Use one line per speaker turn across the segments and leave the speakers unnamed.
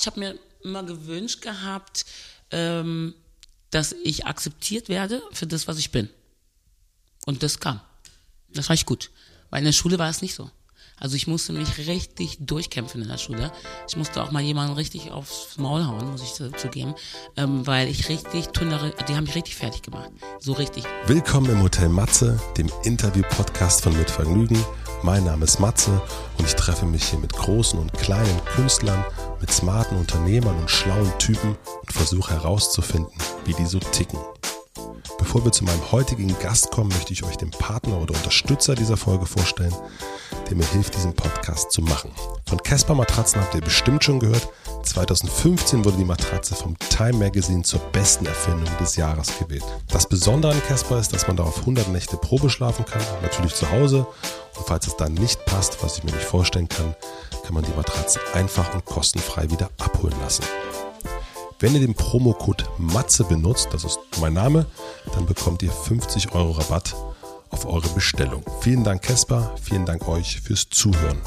Ich habe mir immer gewünscht gehabt, ähm, dass ich akzeptiert werde für das, was ich bin. Und das kam. Das war ich gut. Weil in der Schule war es nicht so. Also ich musste mich richtig durchkämpfen in der Schule. Ich musste auch mal jemanden richtig aufs Maul hauen, muss ich zugeben, ähm, weil ich richtig, die haben mich richtig fertig gemacht. So richtig.
Willkommen im Hotel Matze, dem Interview-Podcast von Mit Vergnügen. Mein Name ist Matze und ich treffe mich hier mit großen und kleinen Künstlern, mit smarten Unternehmern und schlauen Typen und versuche herauszufinden, wie die so ticken. Bevor wir zu meinem heutigen Gast kommen, möchte ich euch den Partner oder Unterstützer dieser Folge vorstellen, der mir hilft, diesen Podcast zu machen. Von Casper Matratzen habt ihr bestimmt schon gehört. 2015 wurde die Matratze vom Time Magazine zur besten Erfindung des Jahres gewählt. Das Besondere an Casper ist, dass man darauf 100 Nächte Probe schlafen kann, natürlich zu Hause. Und falls es dann nicht passt, was ich mir nicht vorstellen kann, kann man die Matratze einfach und kostenfrei wieder abholen lassen. Wenn ihr den Promocode MATZE benutzt, das ist mein Name, dann bekommt ihr 50 Euro Rabatt auf eure Bestellung. Vielen Dank, Kesper. Vielen Dank euch fürs Zuhören.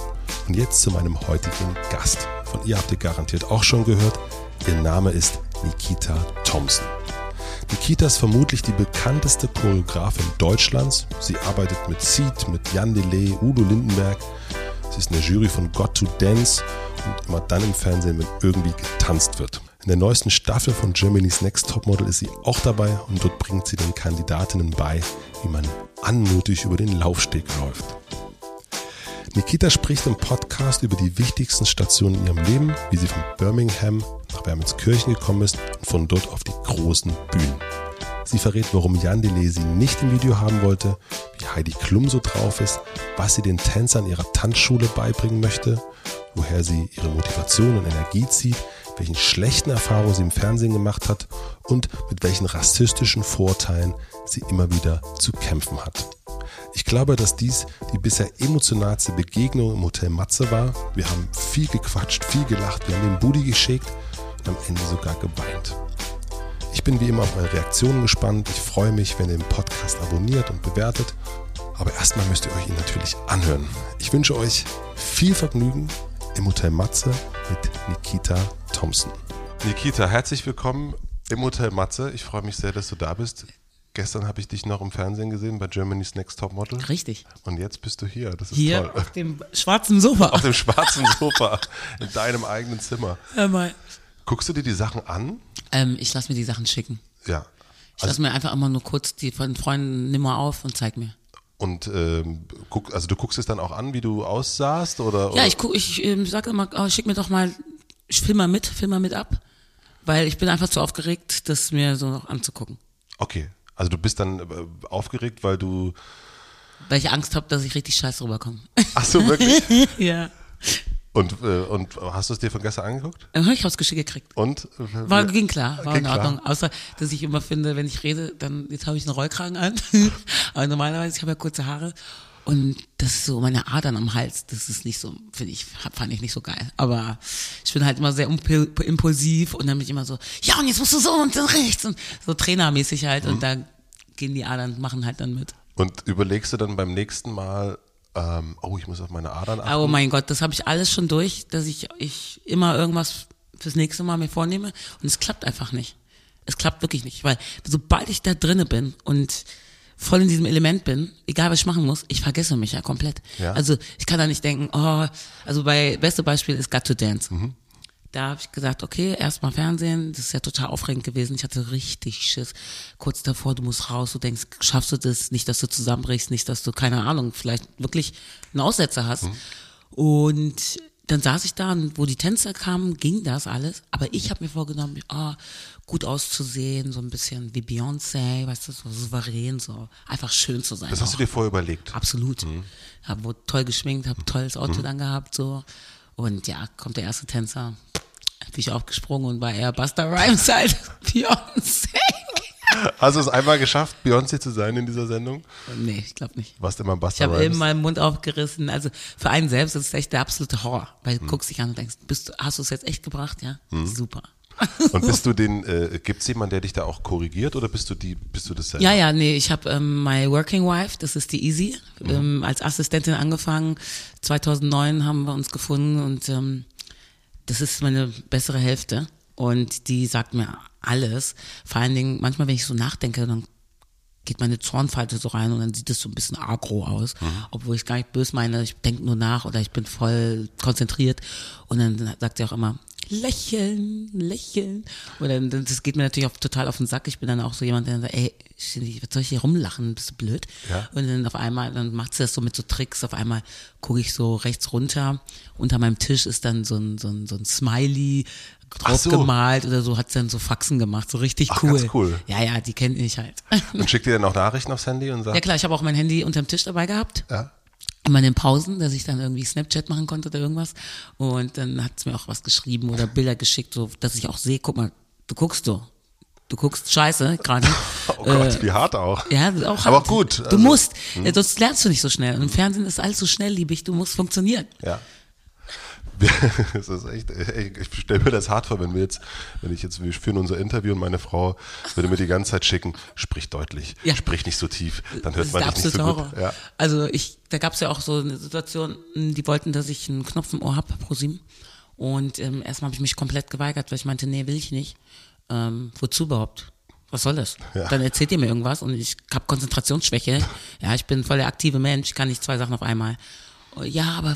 Und jetzt zu meinem heutigen Gast. Von ihr habt ihr garantiert auch schon gehört. Ihr Name ist Nikita Thompson. Nikita ist vermutlich die bekannteste Choreografin Deutschlands. Sie arbeitet mit Seed, mit Jan Delay, Udo Lindenberg. Sie ist in der Jury von Got to Dance und immer dann im Fernsehen, wenn irgendwie getanzt wird. In der neuesten Staffel von Germany's Next Topmodel ist sie auch dabei und dort bringt sie den Kandidatinnen bei, wie man anmutig über den Laufsteg läuft. Nikita spricht im Podcast über die wichtigsten Stationen in ihrem Leben, wie sie von Birmingham nach Wermelskirchen gekommen ist und von dort auf die großen Bühnen. Sie verrät, warum Jan Delay sie nicht im Video haben wollte, wie Heidi Klum so drauf ist, was sie den Tänzern ihrer Tanzschule beibringen möchte, woher sie ihre Motivation und Energie zieht, welchen schlechten Erfahrungen sie im Fernsehen gemacht hat und mit welchen rassistischen Vorteilen sie immer wieder zu kämpfen hat. Ich glaube, dass dies die bisher emotionalste Begegnung im Hotel Matze war. Wir haben viel gequatscht, viel gelacht, wir haben den Booty geschickt und am Ende sogar geweint. Ich bin wie immer auf eure Reaktionen gespannt. Ich freue mich, wenn ihr den Podcast abonniert und bewertet. Aber erstmal müsst ihr euch ihn natürlich anhören. Ich wünsche euch viel Vergnügen im Hotel Matze mit Nikita Thompson. Nikita, herzlich willkommen im Hotel Matze. Ich freue mich sehr, dass du da bist. Gestern habe ich dich noch im Fernsehen gesehen bei Germany's Next Top Model.
Richtig.
Und jetzt bist du hier. Das ist
hier
toll.
auf dem schwarzen Sofa.
Auf dem schwarzen Sofa in deinem eigenen Zimmer.
Hör mal.
Guckst du dir die Sachen an?
Ähm, ich lasse mir die Sachen schicken.
Ja.
Ich lasse mir einfach immer nur kurz die von Freunden nimm mal auf und zeig mir.
Und ähm, guck, also du guckst es dann auch an, wie du aussahst oder?
Ja,
oder?
ich guck, ich ähm, sage immer, oh, schick mir doch mal, ich film mal mit, film mal mit ab, weil ich bin einfach zu aufgeregt, das mir so noch anzugucken.
Okay, also du bist dann äh, aufgeregt, weil du
Weil ich Angst habe, dass ich richtig scheiße rüberkomme.
Ach so wirklich?
ja.
Und äh, und hast du es dir von gestern angeguckt?
Dann habe ich aufs Geschirr gekriegt.
Und
War, ging klar, war
Ging
in Ordnung. Außer, dass ich immer finde, wenn ich rede, dann, jetzt habe ich einen Rollkragen an. Aber normalerweise, ich habe ja kurze Haare. Und das ist so meine Adern am Hals, das ist nicht so, finde ich, fand ich nicht so geil. Aber ich bin halt immer sehr impul- impulsiv und dann bin ich immer so, ja, und jetzt musst du so und dann rechts und so trainermäßig halt. Und da gehen die Adern, machen halt dann mit.
und überlegst du dann beim nächsten Mal, ähm, oh, ich muss auf meine Adern achten.
Oh mein Gott, das habe ich alles schon durch, dass ich, ich immer irgendwas fürs nächste Mal mir vornehme und es klappt einfach nicht. Es klappt wirklich nicht, weil sobald ich da drinne bin und voll in diesem Element bin, egal was ich machen muss, ich vergesse mich ja komplett.
Ja.
Also ich kann da nicht denken, oh, also bei beste Beispiel ist Got to Dance. Da habe ich gesagt, okay, erstmal Fernsehen, das ist ja total aufregend gewesen. Ich hatte richtig Schiss. Kurz davor, du musst raus, du denkst, schaffst du das? Nicht, dass du zusammenbrichst, nicht, dass du, keine Ahnung, vielleicht wirklich einen Aussetzer hast. Und dann saß ich da und wo die Tänzer kamen, ging das alles. Aber ich habe mir vorgenommen, ah, gut auszusehen, so ein bisschen wie Beyoncé, weißt du, so souverän, so einfach schön zu sein.
das hast du
auch.
dir vorher überlegt.
Absolut. Hab wohl toll geschminkt, hab tolles Outfit angehabt, so. Und ja, kommt der erste Tänzer, bin ich aufgesprungen und war eher Buster Rhymes als Beyoncé.
Hast du es einmal geschafft, Beyoncé zu sein in dieser Sendung?
Nee, ich glaube nicht.
Warst immer
Ich
Buster
habe
Rhymes?
eben meinen Mund aufgerissen. Also für einen selbst ist es echt der absolute Horror, weil du guckst dich an und denkst, bist du, hast du es jetzt echt gebracht? Ja, super.
Und bist du den, äh, gibt es jemanden, der dich da auch korrigiert oder bist du die, bist du das selber?
Ja, ja, nee, ich habe ähm, My Working Wife, das ist die Easy, ähm, als Assistentin angefangen. 2009 haben wir uns gefunden und ähm, das ist meine bessere Hälfte und die sagt mir alles. Vor allen Dingen, manchmal, wenn ich so nachdenke, dann geht meine Zornfalte so rein und dann sieht es so ein bisschen agro aus, mhm. obwohl ich gar nicht böse meine, ich denke nur nach oder ich bin voll konzentriert und dann sagt sie auch immer, lächeln, lächeln. Oder das geht mir natürlich auch total auf den Sack. Ich bin dann auch so jemand, der sagt, ey, was soll ich hier rumlachen? Bist du blöd? Ja. Und dann auf einmal, dann macht sie das so mit so Tricks. Auf einmal gucke ich so rechts runter. Unter meinem Tisch ist dann so ein, so ein, so ein Smiley drauf so. gemalt oder so, hat sie dann so Faxen gemacht. So richtig Ach, cool. Ganz
cool.
Ja, ja, die kennt ich halt.
Und schickt ihr dann auch Nachrichten aufs Handy und sagt?
Ja klar, ich habe auch mein Handy unterm Tisch dabei gehabt.
Ja
immer in den Pausen, dass ich dann irgendwie Snapchat machen konnte oder irgendwas. Und dann hat es mir auch was geschrieben oder Bilder geschickt, so dass ich auch sehe, guck mal, du guckst so. Du guckst scheiße gerade.
Oh Gott, äh, wie hart auch.
Ja, auch
Aber hart. gut.
Du also, musst. Hm. Sonst lernst du nicht so schnell. Und im Fernsehen ist alles so schnellliebig, du musst funktionieren.
Ja. das ist echt, ich stelle mir das hart vor, wenn wir jetzt, wenn ich jetzt, wir führen unser Interview und meine Frau würde mir die ganze Zeit schicken, sprich deutlich, ja. sprich nicht so tief, dann hört man dich nicht so gut. Ja.
Also ich, da gab es ja auch so eine Situation, die wollten, dass ich einen Knopf im Ohr habe, pro sieben. Und ähm, erstmal habe ich mich komplett geweigert, weil ich meinte, nee, will ich nicht. Ähm, wozu überhaupt? Was soll das? Ja. Dann erzählt ihr mir irgendwas und ich habe Konzentrationsschwäche. Ja, ich bin voll der aktive Mensch, kann nicht zwei Sachen auf einmal. Ja, aber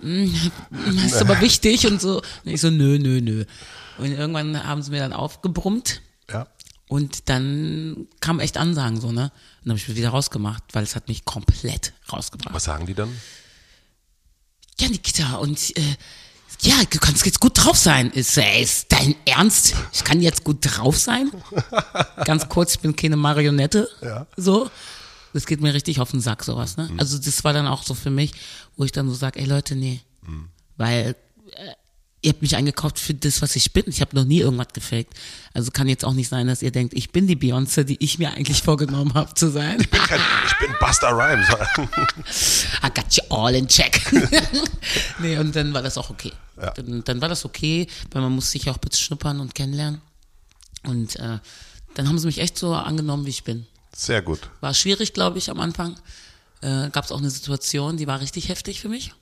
das ist aber wichtig und so. Und ich so, nö, nö, nö. Und irgendwann haben sie mir dann aufgebrummt.
Ja.
Und dann kam echt Ansagen so, ne? Und dann habe ich mich wieder rausgemacht, weil es hat mich komplett rausgebracht.
Was sagen die dann?
Ja, Nikita, und äh, ja, du kannst jetzt gut drauf sein. Ist, äh, ist dein Ernst? Ich kann jetzt gut drauf sein? Ganz kurz, ich bin keine Marionette.
Ja.
So. Das geht mir richtig auf den Sack, sowas, ne? Mhm. Also das war dann auch so für mich, wo ich dann so sage, ey Leute, nee. Mhm. Weil äh, ihr habt mich eingekauft für das, was ich bin. Ich habe noch nie irgendwas gefaked. Also kann jetzt auch nicht sein, dass ihr denkt, ich bin die Beyoncé, die ich mir eigentlich vorgenommen habe zu sein.
Ich bin, kein, ich bin Buster Rhymes.
I got you all in check. nee, und dann war das auch okay. Ja. Dann, dann, war das okay, weil man muss sich auch bitte schnuppern und kennenlernen. Und äh, dann haben sie mich echt so angenommen, wie ich bin.
Sehr gut.
War schwierig, glaube ich, am Anfang. Äh, Gab es auch eine Situation, die war richtig heftig für mich.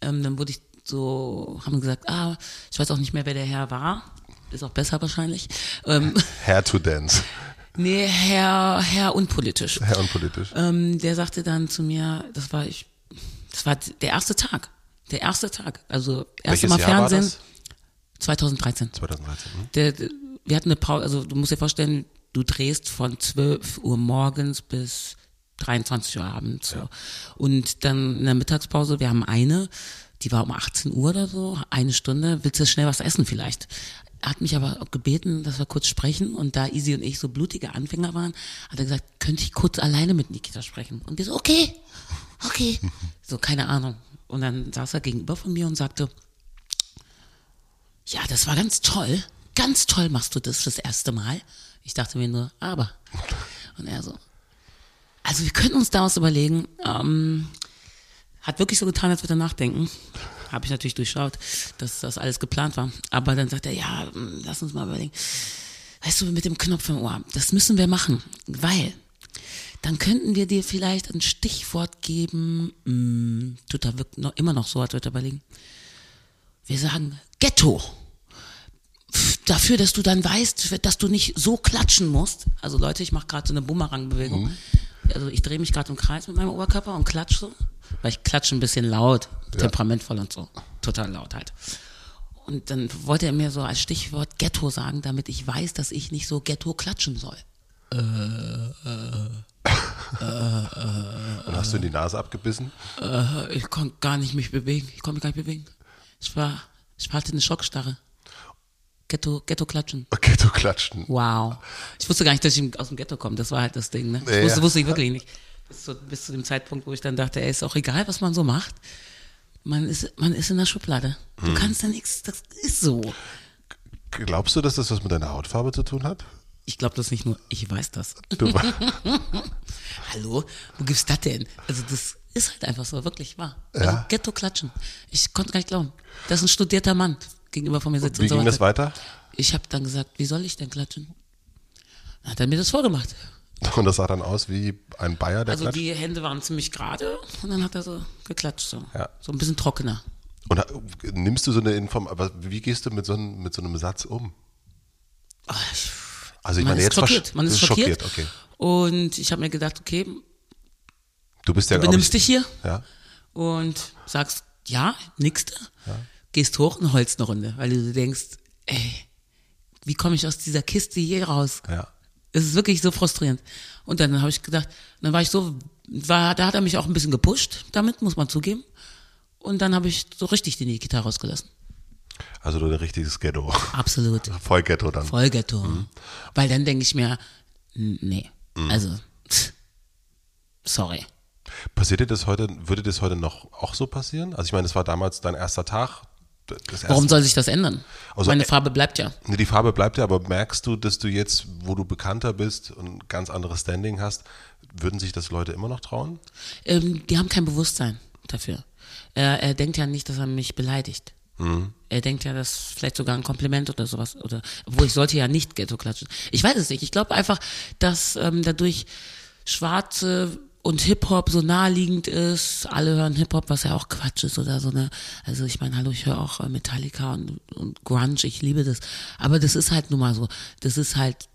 Ähm, dann wurde ich so, haben gesagt, ah, ich weiß auch nicht mehr, wer der Herr war. Ist auch besser wahrscheinlich. Ähm,
Herr to dance.
Nee, Herr, Herr unpolitisch.
Herr unpolitisch.
Ähm, der sagte dann zu mir, das war ich, das war der erste Tag. Der erste Tag. Also erste Mal Jahr Fernsehen. 2013.
2013. Hm?
Der, der, wir hatten eine Pause, also du musst dir vorstellen, du drehst von 12 Uhr morgens bis 23 Uhr abends. So. Ja. Und dann in der Mittagspause, wir haben eine, die war um 18 Uhr oder so, eine Stunde, willst du schnell was essen vielleicht? Er hat mich aber gebeten, dass wir kurz sprechen und da Easy und ich so blutige Anfänger waren, hat er gesagt, könnte ich kurz alleine mit Nikita sprechen? Und wir so, okay, okay. so, keine Ahnung. Und dann saß er gegenüber von mir und sagte, ja, das war ganz toll. Ganz toll machst du das das erste Mal. Ich dachte mir nur, aber. Und er so, also wir könnten uns daraus überlegen, ähm, hat wirklich so getan, als würde er nachdenken. Habe ich natürlich durchschaut, dass das alles geplant war. Aber dann sagt er, ja, hm, lass uns mal überlegen. Weißt du, mit dem Knopf im Ohr, das müssen wir machen, weil dann könnten wir dir vielleicht ein Stichwort geben. Hm, tut er wirklich noch, immer noch so, als würde er überlegen. Wir sagen Ghetto dafür, dass du dann weißt, dass du nicht so klatschen musst. Also Leute, ich mache gerade so eine Bumerang-Bewegung. Mhm. Also ich drehe mich gerade im Kreis mit meinem Oberkörper und klatsche so, weil ich klatsche ein bisschen laut, ja. temperamentvoll und so, total laut halt. Und dann wollte er mir so als Stichwort Ghetto sagen, damit ich weiß, dass ich nicht so Ghetto klatschen soll. Äh,
äh, äh, äh, und hast du in die Nase abgebissen?
Äh, ich konnte gar nicht mich bewegen. Ich konnte mich gar nicht bewegen. Ich war, ich hatte eine Schockstarre. Ghetto, Ghetto klatschen.
Ghetto klatschen.
Wow. Ich wusste gar nicht, dass ich aus dem Ghetto komme. Das war halt das Ding, ne? Das wusste, wusste ich wirklich nicht. Bis zu, bis zu dem Zeitpunkt, wo ich dann dachte, ey, ist auch egal, was man so macht. Man ist, man ist in der Schublade. Du hm. kannst da nichts, das ist so.
Glaubst du, dass das was mit deiner Hautfarbe zu tun hat?
Ich glaube das nicht nur, ich weiß das. Du Hallo, wo gibt's das denn? Also das ist halt einfach so, wirklich wahr. Also ja. Ghetto klatschen. Ich konnte gar nicht glauben. Das ist ein studierter Mann gegenüber von mir sitzt.
Wie und so ging das weiter?
Ich habe dann gesagt, wie soll ich denn klatschen? Dann hat er mir das vorgemacht.
Und das sah dann aus wie ein Bayer, der
Also
klatscht?
die Hände waren ziemlich gerade und dann hat er so geklatscht, so,
ja.
so ein bisschen trockener.
Und nimmst du so eine Information, wie gehst du mit so, einem, mit so einem Satz um? Also ich
man
meine,
ist
jetzt
schockiert. Man ist
bist
schockiert.
okay.
Und ich habe mir gedacht, okay,
Du bist ja,
du benimmst
ich,
dich hier
Ja.
und sagst, ja, nix da. Gehst hoch und holst eine Runde, weil du denkst, ey, wie komme ich aus dieser Kiste hier raus?
Ja.
Es ist wirklich so frustrierend. Und dann habe ich gedacht, dann war ich so, war, da hat er mich auch ein bisschen gepusht damit, muss man zugeben. Und dann habe ich so richtig die Gitarre rausgelassen.
Also du ein richtiges Ghetto.
Absolut.
Voll Ghetto dann.
Voll Ghetto. Weil dann denke ich mir, nee, also, pff, sorry.
Passiert dir das heute, würde das heute noch auch so passieren? Also ich meine, das war damals dein erster Tag.
Warum soll sich das ändern?
Also,
Meine
äh,
Farbe bleibt ja.
Nee, die Farbe bleibt ja, aber merkst du, dass du jetzt, wo du bekannter bist und ein ganz anderes Standing hast, würden sich das Leute immer noch trauen?
Ähm, die haben kein Bewusstsein dafür. Er, er denkt ja nicht, dass er mich beleidigt. Er denkt ja, das ist vielleicht sogar ein Kompliment oder sowas. Oder, obwohl ich sollte ja nicht Ghetto klatschen. Ich weiß es nicht. Ich glaube einfach, dass ähm, dadurch Schwarze und Hip-Hop so naheliegend ist. Alle hören Hip-Hop, was ja auch Quatsch ist oder so. Ne? Also ich meine, hallo, ich höre auch äh, Metallica und, und Grunge, ich liebe das. Aber das ist halt nun mal so. Das ist halt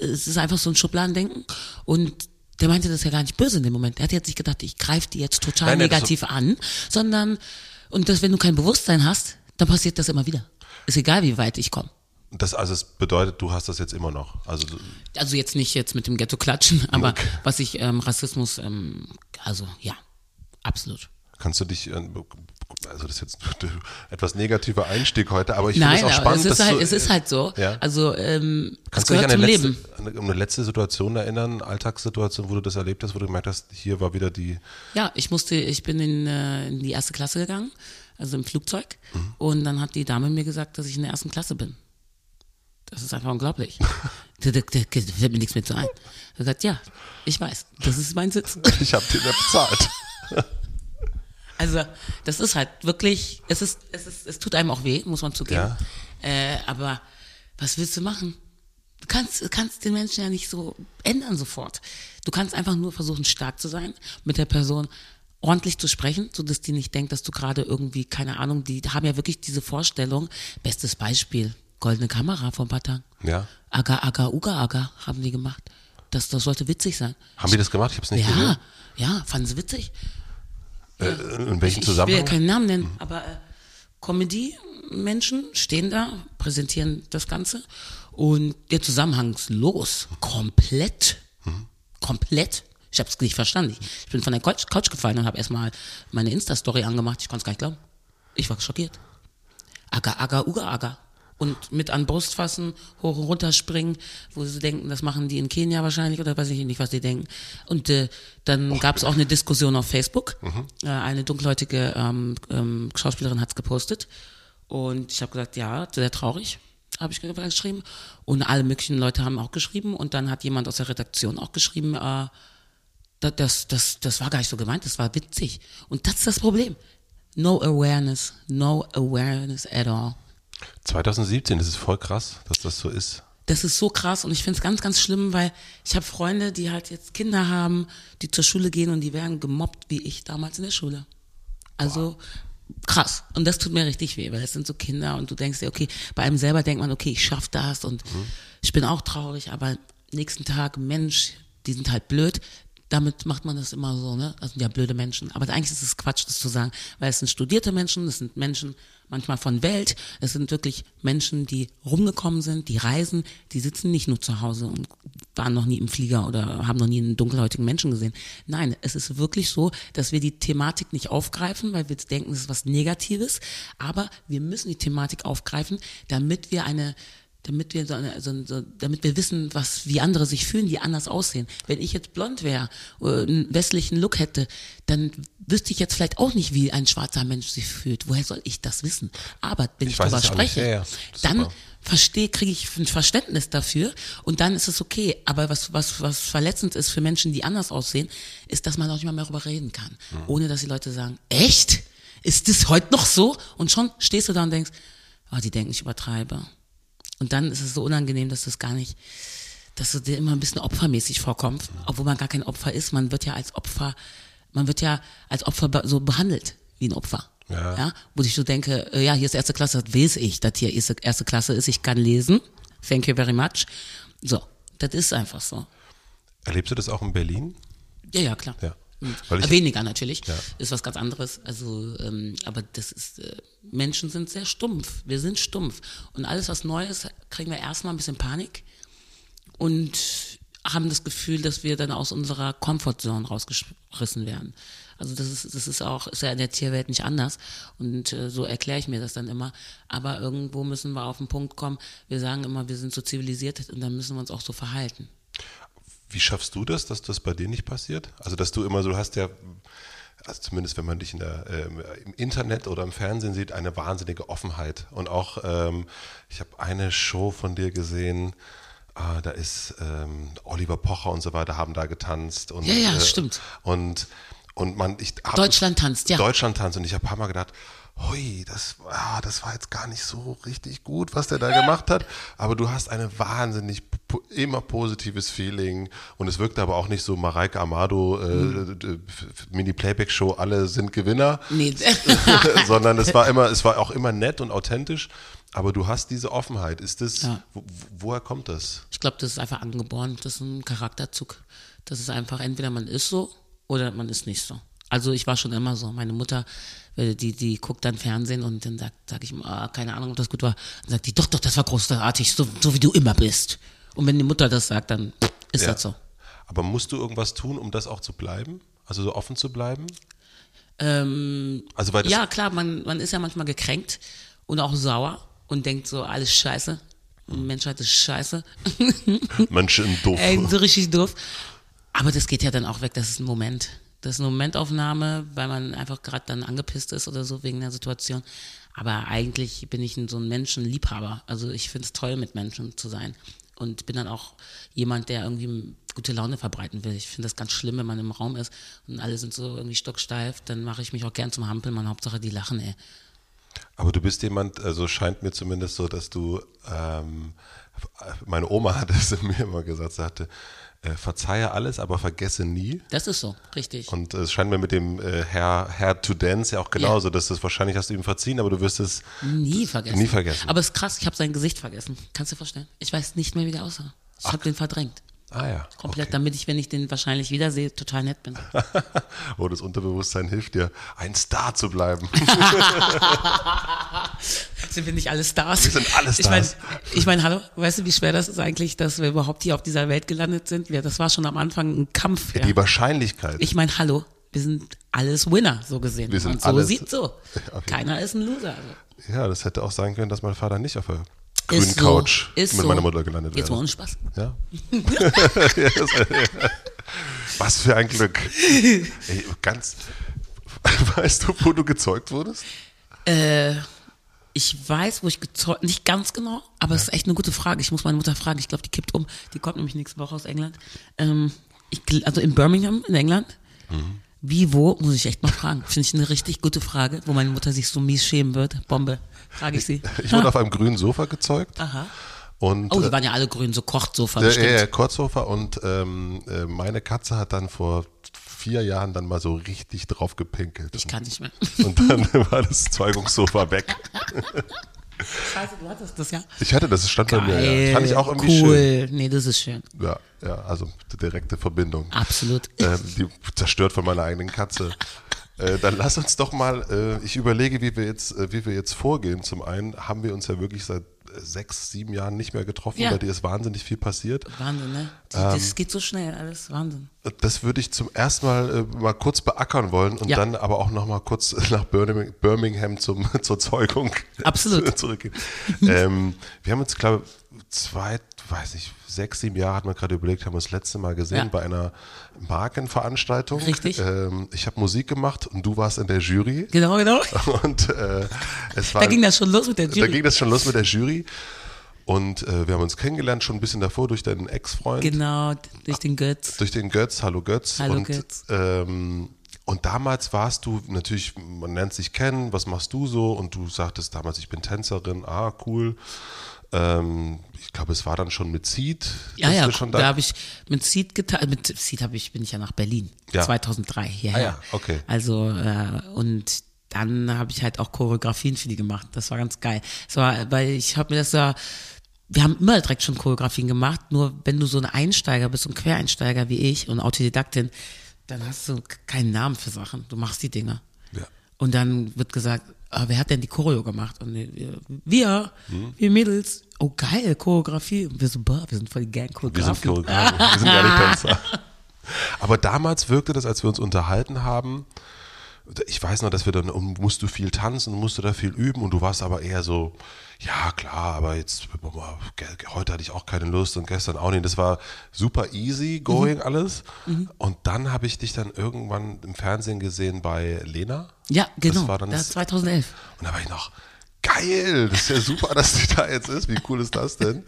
es ist einfach so ein Schubladendenken und der meinte das ja gar nicht böse in dem Moment. Er hat jetzt nicht gedacht, ich greife die jetzt total
Nein,
negativ an, sondern und das, wenn du kein Bewusstsein hast, dann passiert das immer wieder. Ist egal, wie weit ich komme.
Das also es bedeutet, du hast das jetzt immer noch. Also
Also jetzt nicht jetzt mit dem Ghetto klatschen, aber
Okay.
was ich ähm, Rassismus, ähm, also ja, absolut.
kannst du dich, äh, also das ist jetzt ein etwas negativer Einstieg heute, aber ich finde
Nein,
es auch spannend,
es ist halt,
du,
es ist halt so.
Ja.
Also ähm, es
Kannst du dich an eine letzte,
Leben.
eine letzte Situation erinnern, Alltagssituation, wo du das erlebt hast, wo du gemerkt hast, hier war wieder die,
Ja, ich musste, ich bin in, äh, in die erste Klasse gegangen, also im Flugzeug,
Mhm.
und dann hat die Dame mir gesagt, dass ich in der ersten Klasse bin. Das ist einfach unglaublich. da, da, da da fällt mir nichts mehr zu ein. Er gesagt, ja, ich weiß, das ist mein Sitz.
ich habe dir nicht bezahlt.
Also, das ist halt wirklich, es ist, es ist, es tut einem auch weh, muss man zugeben. Äh, aber was willst du machen? Du kannst, kannst den Menschen ja nicht so ändern sofort. Du kannst einfach nur versuchen, stark zu sein, mit der Person ordentlich zu sprechen, so dass die nicht denkt, dass du gerade irgendwie, keine Ahnung, die haben ja wirklich diese Vorstellung. Bestes Beispiel, goldene Kamera vor ein paar Tagen.
Ja.
Aga, aga, uga, aga haben die gemacht. Das, das sollte witzig sein.
Haben die das gemacht? Ich habe es nicht
Ja,
gesehen.
ja, fanden sie witzig.
Äh, in welchem
Ich will ja
Zusammenhang?
keinen Namen nennen, aber äh, Comedy-Menschen stehen da, präsentieren das Ganze und der Zusammenhang ist los. Komplett. Komplett. Ich habe es nicht verstanden. Ich, ich bin von der Couch, Couch gefallen und habe erstmal meine Insta-Story angemacht. Ich konnte es gar nicht glauben. Ich war schockiert. Aga, aga, uga, aga. Und mit an Brust fassen, hoch und runter springen, wo sie denken, das machen die in Kenia wahrscheinlich oder weiß ich nicht, was die denken. Und äh, dann gab es auch eine Diskussion auf Facebook. Äh, eine dunkelhäutige ähm, ähm, Schauspielerin hat's gepostet. Und ich habe gesagt, ja, sehr traurig, habe ich geschrieben. Und alle möglichen Leute haben auch geschrieben. Und dann hat jemand aus der Redaktion auch geschrieben, äh, das, das, das war gar nicht so gemeint, das war witzig. Und das ist das Problem. No awareness, no awareness at all.
2017, das ist voll krass, dass das so ist.
Das ist so krass und ich finde es ganz, ganz schlimm, weil ich habe Freunde, die halt jetzt Kinder haben, die zur Schule gehen und die werden gemobbt wie ich damals in der Schule. Also krass. Und das tut mir richtig weh, weil das sind so Kinder und du denkst dir, okay, bei einem selber denkt man, okay, ich schaff das und ich bin auch traurig, aber nächsten Tag, Mensch, die sind halt blöd. Damit macht man das immer so, ne? Das sind ja blöde Menschen. Aber eigentlich ist es Quatsch, das zu sagen, weil es sind studierte Menschen, es sind Menschen manchmal von Welt, es sind wirklich Menschen, die rumgekommen sind, die reisen, die sitzen nicht nur zu Hause und waren noch nie im Flieger oder haben noch nie einen dunkelhäutigen Menschen gesehen. Nein, es ist wirklich so, dass wir die Thematik nicht aufgreifen, weil wir denken, es ist was Negatives, aber wir müssen die Thematik aufgreifen, damit wir eine damit wir so, eine, so, so, damit wir wissen, was wie andere sich fühlen, die anders aussehen. Wenn ich jetzt blond wäre, äh, einen westlichen Look hätte, dann wüsste ich jetzt vielleicht auch nicht, wie ein schwarzer Mensch sich fühlt. Woher soll ich das wissen? Aber wenn ich,
Ich
darüber spreche,
Ja, ja.
Dann verstehe, kriege ich ein Verständnis dafür und dann ist es okay. Aber was, was, was verletzend ist für Menschen, die anders aussehen, ist, dass man auch nicht mal mehr darüber reden kann.
Mhm.
Ohne dass die Leute sagen, echt? Ist das heute noch so? Und schon stehst du da und denkst, oh, die denken, ich übertreibe. Und dann ist es so unangenehm, dass das gar nicht, dass es dir immer ein bisschen opfermäßig vorkommt, obwohl man gar kein Opfer ist. Man wird ja als Opfer, man wird ja als Opfer so behandelt wie ein Opfer.
Ja.
Ja. Wo ich so denke, äh, ja, hier ist erste Klasse, das weiß ich, dass hier erste, erste Klasse ist, ich kann lesen. Thank you very much. So, das ist einfach so.
Erlebst du das auch in Berlin?
Ja, ja, klar.
Ja. Ich-
Weniger natürlich,
Ja.
ist was ganz anderes. Also, ähm, aber das ist, äh, Menschen sind sehr stumpf. Wir sind stumpf. Und alles, was neu ist, kriegen wir erstmal ein bisschen Panik und haben das Gefühl, dass wir dann aus unserer Comfortzone rausgerissen werden. Also das ist, das ist auch, ist ja in der Tierwelt nicht anders. Und äh, so erkläre ich mir das dann immer. Aber irgendwo müssen wir auf den Punkt kommen. Wir sagen immer, wir sind so zivilisiert und dann müssen wir uns auch so verhalten.
Wie schaffst du das, dass das bei dir nicht passiert? Also, dass du immer so, hast ja, also zumindest wenn man dich in der, ähm, im Internet oder im Fernsehen sieht, eine wahnsinnige Offenheit. Und auch, ähm, ich habe eine Show von dir gesehen, ah, da ist ähm, Oliver Pocher und so weiter, haben da getanzt. Und,
Ja, ja,
äh,
stimmt.
Und, und man, ich hab,
Deutschland tanzt, ja.
Deutschland tanzt und ich habe ein paar Mal gedacht, hui, das, ah, das war jetzt gar nicht so richtig gut, was der da gemacht hat. Aber du hast eine wahnsinnig immer positives Feeling und es wirkte aber auch nicht so Mareike Amado äh, d- Mini-Playback-Show, alle sind Gewinner,
Nee.
sondern es war immer, es war auch immer nett und authentisch. Aber du hast diese Offenheit. Ist das,
Ja.
wo, woher kommt das?
Ich glaube, das ist einfach angeboren. Das ist ein Charakterzug. Das ist einfach, entweder man ist so oder man ist nicht so. Also ich war schon immer so. Meine Mutter, die, die guckt dann Fernsehen und dann sagt, sag ich ah, keine Ahnung, ob das gut war. Dann sagt die, doch, doch, das war großartig, so, so wie du immer bist. Und wenn die Mutter das sagt, dann ist
Ja.
das so.
Aber musst du irgendwas tun, um das auch zu bleiben? Also so offen zu bleiben?
Ähm,
Also weil
ja, klar, man, man ist ja manchmal gekränkt und auch sauer und denkt so, alles scheiße. Menschheit ist scheiße.
Menschen doof.
Ey, so richtig doof. Aber das geht ja dann auch weg, das ist ein Moment. Das ist eine Momentaufnahme, weil man einfach gerade dann angepisst ist oder so wegen der Situation. Aber eigentlich bin ich so ein Menschenliebhaber. Also ich finde es toll, mit Menschen zu sein. Und bin dann auch jemand, der irgendwie gute Laune verbreiten will. Ich finde das ganz schlimm, wenn man im Raum ist und alle sind so irgendwie stocksteif. Dann mache ich mich auch gern zum Hampelmann. Hauptsache, die lachen, ey.
Aber du bist jemand, also scheint mir zumindest so, dass du, ähm, meine Oma hat es mir immer gesagt, sagte, verzeihe alles, aber vergesse nie.
Das ist so, richtig.
Und es scheint mir mit dem äh, Herr, Herr to Dance ja auch genauso, dass das wahrscheinlich hast du ihm verziehen, aber du wirst es
Nie vergessen.
Nie vergessen.
Aber es ist krass, ich habe sein Gesicht vergessen. Kannst du dir vorstellen? Ich weiß nicht mehr, wie der aussah. Ich habe den verdrängt.
Ah ja.
Komplett,
Okay.
damit ich, wenn ich den wahrscheinlich wiedersehe, total nett bin.
oh, das Unterbewusstsein hilft dir, ein Star zu bleiben.
Sind wir nicht alle Stars?
Wir sind alle
Ich meine,
Stars.
ich mein, hallo, weißt du, wie schwer das ist eigentlich, dass wir überhaupt hier auf dieser Welt gelandet sind? Ja, das war schon am Anfang ein Kampf. Ja.
Die Wahrscheinlichkeit.
Ich meine, hallo, wir sind alles Winner, so gesehen.
Wir sind
Und so
alles-
sieht so.
Okay.
Keiner ist ein Loser. Also.
ja, das hätte auch sein können, dass mein Vater nicht auf der grünen
so,
Couch mit
so.
meiner Mutter gelandet
Jetzt mal
wäre.
ohne Spaß.
Ja. Ja, Was für ein Glück. Ey, ganz. Weißt du, wo du gezeugt wurdest?
Äh, ich weiß, wo ich gezeugt, nicht ganz genau, aber es ist echt eine gute Frage. Ich muss meine Mutter fragen. Ich glaube, die kippt um. Die kommt nämlich nächste Woche aus England. Ähm, ich, also in Birmingham, in England.
Mhm.
Wie, wo, muss ich echt mal fragen. Finde ich eine richtig gute Frage, wo meine Mutter sich so mies schämen wird. Bombe, frage ich sie.
Ich wurde auf einem grünen Sofa gezeugt.
Aha.
Und,
Oh, die
äh,
waren ja alle grün, so Kochtsofa
Ja, ja, ja, Kurzsofa und ähm, äh, meine Katze hat dann vor vier Jahren dann mal so richtig drauf gepinkelt.
Ich kann nicht mehr.
Und dann war das Zeugungssofa weg.
Scheiße, du hattest das ja.
Ich hatte das, es stand bei mir. Ja.
Geil,
fand ich auch irgendwie
cool.
schön.
Nee, das ist schön.
Ja, ja, also direkte Verbindung.
Absolut.
Ähm, die zerstört von meiner eigenen Katze. Äh, dann lass uns doch mal, äh, ich überlege, wie wir, jetzt, äh, wie wir jetzt vorgehen. Zum einen haben wir uns ja wirklich seit äh, sechs, sieben Jahren nicht mehr getroffen.
Ja.
Bei dir ist wahnsinnig viel passiert.
Wahnsinn, ne? Die,
Ähm.
das geht so schnell, alles Wahnsinn.
Das würde ich zum ersten Mal äh, mal kurz beackern wollen und
Ja.
dann aber auch noch mal kurz nach Birmingham, Birmingham zum, zur Zeugung
Absolut.
zurückgehen. ähm, wir haben uns, glaube ich, zwei, weiß ich, sechs, sieben Jahre hat man gerade überlegt, haben wir das letzte Mal gesehen
Ja.
bei einer Markenveranstaltung.
Richtig.
Ähm, ich habe Musik gemacht und du warst in der Jury.
Genau, genau.
Und äh, es war
Da ging das schon los mit der
da
Jury.
ging das schon los mit der Jury. Und äh, wir haben uns kennengelernt schon ein bisschen davor durch deinen Ex-Freund
Genau, durch den Götz.
durch den Götz, Hallo Götz.
Hallo
und,
Götz.
Ähm, und damals warst du natürlich, man lernt sich kennen, was machst du so? Und du sagtest damals, ich bin Tänzerin, ah, cool. Ähm, ich glaube, es war dann schon mit Seed.
Ja, ja,
schon
da habe ich mit Seed getan, mit Seed habe ich, bin ich ja nach Berlin,
Ja.
2003 hierher.
Ah ja, okay.
Also, äh, und dann habe ich halt auch Choreografien für die gemacht. Das war ganz geil. Das war, weil ich habe mir das ja, wir haben immer direkt schon Choreografien gemacht, nur wenn du so ein Einsteiger bist, so ein Quereinsteiger wie ich und Autodidaktin, dann hast du keinen Namen für Sachen. Du machst die Dinge.
Ja.
Und dann wird gesagt, wer hat denn die Choreo gemacht? Und wir, wir,
Hm.
wir Mädels, oh geil, Choreografie. Und wir so, boah, wir sind voll die Gang
Wir sind
Choreografen.
Choreografen, wir sind gar nicht Tänzer. Aber damals wirkte das, als wir uns unterhalten haben, ich weiß noch, dass wir dann, um, musst du viel tanzen, musst du da viel üben und du warst aber eher so, ja klar, aber jetzt, heute hatte ich auch keine Lust und gestern auch nicht. Das war super easy going alles. Und dann habe ich dich dann irgendwann im Fernsehen gesehen bei Lena.
Ja, genau.
Das war dann
das 2011.
Und da war ich noch, geil, das ist ja super, dass sie da jetzt ist. Wie cool ist das denn?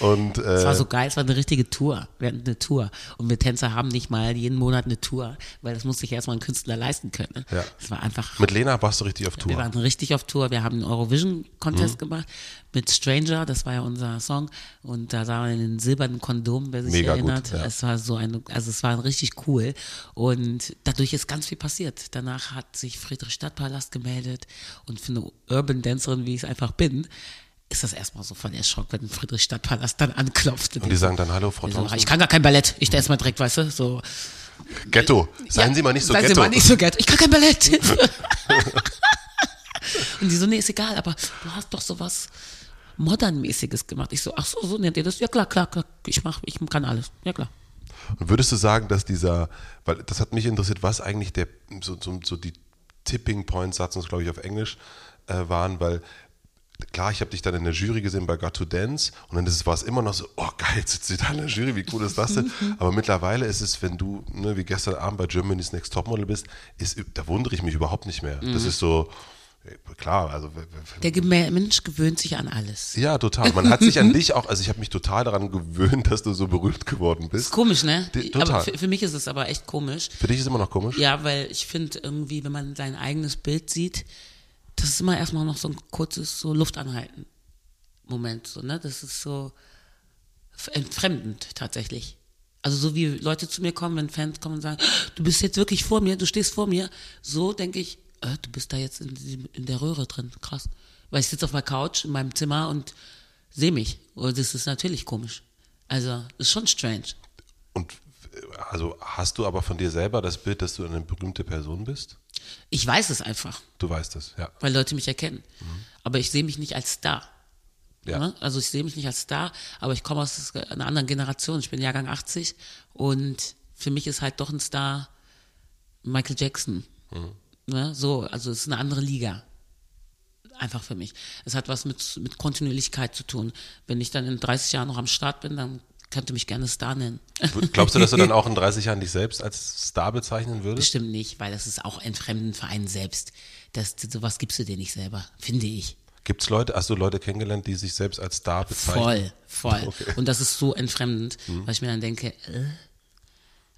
Und äh,
Es war so geil, es war eine richtige Tour. Wir hatten eine Tour. Und wir Tänzer haben nicht mal jeden Monat eine Tour, weil das muss sich erstmal ein Künstler leisten können.
Ja.
Es war einfach.
mit Lena warst du richtig auf Tour.
Wir waren richtig auf Tour. Wir haben einen Eurovision-Contest gemacht mit Stranger, das war ja unser Song. Und da sah man den silbernen Kondom, wer sich
Mega gut,
erinnert.
ja.
Es war so ein, also es war richtig cool. Und dadurch ist ganz viel passiert. Danach hat sich Friedrich Stadtpalast gemeldet. Und für eine Urban Dancerin, wie ich es einfach bin, ist das erstmal so von der Schock, wenn Friedrich Stadtpalast dann anklopft.
Und die sagen dann, hallo Frau
so,
Thompson.
ich kann gar kein Ballett. Ich erst mal direkt, weißt du, so.
Ghetto. Seien
Ja,
Sie mal nicht so
seien
Ghetto.
Sie mal nicht so Ghetto. Ich kann kein Ballett. Und die so, nee, ist egal, aber du hast doch sowas Modernmäßiges gemacht. Ich so, ach so, so nennt ihr das? Ja klar, klar, klar. Ich mach, ich kann alles. Ja klar.
Und würdest du sagen, dass dieser, weil das hat mich interessiert, was eigentlich der, so, so, so die Tipping Points, sagt uns glaube ich auf Englisch, äh, waren, weil klar, ich habe dich dann in der Jury gesehen bei Got to Dance und dann war es immer noch so, oh geil, jetzt sitzt sie da in der Jury, wie cool ist das denn? Aber mittlerweile ist es, wenn du, ne, wie gestern Abend bei Germany's Next Topmodel bist, ist, da wundere ich mich überhaupt nicht mehr. Das ist so, klar, also
Der Mensch gewöhnt sich an alles.
ja, total. Man hat sich an dich auch, also ich habe mich total daran gewöhnt, dass du so berühmt geworden bist.
Komisch, ne?
Die- total.
Aber für, für mich ist es aber echt komisch.
Für dich ist immer noch komisch?
Ja, weil ich finde irgendwie, wenn man sein eigenes Bild sieht, das ist immer erstmal noch so ein kurzes so Luftanhalten. Moment, so, ne? Das ist so entfremdend tatsächlich. Also so wie Leute zu mir kommen, wenn Fans kommen und sagen, du bist jetzt wirklich vor mir, du stehst vor mir, so denke ich, äh, du bist da jetzt in, diesem- in der Röhre drin, krass. Weil ich sitze auf meiner Couch in meinem Zimmer und sehe mich. Und das ist natürlich komisch. Also, ist schon strange.
Und äh, also hast du aber von dir selber das Bild, dass du eine berühmte Person bist?
Ich weiß es einfach.
Du weißt es, ja.
weil Leute mich erkennen. Aber ich sehe mich nicht als Star.
Ja.
Ne? Also ich sehe mich nicht als Star, aber ich komme aus einer anderen Generation. Ich bin Jahrgang 80 und für mich ist halt doch ein Star Michael Jackson. Ne? So, also es ist eine andere Liga. Einfach für mich. Es hat was mit, mit Kontinuierlichkeit zu tun. Wenn ich dann in 30 Jahren noch am Start bin, dann könnte mich gerne Star nennen.
Glaubst du, dass du dann auch in 30 Jahren dich selbst als Star bezeichnen würdest?
Bestimmt nicht, weil das ist auch entfremden für einen selbst. Das, sowas gibst du dir nicht selber, finde ich.
Gibt es Leute, hast du Leute kennengelernt, die sich selbst als Star bezeichnen?
Voll, voll.
Okay.
Und das ist so entfremdend, weil ich mir dann denke, äh,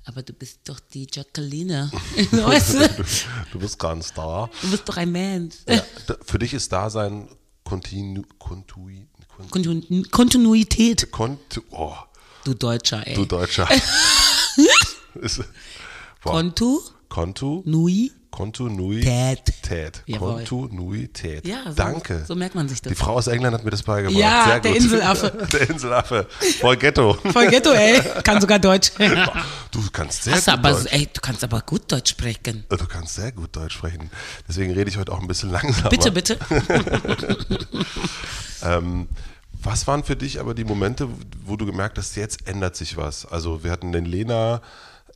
aber du bist doch die Jacqueline. weißt du?
Du bist gar ein Star.
Du bist doch ein Mensch.
Ja, für dich ist Dasein kontinu, kontui, kont,
Kontinu Kontinuität,
kontu, oh,
du Deutscher, ey.
du Deutscher. Ist-.
Kontu,
Kontu,
Nui,
Kontinuität.
Tät. Jawohl.
Kontinuität.
Ja, so-
Danke.
so merkt man sich das.
Die Frau aus England hat mir das beigebracht.
Ja,
Sehr
der
gut.
Inselaffe.
Der Inselaffe. Voll Ghetto.
Voll Ghetto, ey. Kann sogar Deutsch.
Du kannst sehr
Hast du
gut
aber,
Deutsch.
ey, du kannst aber gut Deutsch sprechen.
Du kannst sehr gut Deutsch sprechen. Deswegen rede ich heute auch ein bisschen langsamer.
Bitte, bitte.
Ähm, was waren für dich aber die Momente, wo du gemerkt hast, jetzt ändert sich was? Also wir hatten den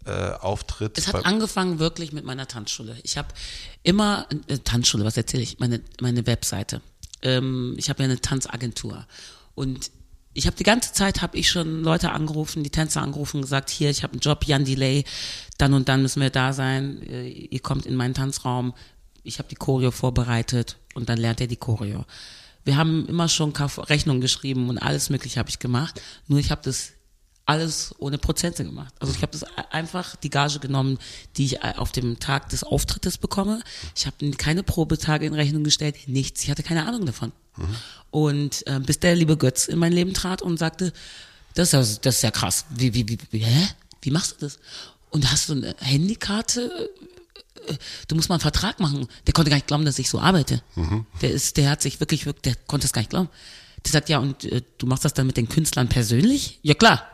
Lena-Auftritt.
Es hat angefangen wirklich mit meiner Tanzschule. Ich habe immer, äh, Tanzschule, was erzähle ich? Meine, meine Webseite. Ähm, ich habe ja eine Tanzagentur. Und ich habe die ganze Zeit, habe ich schon Leute angerufen, die Tänzer angerufen, gesagt, hier, ich habe einen Job, Jan Delay, dann und dann müssen wir da sein, äh, ihr kommt in meinen Tanzraum, ich habe die Choreo vorbereitet und dann lernt ihr die Choreo. Wir haben immer schon Rechnungen geschrieben und alles mögliche habe ich gemacht, nur ich habe das alles ohne Prozente gemacht. Also ich habe das a- einfach die Gage genommen, die ich äh, auf dem Tag des Auftrittes bekomme. Ich habe keine Probetage in Rechnung gestellt, nichts. Ich hatte keine Ahnung davon. Und äh, bis der liebe Götz in mein Leben trat und sagte, das ist ja, das ist ja krass. Wie, wie, wie, wie, hä? Wie machst du das? Und hast du eine Handykarte äh, du musst mal einen Vertrag machen. Der konnte gar nicht glauben, dass ich so arbeite. Der ist, der hat sich wirklich, wirklich, der konnte es gar nicht glauben. Der sagt, ja, und äh, du machst das dann mit den Künstlern persönlich? Ja, klar.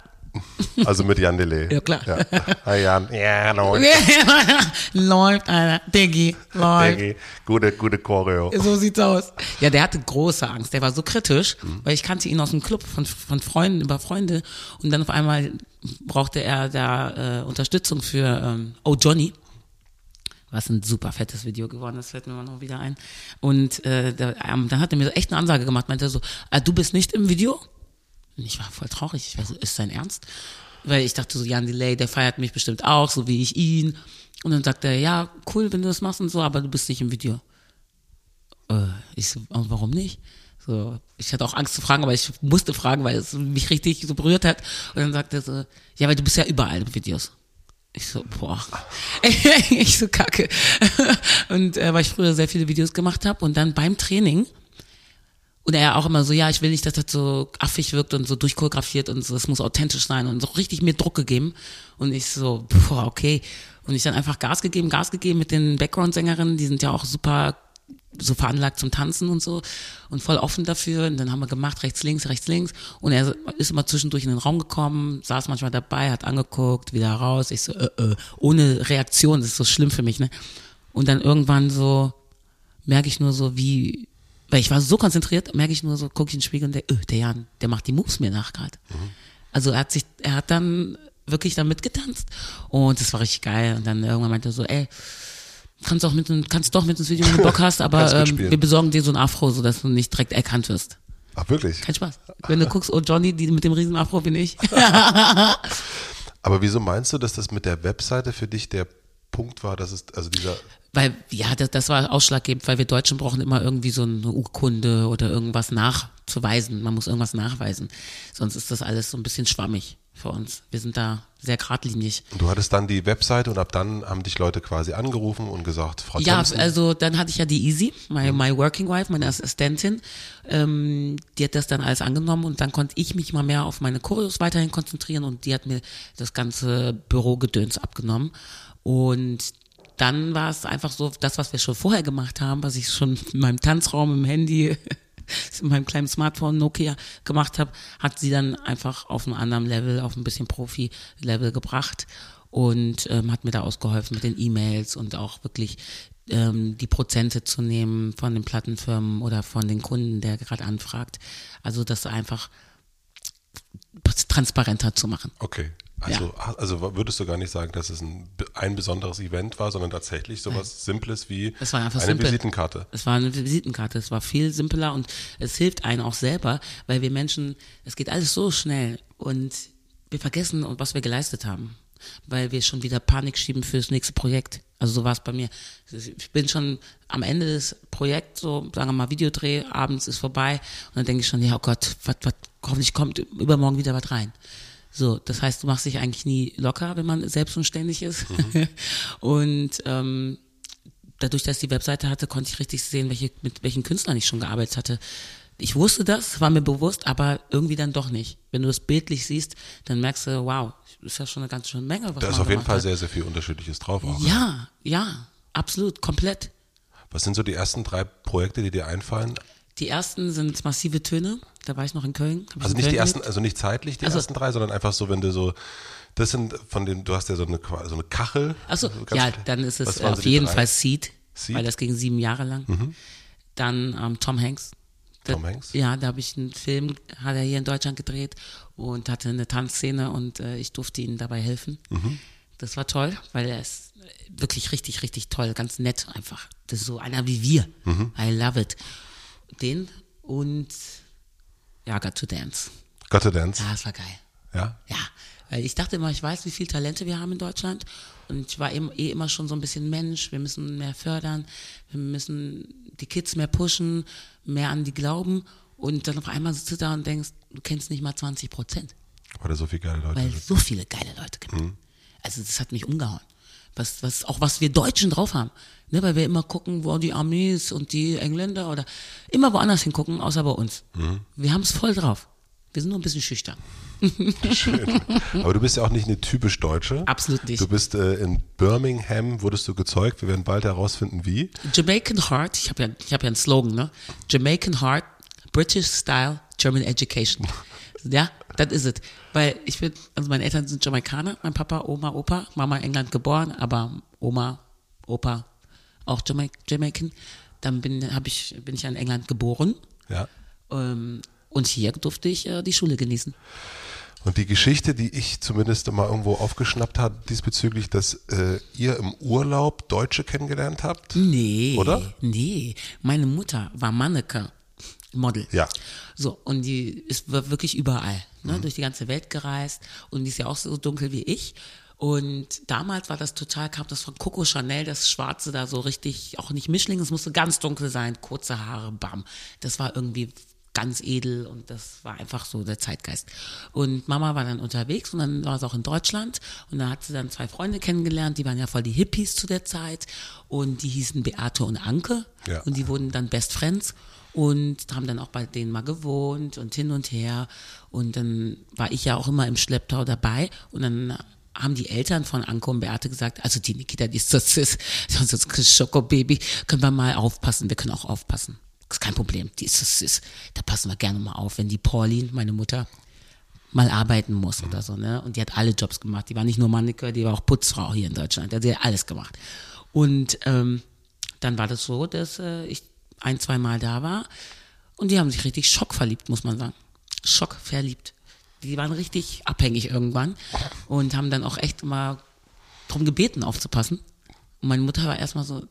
Also mit Jan Delay.
Ja, klar.
Ja. Hi Jan. Ja, no.
läuft, Alter. Diggi, läuft.
Diggi. Gute, gute Choreo.
So sieht's aus. Ja, der hatte große Angst. Der war so kritisch, weil ich kannte ihn aus dem Club von, von Freunden über Freunde. Und dann auf einmal brauchte er da äh, Unterstützung für ähm, Oh Johnny. Was ein super fettes Video geworden, das fällt mir mal noch wieder ein. Und äh, da, ähm, dann hat er mir so echt eine Ansage gemacht, meinte er so, ah, du bist nicht im Video? Und ich war voll traurig. Ich so, ist sein Ernst? Weil ich dachte so, Jan Delay, der feiert mich bestimmt auch, so wie ich ihn. Und dann sagt er, ja, cool, wenn du das machst und so, aber du bist nicht im Video. Äh, ich so, warum nicht? So, ich hatte auch Angst zu fragen, aber ich musste fragen, weil es mich richtig so berührt hat. Und dann sagt er so, ja, weil du bist ja überall in Videos. Ich so, boah. ich so kacke. Und äh, weil ich früher sehr viele Videos gemacht habe und dann beim Training und er auch immer so, ja, ich will nicht, dass das so affig wirkt und so durchchoreografiert und so, es muss authentisch sein und so richtig mir Druck gegeben. Und ich so, boah, okay. Und ich dann einfach Gas gegeben, Gas gegeben mit den Background-Sängerinnen, die sind ja auch super so veranlagt zum Tanzen und so und voll offen dafür. Und dann haben wir gemacht, rechts, links, rechts, links. Und er ist immer zwischendurch in den Raum gekommen, saß manchmal dabei, hat angeguckt, wieder raus. Ich so, äh, äh, ohne Reaktion, das ist so schlimm für mich, ne? Und dann irgendwann so merke ich nur so, wie, weil ich war so konzentriert, merke ich nur so, gucke ich in den Spiegel und der, öh, der Jan, der macht die Moves mir nach gerade. Also er hat sich, er hat dann wirklich da mitgetanzt und das war richtig geil. Und dann irgendwann meinte er so, ey, kannst auch mit, kannst doch mit ins Video, wenn du Bock hast, aber ähm, wir besorgen dir so ein Afro, so dass du nicht direkt erkannt wirst.
Ach, wirklich?
Kein Spaß. Wenn du guckst, oh Johnny, die mit dem riesen Afro bin ich.
Aber wieso meinst du, dass das mit der Webseite für dich der Punkt war, dass es, also dieser,
Weil, ja, das, das war ausschlaggebend, weil wir Deutschen brauchen immer irgendwie so eine Urkunde oder irgendwas nachzuweisen. Man muss irgendwas nachweisen. Sonst ist das alles so ein bisschen schwammig für uns. Wir sind da sehr geradlinig.
und du hattest dann die Webseite und ab dann haben dich Leute quasi angerufen und gesagt, Frau
Ja,
Thompson,
also dann hatte ich ja die Easy, my, my working wife, meine Assistentin. Ähm, die hat das dann alles angenommen und dann konnte ich mich mal mehr auf meine Choreos weiterhin konzentrieren und die hat mir das ganze Bürogedöns abgenommen. Und dann war es einfach so, das, was wir schon vorher gemacht haben, was ich schon in meinem Tanzraum im Handy, in meinem kleinen Smartphone Nokia gemacht habe, hat sie dann einfach auf einem anderen Level, auf ein bisschen Profi-Level gebracht und ähm, hat mir da ausgeholfen mit den E-Mails und auch wirklich ähm, die Prozente zu nehmen von den Plattenfirmen oder von den Kunden, der gerade anfragt. Also das einfach transparenter zu machen.
Okay. Also, also würdest du gar nicht sagen, dass es ein, ein besonderes Event war, sondern tatsächlich sowas Simples wie
Es war einfach
eine
simpel.
Visitenkarte.
Es war eine Visitenkarte, es war viel simpler und es hilft einem auch selber, weil wir Menschen, es geht alles so schnell und wir vergessen, was wir geleistet haben, weil wir schon wieder Panik schieben für das nächste Projekt. Also so war es bei mir. Ich bin schon am Ende des Projekts, so sagen wir mal Videodreh, abends ist vorbei und dann denke ich schon, ja oh Gott, was, was, hoffentlich kommt übermorgen wieder was rein. So, das heißt, du machst dich eigentlich nie locker, wenn man selbstständig ist. und ähm, dadurch, dass ich die Webseite hatte, konnte ich richtig sehen, welche, mit welchen Künstlern ich schon gearbeitet hatte. Ich wusste das, war mir bewusst, aber irgendwie dann doch nicht. Wenn du das bildlich siehst, dann merkst du, wow, ist ja schon eine ganz schöne Menge. Was
Da ist auf jeden Fall
hat.
sehr, sehr viel Unterschiedliches drauf auch. ne?
Ja, ja, absolut, komplett.
Was sind so die ersten drei Projekte, die dir einfallen?
Die ersten sind massive Töne. Da war ich noch in Köln.
Also
in
nicht die
Köln
ersten,
gelebt.
also nicht zeitlich die
Also-
ersten drei, sondern einfach so, wenn du so, das sind von den, du hast ja so eine, so eine Kachel.
Achso,
Also
ja, dann ist es äh, auf
so die
jeden
drei?
Fall Seed,
Seed? Mhm.
weil das ging sieben Jahre lang. Dann ähm, Tom Hanks. Da-
Tom Hanks?
Ja, da habe ich einen Film, hat er hier in Deutschland gedreht und hatte eine Tanzszene und äh, ich durfte ihm dabei helfen.
Mhm.
Das war toll, weil er ist wirklich richtig, richtig toll, ganz nett einfach. Das ist so einer wie wir.
Mhm.
I love it. Den und ja, Got to Dance.
Got to Dance.
Ja, das war geil.
Ja.
Ja, weil ich dachte immer, ich weiß, wie viele Talente wir haben in Deutschland. Und ich war eben, eh immer schon so ein bisschen Mensch. Wir müssen mehr fördern. Wir müssen die Kids mehr pushen, mehr an die glauben. Und dann auf einmal sitzt du da und denkst, du kennst nicht mal 20 Prozent.
Weil da so viele geile Leute
Weil
sind.
so viele geile Leute gibt. Also das hat mich umgehauen. Was, was, auch was wir Deutschen drauf haben. Ne, weil wir immer gucken, wo die Amis und die Engländer oder immer woanders hingucken, außer bei uns. Wir haben es voll drauf. Wir sind nur ein bisschen schüchtern.
Schön. Aber du bist ja auch nicht eine typisch Deutsche.
Absolut nicht.
Du bist äh, in Birmingham, wurdest du gezeugt. Wir werden bald herausfinden, wie.
Jamaican Heart, ich habe ja, ich hab ja einen Slogan, ne? Jamaican Heart, British Style, German Education. Ja, das ist es. Weil ich bin, also meine Eltern sind Jamaikaner, mein Papa, Oma, Opa, Mama England geboren, aber Oma, Opa auch Jamaik Jamaican. Dann bin, hab ich, bin ich in England geboren.
Ja.
Ähm, und hier durfte ich äh, die Schule genießen.
Und die Geschichte, die ich zumindest mal irgendwo aufgeschnappt habe, diesbezüglich, dass äh, ihr im Urlaub Deutsche kennengelernt habt.
Nee.
Oder?
Nee. Meine Mutter war Manneke. Model.
Ja.
So, und die ist wirklich überall, ne, durch die ganze Welt gereist und die ist ja auch so dunkel wie ich. Und damals war das total, kam das von Coco Chanel, das Schwarze da so richtig, auch nicht Mischling, es musste ganz dunkel sein, kurze Haare, bam. Das war irgendwie ganz edel und das war einfach so der Zeitgeist. Und Mama war dann unterwegs und dann war sie auch in Deutschland und da hat sie dann zwei Freunde kennengelernt, die waren ja voll die Hippies zu der Zeit und die hießen Beate und Anke
Ja.
und die wurden dann Best Friends und haben dann auch bei denen mal gewohnt und hin und her und dann war ich ja auch immer im Schlepptau dabei und dann haben die Eltern von Anko und Beate gesagt, also die Nikita, die ist so süß, das ist Schokobaby, können wir mal aufpassen, wir können auch aufpassen. Das ist kein Problem, die ist so süß, da passen wir gerne mal auf, wenn die Pauline, meine Mutter, mal arbeiten muss oder so, ne? Und die hat alle Jobs gemacht. Die war nicht nur Mannequin, die war auch Putzfrau hier in Deutschland. Die hat alles gemacht. Und ähm, dann war das so, dass äh, ich ein, zwei Mal da war und die haben sich richtig schockverliebt, muss man sagen. Schockverliebt. Die waren richtig abhängig irgendwann und haben dann auch echt mal drum gebeten, aufzupassen. Und meine Mutter war erstmal so.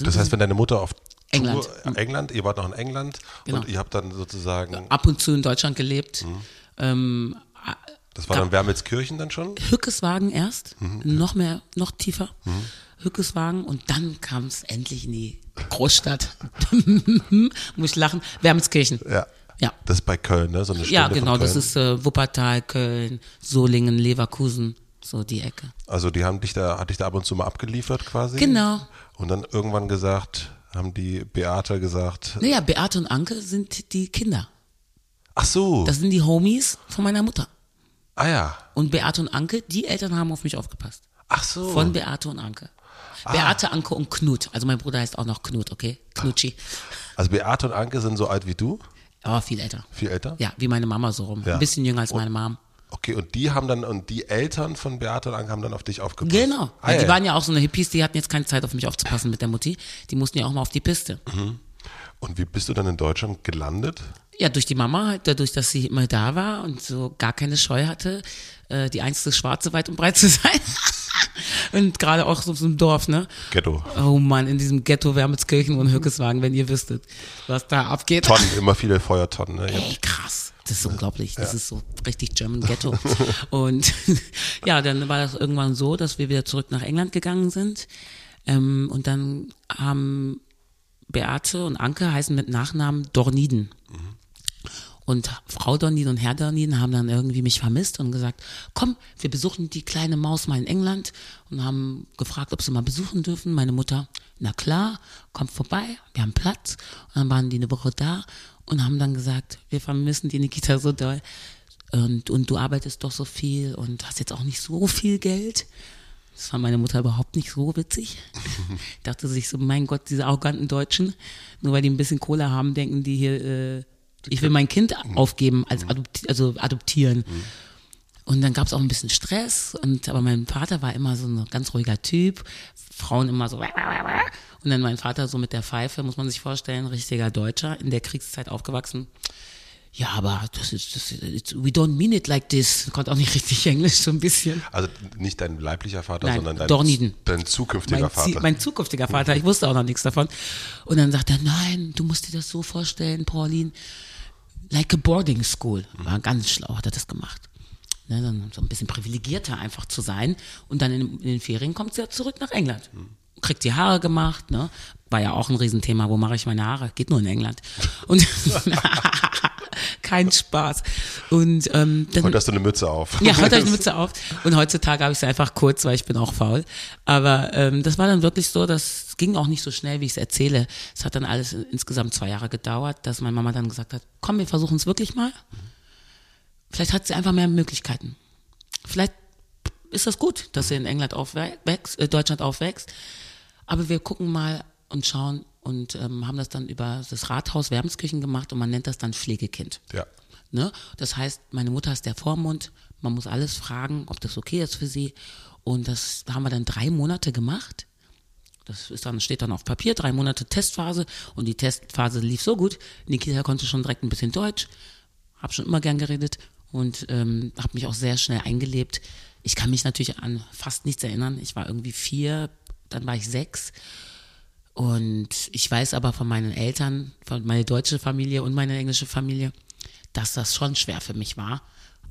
Das heißt, wenn deine Mutter auf
England.
Tour, England, ihr wart noch in England
Genau.
und ihr habt dann sozusagen,
ab und zu in Deutschland gelebt. Ähm,
das war dann Wermelskirchen dann schon?
Hückeswagen erst,
Mhm.
noch mehr, noch tiefer. Hückeswagen und dann kam es endlich in die Großstadt. Muss ich lachen. Wermelskirchen.
Ja.
Ja.
Das ist bei Köln, ne? So eine Stunde
Ja, genau, das ist äh, Wuppertal, Köln, Solingen, Leverkusen, so die Ecke.
Also die haben dich da, hat dich da ab und zu mal abgeliefert quasi?
Genau.
Und dann irgendwann gesagt, haben die Beate gesagt,
Naja, Beate und Anke sind die Kinder.
ach so,
Das sind die Homies von meiner Mutter.
Ah ja,
Und Beate und Anke, die Eltern haben auf mich aufgepasst.
ach so.
Von Beate und Anke.
Ah.
Beate, Anke und Knut. Also mein Bruder heißt auch noch Knut, okay? Knutschi.
also Beate und Anke sind so alt wie du,
Aber viel älter.
viel älter?
Ja, wie meine Mama so rum.
Ja.
Ein bisschen jünger als meine Mom.
Okay, und die haben dann, und die Eltern von Beate und Anke haben dann auf dich aufgepasst?
Genau.
Ah,
Weil die
ja.
waren ja auch so eine Hippies, die hatten jetzt keine Zeit auf mich aufzupassen mit der Mutti. Die mussten ja auch mal auf die Piste.
Und wie bist du dann in Deutschland gelandet?
Ja, durch die Mama, halt dadurch, dass sie immer da war und so gar keine Scheu hatte, äh, die einzige Schwarze weit und breit zu sein. und gerade auch so einem Dorf, ne?
Ghetto.
Oh Mann, in diesem Ghetto Wermelskirchen und Hückeswagen, wenn ihr wüsstet, was da abgeht.
Tonnen, immer viele Feuertonnen. Ne?
Ey, krass. Das ist unglaublich. Das ist so richtig German Ghetto. Und ja, dann war das irgendwann so, dass wir wieder zurück nach England gegangen sind. Ähm, und dann haben Beate und Anke heißen mit Nachnamen Dorniden. Und Frau Dorniden und Herr Dorniden haben dann irgendwie mich vermisst und gesagt, komm, wir besuchen die kleine Maus mal in England und haben gefragt, ob sie mal besuchen dürfen. Meine Mutter, na klar, kommt vorbei, wir haben Platz. Und dann waren die eine Woche da und haben dann gesagt, wir vermissen die Nikita so doll. Und, und du arbeitest doch so viel und hast jetzt auch nicht so viel Geld. Das fand meine Mutter überhaupt nicht so witzig. Dachte sich so, mein Gott, diese arroganten Deutschen, nur weil die ein bisschen Kohle haben, denken die hier, äh, ich will mein Kind aufgeben, als adopti also adoptieren. Und dann gab es auch ein bisschen Stress. Und aber mein Vater war immer so ein ganz ruhiger Typ. Frauen immer so. Und dann mein Vater so mit der Pfeife, muss man sich vorstellen, richtiger Deutscher, in der Kriegszeit aufgewachsen. Ja, aber das ist, das ist, we don't mean it like this. Konnte auch nicht richtig Englisch, so ein bisschen.
Also nicht dein leiblicher Vater,
Nein,
sondern dein,
Dorniden.
dein zukünftiger
Mein,
Vater.
mein zukünftiger Vater, ich wusste auch noch nichts davon. Und dann sagt er, nein, du musst dir das so vorstellen, Pauline, like a boarding school. War ganz schlau, hat er das gemacht. Ne, dann so ein bisschen privilegierter einfach zu sein. Und dann in, in den Ferien kommt sie ja zurück nach England. Kriegt die Haare gemacht, ne? War ja auch ein Riesenthema. Wo mache ich meine Haare? Geht nur in England. Und kein Spaß. Und ähm, dann,
Heute hast du eine Mütze auf.
ja, heute habe ich eine Mütze auf. Und heutzutage habe ich sie einfach kurz, weil ich bin auch faul. Aber ähm, das war dann wirklich so, das ging auch nicht so schnell, wie ich es erzähle. Es hat dann alles insgesamt zwei Jahre gedauert, dass meine Mama dann gesagt hat, komm, wir versuchen es wirklich mal. Vielleicht hat sie einfach mehr Möglichkeiten. Vielleicht ist das gut, dass sie in England aufwächst, äh, Deutschland aufwächst. Aber wir gucken mal und schauen und ähm, haben das dann über das Rathaus Werbenskirchen gemacht und man nennt das dann Pflegekind.
Ja.
Ne? Das heißt, meine Mutter ist der Vormund, man muss alles fragen, ob das okay ist für sie. Und das haben wir dann drei Monate gemacht. Das ist dann, steht dann auf Papier, drei Monate Testphase und die Testphase lief so gut. Nikita konnte schon direkt ein bisschen Deutsch, habe schon immer gern geredet und ähm, habe mich auch sehr schnell eingelebt. Ich kann mich natürlich an fast nichts erinnern. Ich war irgendwie vier, dann war ich sechs. Und ich weiß aber von meinen Eltern, von meiner deutschen Familie und meiner englischen Familie, dass das schon schwer für mich war.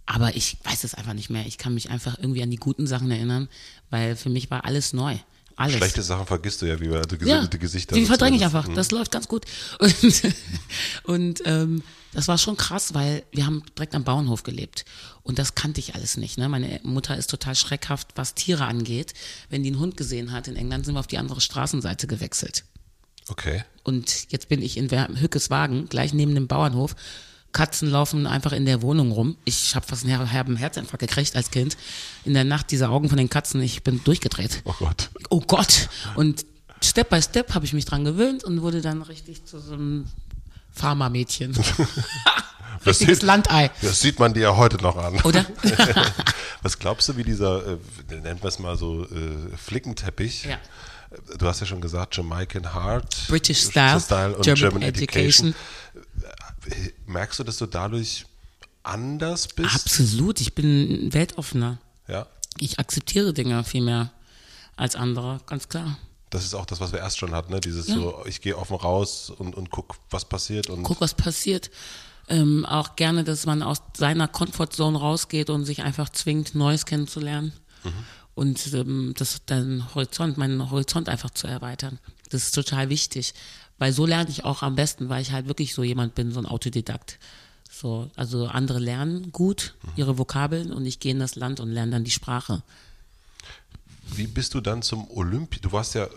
Aber ich weiß es einfach nicht mehr. Ich kann mich einfach irgendwie an die guten Sachen erinnern, weil für mich war alles neu. Alles.
Schlechte Sachen vergisst du ja, wie wir die,
ja,
Gesichter.
Die verdränge ich einfach. Das läuft ganz gut. Und, und ähm, das war schon krass, weil wir haben direkt am Bauernhof gelebt. Und das kannte ich alles nicht. Ne? Meine Mutter ist total schreckhaft, was Tiere angeht. Wenn die einen Hund gesehen hat in England, sind wir auf die andere Straßenseite gewechselt.
Okay.
Und jetzt bin ich in Hückeswagen, gleich neben dem Bauernhof. Katzen laufen einfach in der Wohnung rum. Ich habe fast einen herben Herzinfarkt gekriegt als Kind. In der Nacht diese Augen von den Katzen, ich bin durchgedreht.
Oh Gott.
Oh Gott. Und Step by Step habe ich mich dran gewöhnt und wurde dann richtig zu so einem Pharma-Mädchen.
Das
Richtiges
sieht,
Landei.
das sieht man dir ja heute noch an.
Oder?
Was glaubst du, wie dieser, äh, nennen wir es mal so, äh, Flickenteppich?
Ja.
Du hast ja schon gesagt, Jamaican Heart,
British Style,
und
German
German,
Education.
Education. Merkst du, dass du dadurch anders bist?
Absolut. Ich bin weltoffener.
Ja.
Ich akzeptiere Dinge viel mehr als andere, ganz klar.
Das ist auch das, was wir erst schon hatten, ne? Dieses
Ja.
so, ich gehe offen raus und, und guck, was passiert und
Guck, was passiert. Ähm, auch gerne, dass man aus seiner Comfortzone rausgeht und sich einfach zwingt, Neues kennenzulernen. Und ähm, das deinen Horizont, meinen Horizont einfach zu erweitern. Das ist total wichtig. Weil so lerne ich auch am besten, weil ich halt wirklich so jemand bin, so ein Autodidakt. So, also andere lernen gut ihre Vokabeln und ich gehe in das Land und lerne dann die Sprache.
Wie bist du dann zum Olympi? Du warst ja, äh,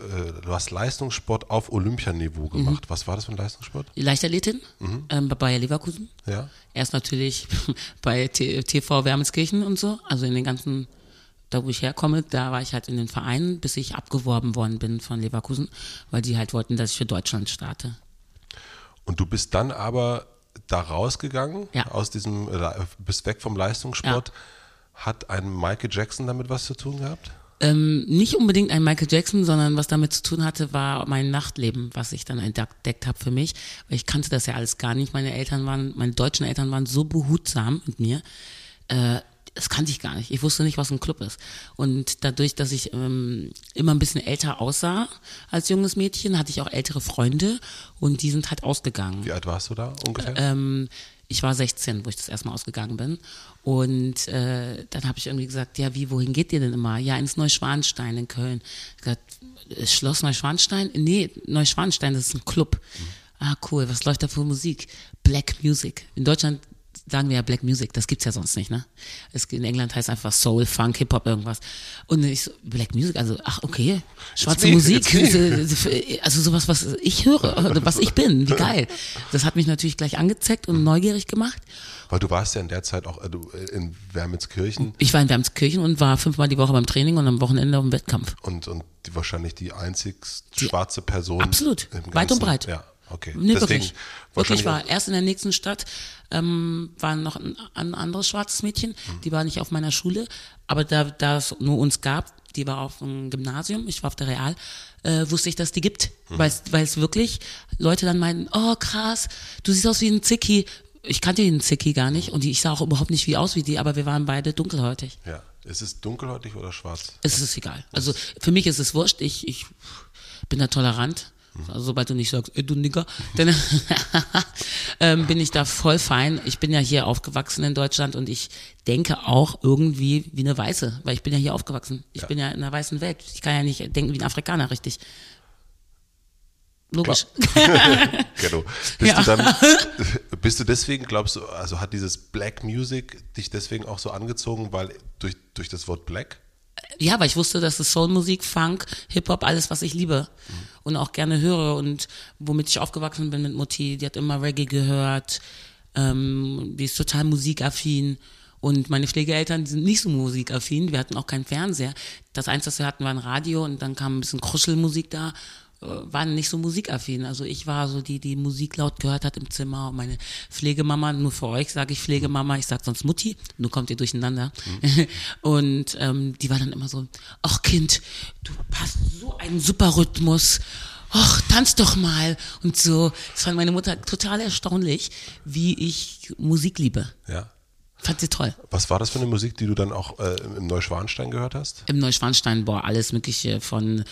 du hast Leistungssport auf Olympianiveau gemacht.
Mhm.
Was war das für ein Leistungssport?
Leichtathletin ähm, bei Bayer Leverkusen.
Ja.
Erst natürlich bei T TV Wermelskirchen und so, also in den ganzen, da wo ich herkomme, da war ich halt in den Vereinen, bis ich abgeworben worden bin von Leverkusen, weil die halt wollten, dass ich für Deutschland starte.
Und du bist dann aber da rausgegangen
Ja.
aus diesem, äh, bist weg vom Leistungssport. Hat ein Michael Jackson damit was zu tun gehabt?
Ähm, nicht unbedingt ein Michael Jackson, sondern was damit zu tun hatte, war mein Nachtleben, was ich dann entdeckt habe für mich. Weil ich kannte das ja alles gar nicht. Meine Eltern waren, meine deutschen Eltern waren so behutsam mit mir. Äh, das kannte ich gar nicht. Ich wusste nicht, was ein Club ist. Und dadurch, dass ich ähm, immer ein bisschen älter aussah als junges Mädchen, hatte ich auch ältere Freunde und die sind halt ausgegangen.
Wie alt warst du da ungefähr?
Ähm, ich war 16, wo ich das erstmal ausgegangen bin. Und äh, dann habe ich irgendwie gesagt, ja, wie, wohin geht ihr denn immer? Ja, ins Neuschwanstein in Köln. Ich gesagt, Schloss Neuschwanstein? Nee, Neuschwanstein, das ist ein Club. Ah, cool, was läuft da für Musik? Black Music. In Deutschland sagen wir ja Black Music, das gibt's ja sonst nicht, ne? Es, in England heißt einfach Soul, Funk, Hip-Hop, irgendwas. Und ich so, Black Music, also, ach, okay, schwarze Musik,
it's
also sowas, was ich höre, was ich bin, wie geil. Das hat mich natürlich gleich angezeckt und neugierig gemacht.
Weil du warst ja in der Zeit auch äh, äh, in Wermelskirchen
Ich war in Wermskirchen und war fünfmal die Woche beim Training und am Wochenende auf dem Wettkampf.
und, und die, wahrscheinlich die einzig schwarze Person.
Absolut. Weit und breit.
Ja, okay.
Nee,
Deswegen
wirklich. Wirklich war erst in der nächsten Stadt ähm, war noch ein, ein anderes schwarzes Mädchen,
Mhm.
die war nicht auf meiner Schule, aber da, da es nur uns gab, die war auf dem Gymnasium, ich war auf der Real, äh, wusste ich, dass die gibt,
Mhm.
weil es wirklich Leute dann meinten, oh krass, du siehst aus wie ein Zicki. Ich kannte den Zicki gar nicht und die, ich sah auch überhaupt nicht wie aus wie die, aber wir waren beide dunkelhäutig.
Ja. Ist es dunkelhäutig oder schwarz?
Es ist egal. Also für mich ist es wurscht. Ich, ich bin da tolerant. Also, sobald du nicht sagst, ey, du Nigger, dann ähm, bin ich da voll fein. Ich bin ja hier aufgewachsen in Deutschland und ich denke auch irgendwie wie eine Weiße, weil ich bin ja hier aufgewachsen. Ich
Ja.
bin ja in einer weißen Welt. Ich kann ja nicht denken wie ein Afrikaner, richtig. Logisch.
Genau. Bist
Ja.
du dann, bist du deswegen, glaubst du, also hat dieses Black Music dich deswegen auch so angezogen, weil durch, durch das Wort Black?
Ja, weil ich wusste, dass es Soulmusik, Funk, Hip-Hop, alles, was ich liebe und auch gerne höre und womit ich aufgewachsen bin mit Mutti, die hat immer Reggae gehört, Ähm, die ist total musikaffin. Und meine Pflegeeltern sind nicht so musikaffin. Wir hatten auch keinen Fernseher. Das Einzige, was wir hatten, war ein Radio und dann kam ein bisschen Kruschelmusik da waren nicht so musikaffin. Also ich war so die, die Musik laut gehört hat im Zimmer. Und meine Pflegemama, nur für euch sage ich Pflegemama, ich sag sonst Mutti, nur kommt ihr durcheinander. Mhm. Und ähm, die war dann immer so, ach Kind, du hast so einen super Rhythmus. ach, tanz doch mal. Und so, das fand meine Mutter total erstaunlich, wie ich Musik liebe.
Ja.
Fand sie toll.
Was war das für eine Musik, die du dann auch äh, im Neuschwanstein gehört hast?
Im Neuschwanstein, boah, alles Mögliche von,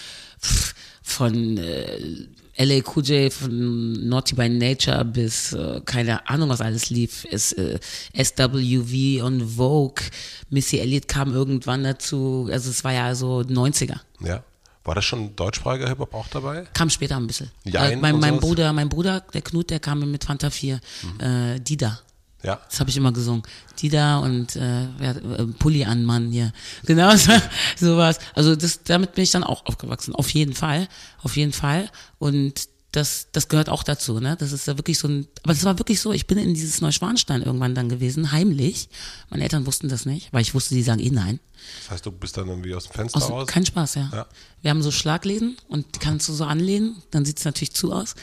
von äh, LA QJ, von Naughty by Nature bis, äh, keine Ahnung, was alles lief. Es, äh, SWV und Vogue. Missy Elliott kam irgendwann dazu. Also es war ja so 90er.
Ja. War das schon deutschsprachiger Hip-Hop auch dabei?
Kam später ein bisschen.
Jein
äh, mein, mein? Bruder, mein Bruder, der Knut, der kam mit Fanta 4. Äh, Dida.
Ja.
Das habe ich immer gesungen. Dida und äh, äh, Pulli an Mann hier. Genau so, sowas. Also das, damit bin ich dann auch aufgewachsen. Auf jeden Fall. Auf jeden Fall. Und das, das gehört auch dazu, ne? Das ist ja wirklich so ein, aber das war wirklich so, ich bin in dieses Neuschwanstein irgendwann dann gewesen, heimlich. Meine Eltern wussten das nicht, weil ich wusste, die sagen eh nein.
Das heißt, du bist dann irgendwie aus dem Fenster
Aus,
raus?
kein Spaß, ja.
Ja.
Wir haben so Schlagläden und die kannst du so anlehnen, dann sieht's natürlich zu aus.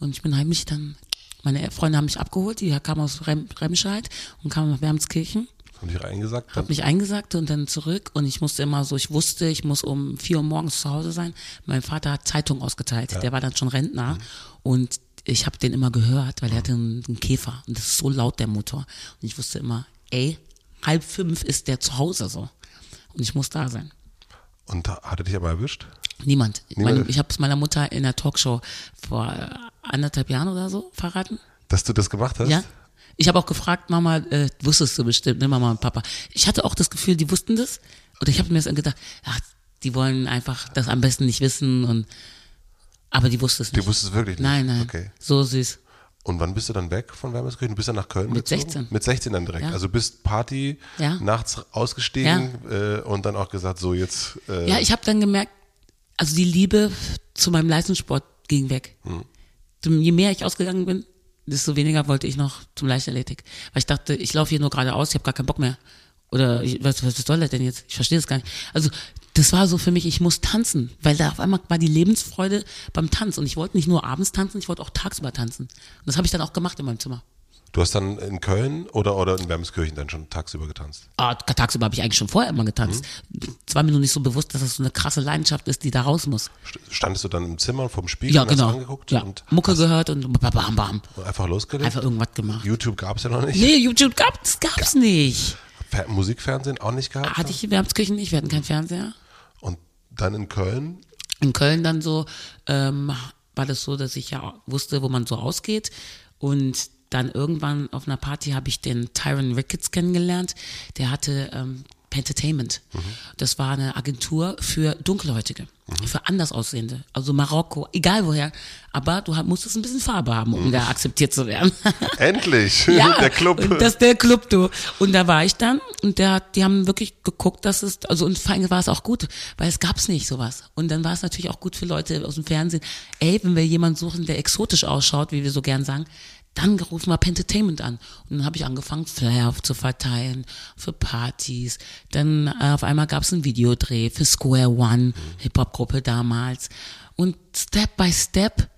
Und ich bin heimlich dann, meine Freunde haben mich abgeholt, die kamen aus Rem, Remscheid und kamen nach Wermskirchen,
Haben die reingesagt?
hab mich eingesagt und dann zurück und ich musste immer so, ich wusste, ich muss um vier Uhr morgens zu Hause sein. Mein Vater hat Zeitung ausgeteilt, der war dann schon Rentner und ich habe den immer gehört, weil er hatte einen, einen Käfer und das ist so laut, der Motor. Und ich wusste immer, ey, halb fünf ist der zu Hause so. Und ich muss da sein.
Und hat er dich aber erwischt?
Niemand.
Niemand.
Meine, ich habe es meiner Mutter in der Talkshow vor anderthalb Jahren oder so verraten.
Dass du das gemacht hast?
Ja. Ich habe auch gefragt, Mama, äh, wusstest du bestimmt, ne, Mama und Papa. Ich hatte auch das Gefühl, die wussten das. Oder ich habe mir das gedacht, ach, die wollen einfach das am besten nicht wissen und aber die wussten es nicht.
Die wusstest es wirklich nicht?
Nein, nein.
Okay.
So süß.
Und wann bist du dann weg von Wermelskirchen? Du bist dann nach Köln
Mit
gezogen?
16.
Mit 16 dann direkt.
Ja.
Also bist Party,
Ja.
nachts ausgestiegen äh, und dann auch gesagt, so jetzt. Äh,
Ja, ich habe dann gemerkt, also die Liebe zu meinem Leistungssport ging weg.
Hm.
Je mehr ich ausgegangen bin, desto weniger wollte ich noch zum Leichtathletik. Weil ich dachte, ich laufe hier nur geradeaus, ich habe gar keinen Bock mehr. Oder ich, was, was soll das denn jetzt? Ich verstehe das gar nicht. Also das war so für mich, ich muss tanzen, weil da auf einmal war die Lebensfreude beim Tanz und ich wollte nicht nur abends tanzen, ich wollte auch tagsüber tanzen. Und das habe ich dann auch gemacht in meinem Zimmer.
Du hast dann in Köln oder, oder in Wermelskirchen dann schon tagsüber getanzt?
Ah, tagsüber habe ich eigentlich schon vorher immer getanzt. Es war mir nur nicht so bewusst, dass das so eine krasse Leidenschaft ist, die da raus muss.
St- Standest du dann im Zimmer vorm Spiegel
Ja,
und hast
genau.
angeguckt
Ja.
und
Mucke
hast
gehört und bam, bam.
einfach losgelegt?
Einfach irgendwas gemacht.
YouTube gab es ja noch nicht.
Nee, YouTube gab's, gab's nicht.
Fer Musikfernsehen auch nicht gehabt?
Hatte ich in Wermskirchen nicht, wir hatten keinen Fernseher.
Und dann in Köln?
In Köln dann so, ähm, war das so, dass ich ja wusste, wo man so ausgeht. Und dann irgendwann auf einer Party habe ich den Tyron Ricketts kennengelernt. Der hatte ähm, Pentertainment. Das war eine Agentur für Dunkelhäutige, für anders aussehende. Also Marokko, egal woher. Aber du musstest ein bisschen Farbe haben, um da akzeptiert zu werden.
Endlich!
Ja,
der Club.
Das ist der Club, du. Und da war ich dann und der die haben wirklich geguckt, dass es, also und vor allem war es auch gut, weil es gab's nicht sowas. Und dann war es natürlich auch gut für Leute aus dem Fernsehen. Ey, wenn wir jemanden suchen, der exotisch ausschaut, wie wir so gern sagen, dann rufen wir Pentertainment an. Und dann habe ich angefangen, Flyer zu verteilen für Partys. Dann äh, auf einmal gab's einen Videodreh für Square One, Hip-Hop-Gruppe damals. Und Step by Step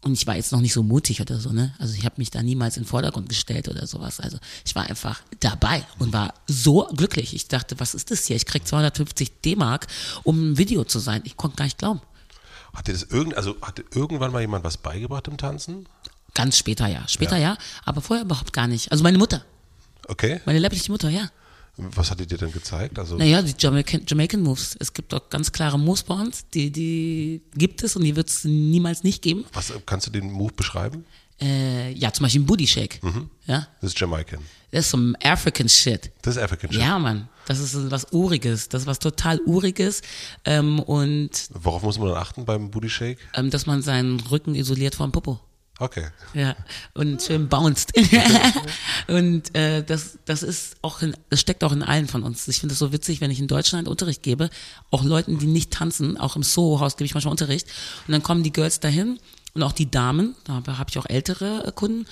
und ich war jetzt noch nicht so mutig oder so, ne? Also ich habe mich da niemals in den Vordergrund gestellt oder sowas. Also ich war einfach dabei und war so glücklich. Ich dachte, was ist das hier? Ich krieg 250 D-Mark, um ein Video zu sein. Ich konnte gar nicht glauben.
Hat dir das irgend, also hatte irgendwann mal jemand was beigebracht im Tanzen?
Ganz später ja. Später ja, aber vorher überhaupt gar nicht. Also meine Mutter,
Okay.
meine leibliche Mutter, ja.
Was hat die dir denn gezeigt? Also
Naja, die Jamaican, Jamaican Moves. Es gibt doch ganz klare Moves bei uns, die, die gibt es und die wird es niemals nicht geben.
was kannst du den Move beschreiben?
Äh, ja, zum Beispiel ein Booty Shake. Ja,
Das ist Jamaican.
das ist some African Shit.
Das ist African Shit.
Ja, Mann, das ist was Uriges, das ist was total Uriges ähm, und
Worauf muss man dann achten beim Booty Shake?
ähm, dass man seinen Rücken isoliert vom Popo.
Okay.
Ja, und schön bounced. und äh, das, das ist auch, in, das steckt auch in allen von uns. Ich finde es so witzig, wenn ich in Deutschland Unterricht gebe, auch Leuten, die nicht tanzen, auch im Soho-Haus gebe ich manchmal Unterricht. Und dann kommen die Girls dahin und auch die Damen, da habe ich auch ältere äh, Kunden.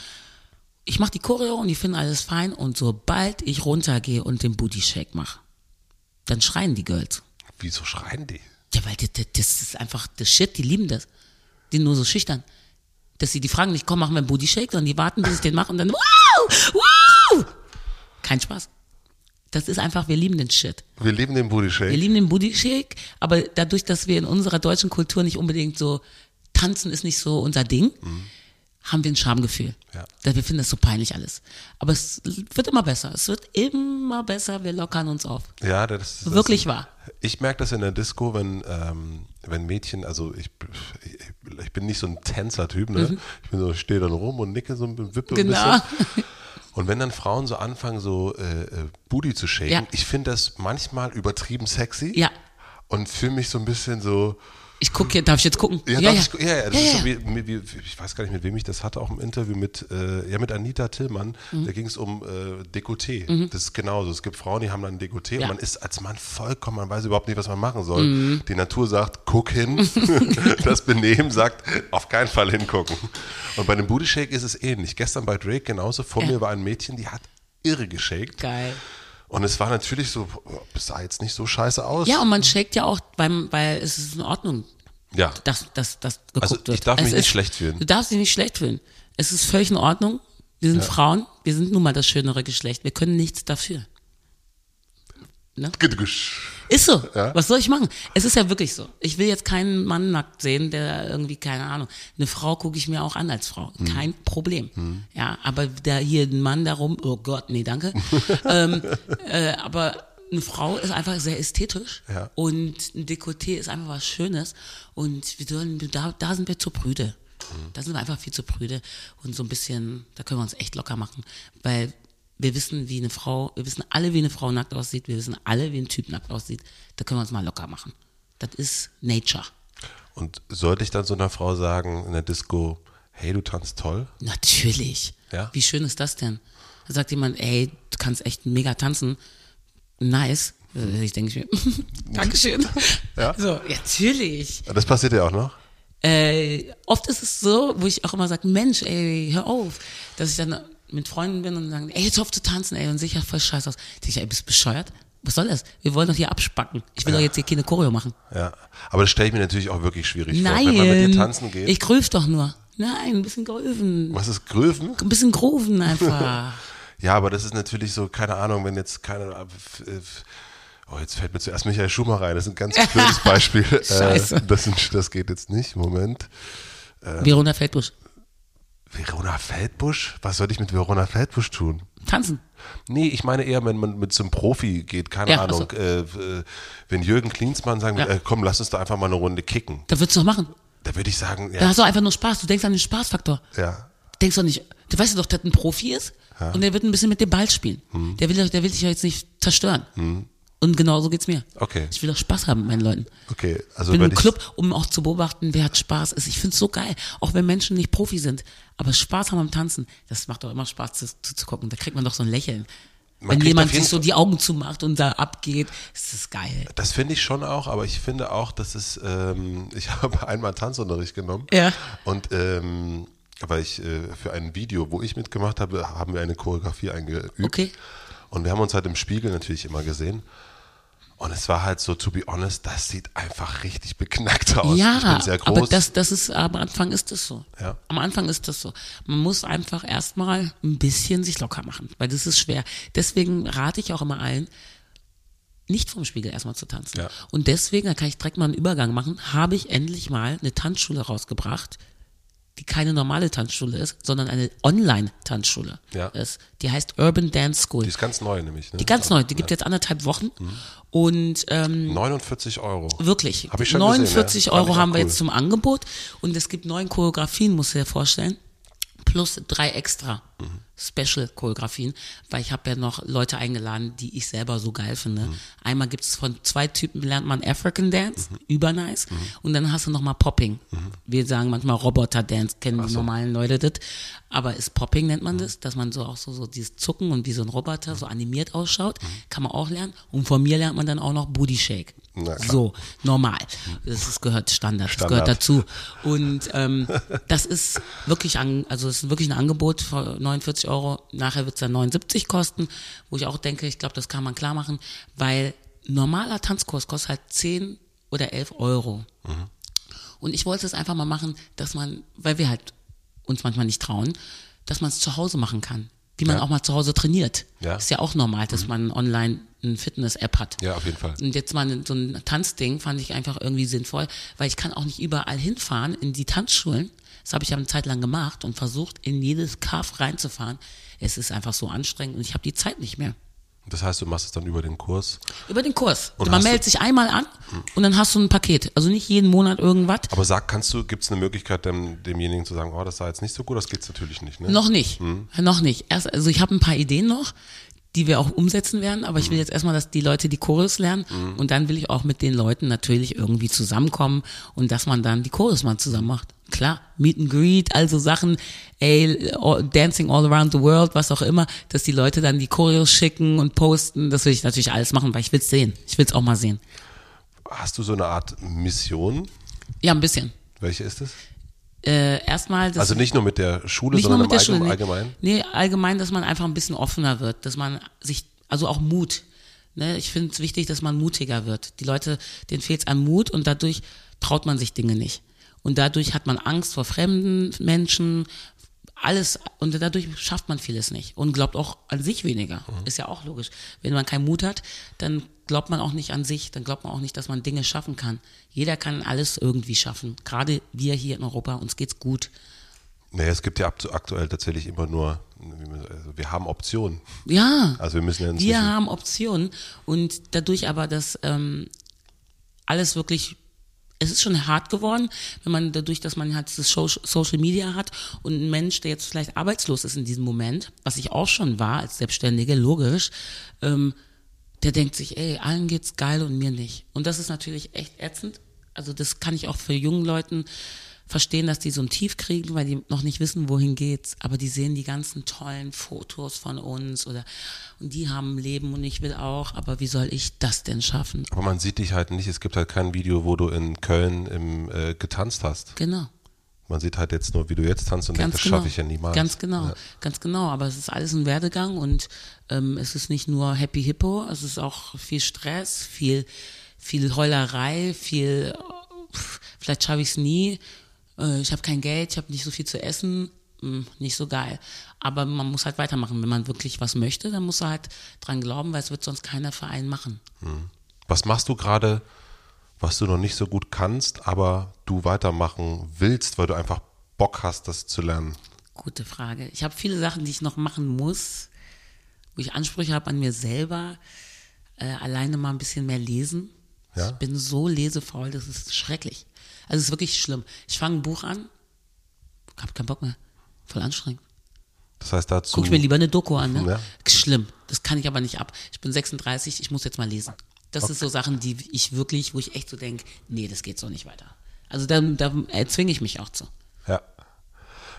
ich mache die Choreo und die finden alles fein und sobald ich runtergehe und den Booty Shake mache, dann schreien die Girls.
Wieso schreien die?
Ja, weil das, das ist einfach das Shit, die lieben das. Die sind nur so schüchtern. Dass sie die fragen nicht, komm, machen wir einen Booty Shake, sondern die warten, bis ich den mache und dann, wow, wow. Kein Spaß. Das ist einfach, wir lieben den Shit.
Wir lieben den Booty
Wir
Shake.
lieben den Booty Shake, aber dadurch, dass wir in unserer deutschen Kultur nicht unbedingt so, tanzen ist nicht so unser Ding, haben wir ein Schamgefühl.
Ja.
Wir finden das so peinlich alles. Aber es wird immer besser. Es wird immer besser. Wir lockern uns auf.
Ja, das, das
Wirklich wahr.
Ich merke das in der Disco, wenn, ähm, wenn Mädchen, also ich, ich, ich bin nicht so ein Tänzer-Typ, ne? Ich bin so, stehe dann rum und nicke so ein wippe ein
Mhm. Genau.
bisschen. Und wenn dann Frauen so anfangen, so äh, äh, Booty zu shaken,
Ja.
ich finde das manchmal übertrieben sexy.
Ja.
Und fühle mich so ein bisschen so,
Ich gucke hier, darf ich jetzt gucken?
ja,
ja,
darf Ich, ja, ja, das
Ja,
ist
ja.
so wie, wie, ich weiß gar nicht, mit wem ich das hatte, auch im Interview mit, äh, ja, mit Anita Tillmann.
Mhm.
Da ging es um äh, Dekolleté. Das ist genauso. Es gibt Frauen, die haben dann ein Dekolleté
Ja.
und man ist als Mann vollkommen, man weiß überhaupt nicht, was man machen soll.
Mhm.
Die Natur sagt, guck hin. das Benehmen sagt, auf keinen Fall hingucken. Und bei dem Booty Shake ist es ähnlich. Gestern bei Drake genauso. Vor
Ja.
mir war ein Mädchen, die hat irre geshakt.
Geil.
Und es war natürlich so, es sah jetzt nicht so scheiße aus.
Ja, und man shakt ja auch, weil, weil es ist in Ordnung,
ja.
dass, dass, dass geguckt
Also, ich
wird.
darf mich
es
nicht
ist,
schlecht fühlen.
Du darfst dich nicht schlecht fühlen. Es ist völlig in Ordnung. Wir sind Frauen. Wir sind nun mal das schönere Geschlecht. Wir können nichts dafür. Ne? Ist so.
Ja.
Was soll ich machen? Es ist ja wirklich so. Ich will jetzt keinen Mann nackt sehen, der irgendwie, keine Ahnung, eine Frau gucke ich mir auch an als Frau.
Mhm.
Kein Problem. Ja, aber da hier ein Mann darum, oh Gott, nee, danke. ähm, äh, aber eine Frau ist einfach sehr ästhetisch
Ja.
und ein Dekolleté ist einfach was Schönes und wir sollen, da, da sind wir zu prüde.
Mhm.
Da sind wir einfach viel zu prüde und so ein bisschen, da können wir uns echt locker machen, weil wir wissen, wie eine Frau, wir wissen alle, wie eine Frau nackt aussieht, wir wissen alle, wie ein Typ nackt aussieht. Da können wir uns mal locker machen. Das ist Nature.
Und sollte ich dann so einer Frau sagen in der Disco, hey, du tanzt toll?
Natürlich.
Ja?
Wie schön ist das denn? Da sagt jemand, ey, du kannst echt mega tanzen. Nice. Äh, Ich denke mir, Dankeschön.
Ja?
So, ja, natürlich.
Das passiert ja auch noch.
Äh, oft ist es so, wo ich auch immer sage, Mensch, ey, hör auf, dass ich dann mit Freunden bin und sagen, ey, jetzt auf zu tanzen, ey, und sehe ich ja voll scheiße aus. Ich denke, ey, bist du bescheuert? Was soll das? Wir wollen doch hier abspacken. Ich will doch jetzt hier keine Choreo machen.
Ja. Aber das stelle ich mir natürlich auch wirklich schwierig
Nein.
vor. Wenn man mit dir tanzen geht.
Ich grüf doch nur. Nein, ein bisschen gröven.
was ist Gröven?
Ein bisschen grooven einfach.
Ja, aber das ist natürlich so, keine Ahnung, wenn jetzt keine. äh, Oh, jetzt fällt mir zuerst Michael Schumacher rein. Das ist ein ganz blödes Beispiel.
Scheiße.
Äh, das, das geht jetzt nicht. Moment.
Verona Feldbusch.
Verona Feldbusch? Was soll ich mit Verona Feldbusch tun?
Tanzen.
Nee, ich meine eher, wenn man mit so einem Profi geht, keine
Ja,
Ahnung, äh, äh, wenn Jürgen Klinsmann sagen würde,
Ja.
äh, komm, lass uns da einfach mal eine Runde kicken.
Da würdest du doch machen.
Da würde ich sagen,
Da
ja,
hast du einfach nur Spaß. Du denkst an den Spaßfaktor.
ja.
Du denkst doch nicht, du weißt doch, dass ein Profi ist und der wird ein bisschen mit dem Ball spielen.
Hm.
Der, will, der will dich ja jetzt nicht zerstören. Und genau so geht's mir.
Okay.
Ich will doch Spaß haben mit meinen Leuten.
Okay, also
Ich bin im Club, um auch zu beobachten, wer hat Spaß. ist. Ich find's so geil, auch wenn Menschen nicht Profi sind, aber Spaß haben am Tanzen. Das macht doch immer Spaß zu, zu, zu gucken. Da kriegt man doch so ein Lächeln.
Man
wenn jemand sich so die Augen zumacht und da abgeht, ist das geil.
Das finde ich schon auch, aber ich finde auch, dass es, ähm, ich habe einmal Tanzunterricht genommen.
Ja.
Und ähm, weil ich äh, für ein Video, wo ich mitgemacht habe, haben wir eine Choreografie eingeübt.
Okay.
Und wir haben uns halt im Spiegel natürlich immer gesehen. Und es war halt so, to be honest, das sieht einfach richtig beknackt aus.
Ja,
ich bin sehr groß.
aber das, das ist, am Anfang ist das so.
Ja.
Am Anfang ist das so. Man muss einfach erstmal ein bisschen sich locker machen, weil das ist schwer. Deswegen rate ich auch immer allen, nicht vom Spiegel erstmal zu tanzen.
Ja.
Und deswegen, da kann ich direkt mal einen Übergang machen, habe ich endlich mal eine Tanzschule rausgebracht, die keine normale Tanzschule ist, sondern eine Online-Tanzschule
Ja.
ist. Die heißt Urban Dance School.
die ist ganz neu nämlich. Ne?
Die ganz neu, die gibt jetzt anderthalb Wochen. Und ähm,
49 Euro.
Wirklich.
Hab ich schon
49
gesehen, ja. Fand
Euro haben wir
cool.
jetzt zum Angebot und es gibt neun Choreografien, musst du dir vorstellen. Plus drei extra
Mhm.
Special-Choreografien, weil ich habe ja noch Leute eingeladen, die ich selber so geil finde.
Mhm.
Einmal gibt es von zwei Typen, lernt man African Dance,
Mhm.
übernice. Und dann hast du noch mal Popping. Wir sagen manchmal Roboter-Dance, kennen die normalen Leute das. Aber ist Popping nennt man das, dass man so auch so, so dieses Zucken und wie so ein Roboter so animiert ausschaut. Kann man auch lernen. Und von mir lernt man dann auch noch Booty Shake. So, normal. Das ist, gehört Standard, das
Standard.
gehört dazu. Und ähm, das ist wirklich, an, also es ist wirklich ein Angebot für 49 Euro. Nachher wird es dann 79 kosten, wo ich auch denke, ich glaube, das kann man klar machen, weil normaler Tanzkurs kostet halt 10 oder 11 Euro. Und ich wollte es einfach mal machen, dass man, weil wir halt uns manchmal nicht trauen, dass man es zu Hause machen kann. Wie man
Ja.
auch mal zu Hause trainiert.
Ja.
Ist ja auch normal, dass man online eine Fitness-App hat.
Ja, auf jeden Fall.
Und jetzt mal so ein Tanzding fand ich einfach irgendwie sinnvoll, weil ich kann auch nicht überall hinfahren in die Tanzschulen. Das habe ich ja eine Zeit lang gemacht und versucht, in jedes Kaff reinzufahren. Es ist einfach so anstrengend und ich habe die Zeit nicht mehr.
Das heißt, du machst es dann über den Kurs.
Über den Kurs.
Und
Man meldet sich einmal an und dann hast du ein Paket. Also nicht jeden Monat irgendwas.
Aber sag, kannst du, gibt es eine Möglichkeit, dem, demjenigen zu sagen, oh, das sah jetzt nicht so gut, das geht's natürlich nicht, ne?
Noch nicht. Noch nicht. Erst, also ich habe ein paar Ideen noch, die wir auch umsetzen werden, aber ich will jetzt erstmal, dass die Leute die Chorus lernen und dann will ich auch mit den Leuten natürlich irgendwie zusammenkommen und dass man dann die Chorus mal zusammen macht. Klar, Meet and Greet, also Sachen, ey, Dancing all around the world, was auch immer, dass die Leute dann die Choreos schicken und posten, das will ich natürlich alles machen, weil ich will's sehen. Ich will's auch mal sehen.
Hast du so eine Art Mission?
Ja, ein bisschen.
Welche ist es?
Äh, erstmal, das
Also nicht nur mit der Schule, sondern
mit
im
der
Allgemeinen?
Schule. Nee, nee, allgemein, dass man einfach ein bisschen offener wird, dass man sich, also auch Mut. Ne? Ich finde es wichtig, dass man mutiger wird. Die Leute, denen fehlt es an Mut und dadurch traut man sich Dinge nicht. Und dadurch hat man Angst vor fremden Menschen, alles, und dadurch schafft man vieles nicht und glaubt auch an sich weniger. Ist ja auch logisch. Wenn man keinen Mut hat, dann glaubt man auch nicht an sich, dann glaubt man auch nicht, dass man Dinge schaffen kann. Jeder kann alles irgendwie schaffen. Gerade wir hier in Europa, uns geht's gut.
Nee, es gibt ja aktu- aktuell tatsächlich immer nur, also wir haben Optionen.
Ja.
Also wir müssen ja
Wir haben Optionen und dadurch aber, dass ähm, alles wirklich, es ist schon hart geworden, wenn man dadurch, dass man halt das Social Media hat und ein Mensch, der jetzt vielleicht arbeitslos ist in diesem Moment, was ich auch schon war als Selbstständige, logisch, ähm, der denkt sich, ey, allen geht's geil und mir nicht. Und das ist natürlich echt ätzend. Also das kann ich auch für jungen Leuten verstehen, dass die so ein Tief kriegen, weil die noch nicht wissen, wohin geht's. Aber die sehen die ganzen tollen Fotos von uns oder und die haben ein Leben und ich will auch. Aber wie soll ich das denn schaffen?
Aber man sieht dich halt nicht, es gibt halt kein Video, wo du in Köln im, äh, getanzt hast.
Genau.
Man sieht halt jetzt nur, wie du jetzt tanzt und denkt, das
genau.
schaffe ich ja niemals.
Ganz genau,
Ja.
ganz genau. Aber es ist alles ein Werdegang und ähm, es ist nicht nur Happy Hippo, es ist auch viel Stress, viel, viel Heulerei, viel, pff, vielleicht schaffe ich es nie. Äh, ich habe kein Geld, ich habe nicht so viel zu essen, hm, nicht so geil. Aber man muss halt weitermachen. Wenn man wirklich was möchte, dann muss er halt dran glauben, weil es wird sonst keiner Verein machen.
Was machst du gerade, was du noch nicht so gut kannst, aber du weitermachen willst, weil du einfach Bock hast, das zu lernen?
Gute Frage. Ich habe viele Sachen, die ich noch machen muss, wo ich Ansprüche habe an mir selber. Äh, alleine mal ein bisschen mehr lesen.
Ja?
Ich bin so lesefaul, das ist schrecklich. Also es ist wirklich schlimm. Ich fange ein Buch an, hab keinen Bock mehr. Voll anstrengend.
Das heißt dazu.
Guck ich mir lieber eine Doku an, ne?
Ja.
Schlimm. Das kann ich aber nicht ab. Ich bin 36, ich muss jetzt mal lesen. Das ist so Sachen, die ich wirklich, wo ich echt so denke, nee, das geht so nicht weiter. Also da, da erzwinge ich mich auch zu.
Ja.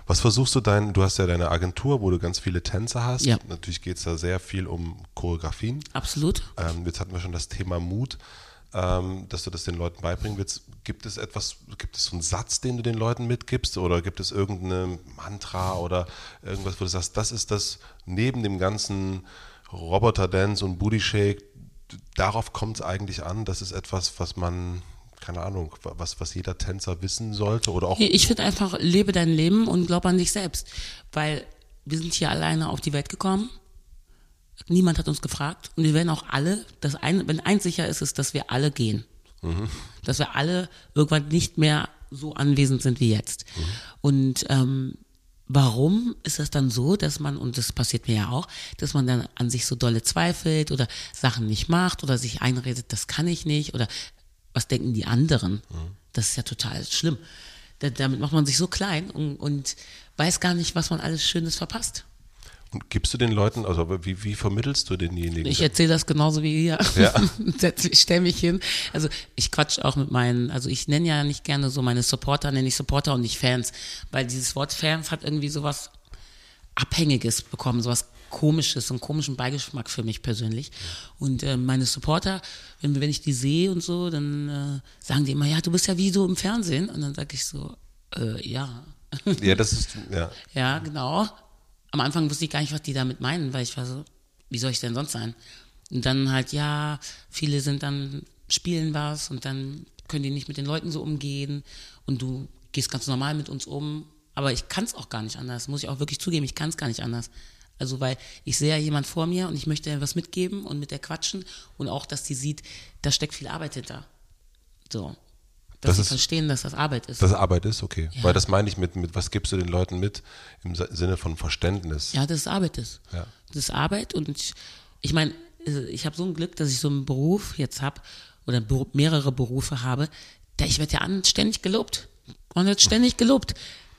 Was versuchst du dein, du hast ja deine Agentur, wo du ganz viele Tänzer hast.
Ja.
Natürlich geht es da sehr viel um Choreografien.
Absolut.
Ähm, jetzt hatten wir schon das Thema Mut, ähm, dass du das den Leuten beibringen willst. Gibt es etwas, gibt es so einen Satz, den du den Leuten mitgibst oder gibt es irgendeine Mantra oder irgendwas, wo du sagst, das ist das neben dem ganzen Roboter-Dance und Booty-Shake, darauf kommt es eigentlich an, das ist etwas, was man, keine Ahnung, was, was jeder Tänzer wissen sollte oder auch
ich finde einfach, lebe dein Leben und glaub an dich selbst. Weil wir sind hier alleine auf die Welt gekommen. Niemand hat uns gefragt. Und wir werden auch alle, das ein, wenn eins sicher ist, ist, dass wir alle gehen. Dass wir alle irgendwann nicht mehr so anwesend sind wie jetzt. Und ähm, warum ist das dann so, dass man, und das passiert mir ja auch, dass man dann an sich so dolle zweifelt oder Sachen nicht macht oder sich einredet, das kann ich nicht oder was denken die anderen? Das ist ja total schlimm. Da, damit macht man sich so klein und, und weiß gar nicht, was man alles Schönes verpasst.
Gibst du den Leuten, also wie, wie vermittelst du denjenigen?
Ich erzähle das genauso wie hier.
Ja.
Setz mich, stell mich hin. Also ich quatsch auch mit meinen, also ich nenne ja nicht gerne so meine Supporter, nenne ich Supporter und nicht Fans, weil dieses Wort Fans hat irgendwie sowas Abhängiges bekommen, sowas komisches, so einen komischen Beigeschmack für mich persönlich. Und äh, meine Supporter, wenn, wenn ich die sehe und so, dann äh, sagen die immer, ja, du bist ja wie so im Fernsehen. Und dann sage ich so, äh, ja.
Ja, das ist, ja.
Ja, genau. Am Anfang wusste ich gar nicht, was die damit meinen, weil ich war so, wie soll ich denn sonst sein? Und dann halt, ja, viele sind dann, spielen was und dann können die nicht mit den Leuten so umgehen und du gehst ganz normal mit uns um. Aber ich kann es auch gar nicht anders, muss ich auch wirklich zugeben, ich kann es gar nicht anders. Also weil ich sehe ja jemand vor mir und ich möchte was mitgeben und mit der quatschen und auch, dass die sieht, da steckt viel Arbeit hinter. So. Dass
Das
sie
ist-
verstehen, dass das Arbeit ist.
Dass Arbeit ist, okay.
Ja.
Weil das meine ich mit, mit, was gibst du den Leuten mit im Sinne von Verständnis?
Ja, das ist Arbeit ist.
Ja.
Das ist Arbeit und ich, ich meine, äh, ich habe so ein Glück, dass ich so einen Beruf jetzt habe oder mehrere Berufe habe, da ich werde ja ständig gelobt. Man wird ständig gelobt.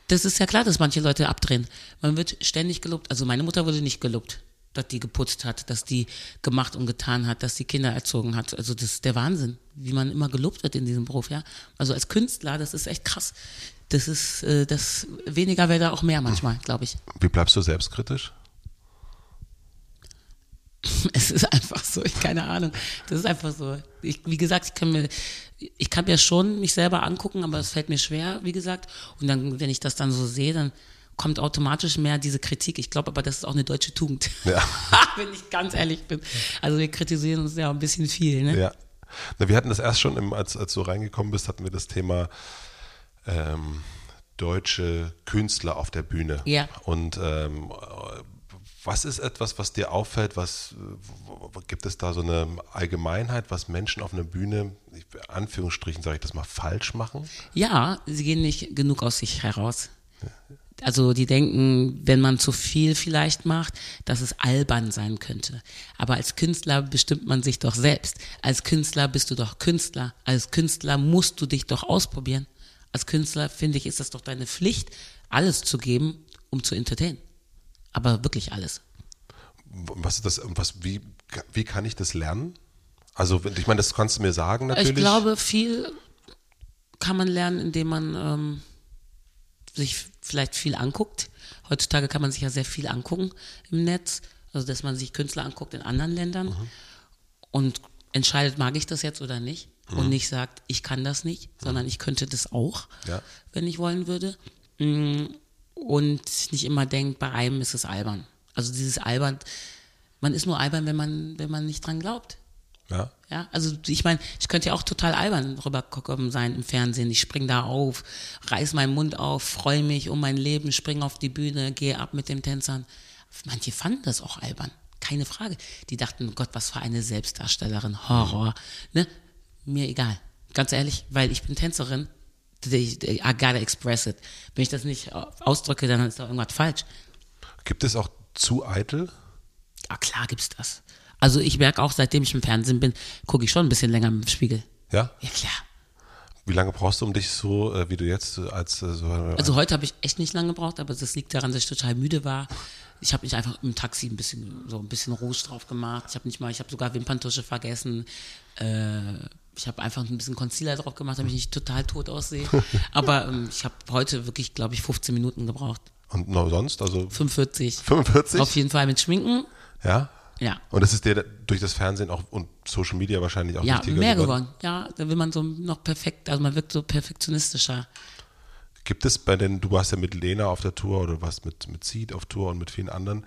Das ist ja klar, dass manche Leute abdrehen. Man wird ständig gelobt. Also meine Mutter wurde nicht gelobt, dass die geputzt hat, dass die gemacht und getan hat, dass die Kinder erzogen hat. Also das ist der Wahnsinn, wie man immer gelobt wird in diesem Beruf, ja. Also als Künstler, das ist echt krass. Das ist, äh, das weniger wäre da auch mehr manchmal, glaube ich.
Wie bleibst du selbstkritisch?
Es ist einfach so, ich keine Ahnung. Das ist einfach so. Ich, wie gesagt, ich kann mir, ich kann mir schon mich selber angucken, aber es fällt mir schwer, wie gesagt. Und dann, wenn ich das dann so sehe, dann kommt automatisch mehr diese Kritik. Ich glaube aber, das ist auch eine deutsche Tugend.
Ja.
wenn ich ganz ehrlich bin. Also wir kritisieren uns ja ein bisschen viel, ne?
Ja. Na, wir hatten das erst schon, im, als, als du reingekommen bist, hatten wir das Thema ähm, deutsche Künstler auf der Bühne.
Ja.
Und ähm, was ist etwas, was dir auffällt? Was gibt es da so eine Allgemeinheit, was Menschen auf einer Bühne, ich, Anführungsstrichen sage ich das mal, falsch machen?
Ja, sie gehen nicht genug aus sich heraus. Also die denken, wenn man zu viel vielleicht macht, dass es albern sein könnte. Aber als Künstler bestimmt man sich doch selbst. Als Künstler bist du doch Künstler. Als Künstler musst du dich doch ausprobieren. Als Künstler finde ich, ist das doch deine Pflicht, alles zu geben, um zu entertainen. Aber wirklich alles.
Was ist das, was, wie, wie kann ich das lernen? Also, ich meine, das kannst du mir sagen natürlich.
Ich glaube, viel kann man lernen, indem man ähm, sich vielleicht viel anguckt. Heutzutage kann man sich ja sehr viel angucken im Netz. Also, dass man sich Künstler anguckt in anderen Ländern und entscheidet, mag ich das jetzt oder nicht. Und nicht sagt, ich kann das nicht, sondern ich könnte das auch,
Ja.
wenn ich wollen würde. Mm, Und nicht immer denkt, bei einem ist es albern. Also dieses albern, man ist nur albern, wenn man, wenn man nicht dran glaubt.
Ja.
Ja, also ich meine, ich könnte ja auch total albern rüberkommen sein im Fernsehen. Ich spring da auf, reiß meinen Mund auf, freue mich um mein Leben, spring auf die Bühne, gehe ab mit den Tänzern. Manche fanden das auch albern, keine Frage. Die dachten, Gott, was für eine Selbstdarstellerin, Horror. Ne? Mir egal, ganz ehrlich, weil ich bin Tänzerin. I gotta express it. Wenn ich das nicht ausdrücke, dann ist da irgendwas falsch.
Gibt es auch zu eitel?
Ja, klar gibt's das. Also ich merke auch, seitdem ich im Fernsehen bin, gucke ich schon ein bisschen länger im Spiegel.
Ja.
Ja, klar.
Wie lange brauchst du, um dich so, äh, wie du jetzt äh, als äh, so
Also heute habe ich echt nicht lange gebraucht, aber das liegt daran, dass ich total müde war. Ich habe mich einfach im Taxi ein bisschen so ein bisschen Rouge drauf gemacht. Ich habe nicht mal, ich habe sogar Wimperntusche vergessen. Äh, ich habe einfach ein bisschen Concealer drauf gemacht, damit ich nicht total tot aussehe. Aber ähm, ich habe heute wirklich, glaube ich, 15 Minuten gebraucht.
und noch sonst, also
45.
45?
Auf jeden Fall mit Schminken.
Ja.
Ja.
Und das ist dir durch das Fernsehen auch und Social Media wahrscheinlich auch
Ja,
wichtiger
mehr geworden. Ja, da will man so noch perfekt, also man wirkt so perfektionistischer.
Gibt es bei den, du warst ja mit Lena auf der Tour oder warst mit, mit Seed auf Tour und mit vielen anderen.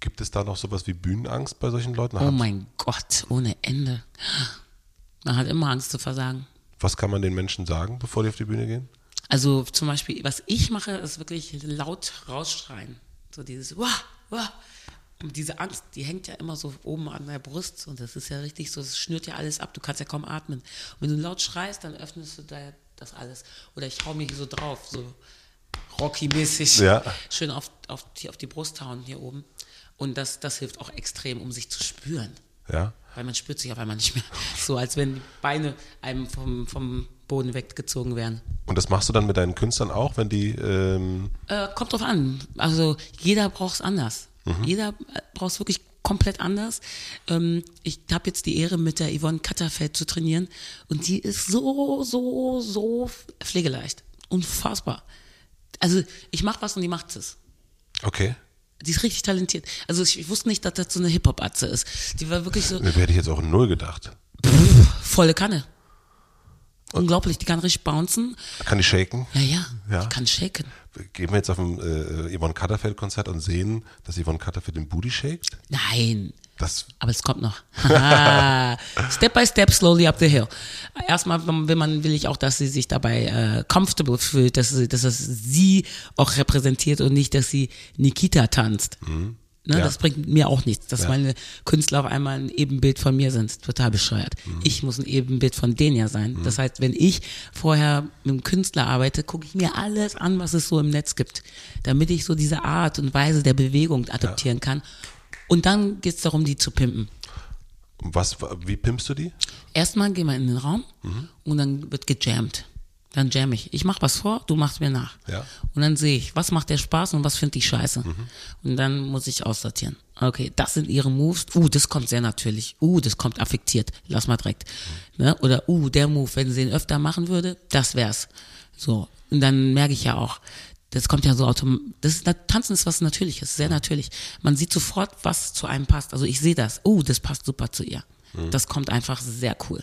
Gibt es da noch sowas wie Bühnenangst bei solchen Leuten?
Oh mein Gott, ohne Ende. Man hat immer Angst zu versagen.
Was kann man den Menschen sagen, bevor die auf die Bühne gehen?
Also zum Beispiel, was ich mache, ist wirklich laut rausschreien. So dieses Wah, Wah. Diese Angst, die hängt ja immer so oben an der Brust und das ist ja richtig so, es schnürt ja alles ab, du kannst ja kaum atmen. Und wenn du laut schreist, dann öffnest du da das alles. Oder ich hau mir hier so drauf, so Rocky-mäßig.
Ja.
Schön auf, auf, hier auf die Brust hauen hier oben. Und das, das hilft auch extrem, um sich zu spüren.
Ja.
Weil man spürt sich auf einmal nicht mehr. So als wenn die Beine einem vom, vom Boden weggezogen wären.
Und das machst du dann mit deinen Künstlern auch, wenn die, ähm,
Äh, kommt drauf an. Also jeder braucht es anders. Jeder äh, braucht es wirklich komplett anders. Ähm, ich habe jetzt die Ehre, mit der Yvonne Katterfeld zu trainieren und die ist so, so, so pflegeleicht. Unfassbar. Also ich mache was und die macht es.
okay.
Die ist richtig talentiert. Also ich, ich wusste nicht, dass das so eine Hip-Hop-Atze ist. Die war wirklich so
Mir hätte ich jetzt auch in Null gedacht.
volle Kanne. Unglaublich, die kann richtig bouncen.
Kann ich shaken?
Ja, ja,
Ja.
die kann shaken.
Gehen wir jetzt auf ein äh, Yvonne Katterfeld-Konzert und sehen, dass Yvonne Katterfeld den Booty shakt?
Nein,
Das,
aber es kommt noch. Step by step, slowly up the hill. Erstmal will man, will ich auch, dass sie sich dabei äh, comfortable fühlt, dass, sie, dass das sie auch repräsentiert und nicht, dass sie Nikita tanzt. Ne,
Ja.
Das bringt mir auch nichts, dass
Ja.
meine Künstler auf einmal ein Ebenbild von mir sind. Total bescheuert. Ich muss ein Ebenbild von denen ja sein. Das heißt, wenn ich vorher mit einem Künstler arbeite, gucke ich mir alles an, was es so im Netz gibt, damit ich so diese Art und Weise der Bewegung adaptieren kann. Und dann geht's darum, die zu pimpen.
was, wie pimpst du die?
Erstmal gehen wir in den Raum
Mhm.
und dann wird gejammt. Dann jam ich. Ich mach was vor, du machst mir nach.
Ja. Mhm.
Und dann sehe ich, was macht der Spaß und was finde ich scheiße. Und dann muss ich aussortieren. Okay, das sind ihre Moves. Uh, das kommt sehr natürlich. Uh, das kommt affektiert. Lass mal direkt.
Mhm.
Ne? Oder uh, der Move, wenn sie ihn öfter machen würde, das wär's. So. Und dann merke ich ja auch, das kommt ja so automatisch. Das ist, Tanzen ist was Natürliches, sehr natürlich. Man sieht sofort, was zu einem passt. Also ich sehe das. Oh, das passt super zu ihr. Das kommt einfach sehr cool.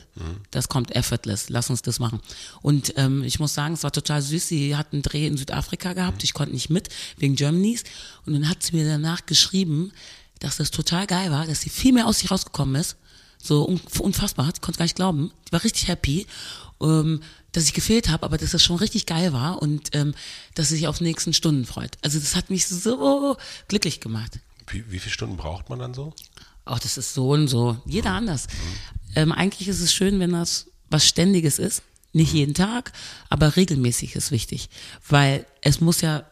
Das kommt effortless. Lass uns das machen. Und ähm, ich muss sagen, es war total süß. Sie hat einen Dreh in Südafrika gehabt. Ich konnte nicht mit wegen Germanys. Und dann hat sie mir danach geschrieben, dass das total geil war, dass sie viel mehr aus sich rausgekommen ist. So un unfassbar. Ich konnte gar nicht glauben. Ich war richtig happy. Ähm, dass ich gefehlt habe, aber dass das schon richtig geil war und ähm, dass sie sich auf die nächsten Stunden freut. Also das hat mich so glücklich gemacht.
Wie, wie viele Stunden braucht man dann so?
Auch das ist so und so. Jeder anders. Ähm, eigentlich ist es schön, wenn das was Ständiges ist. Nicht jeden Tag, aber regelmäßig ist wichtig. Weil es muss ja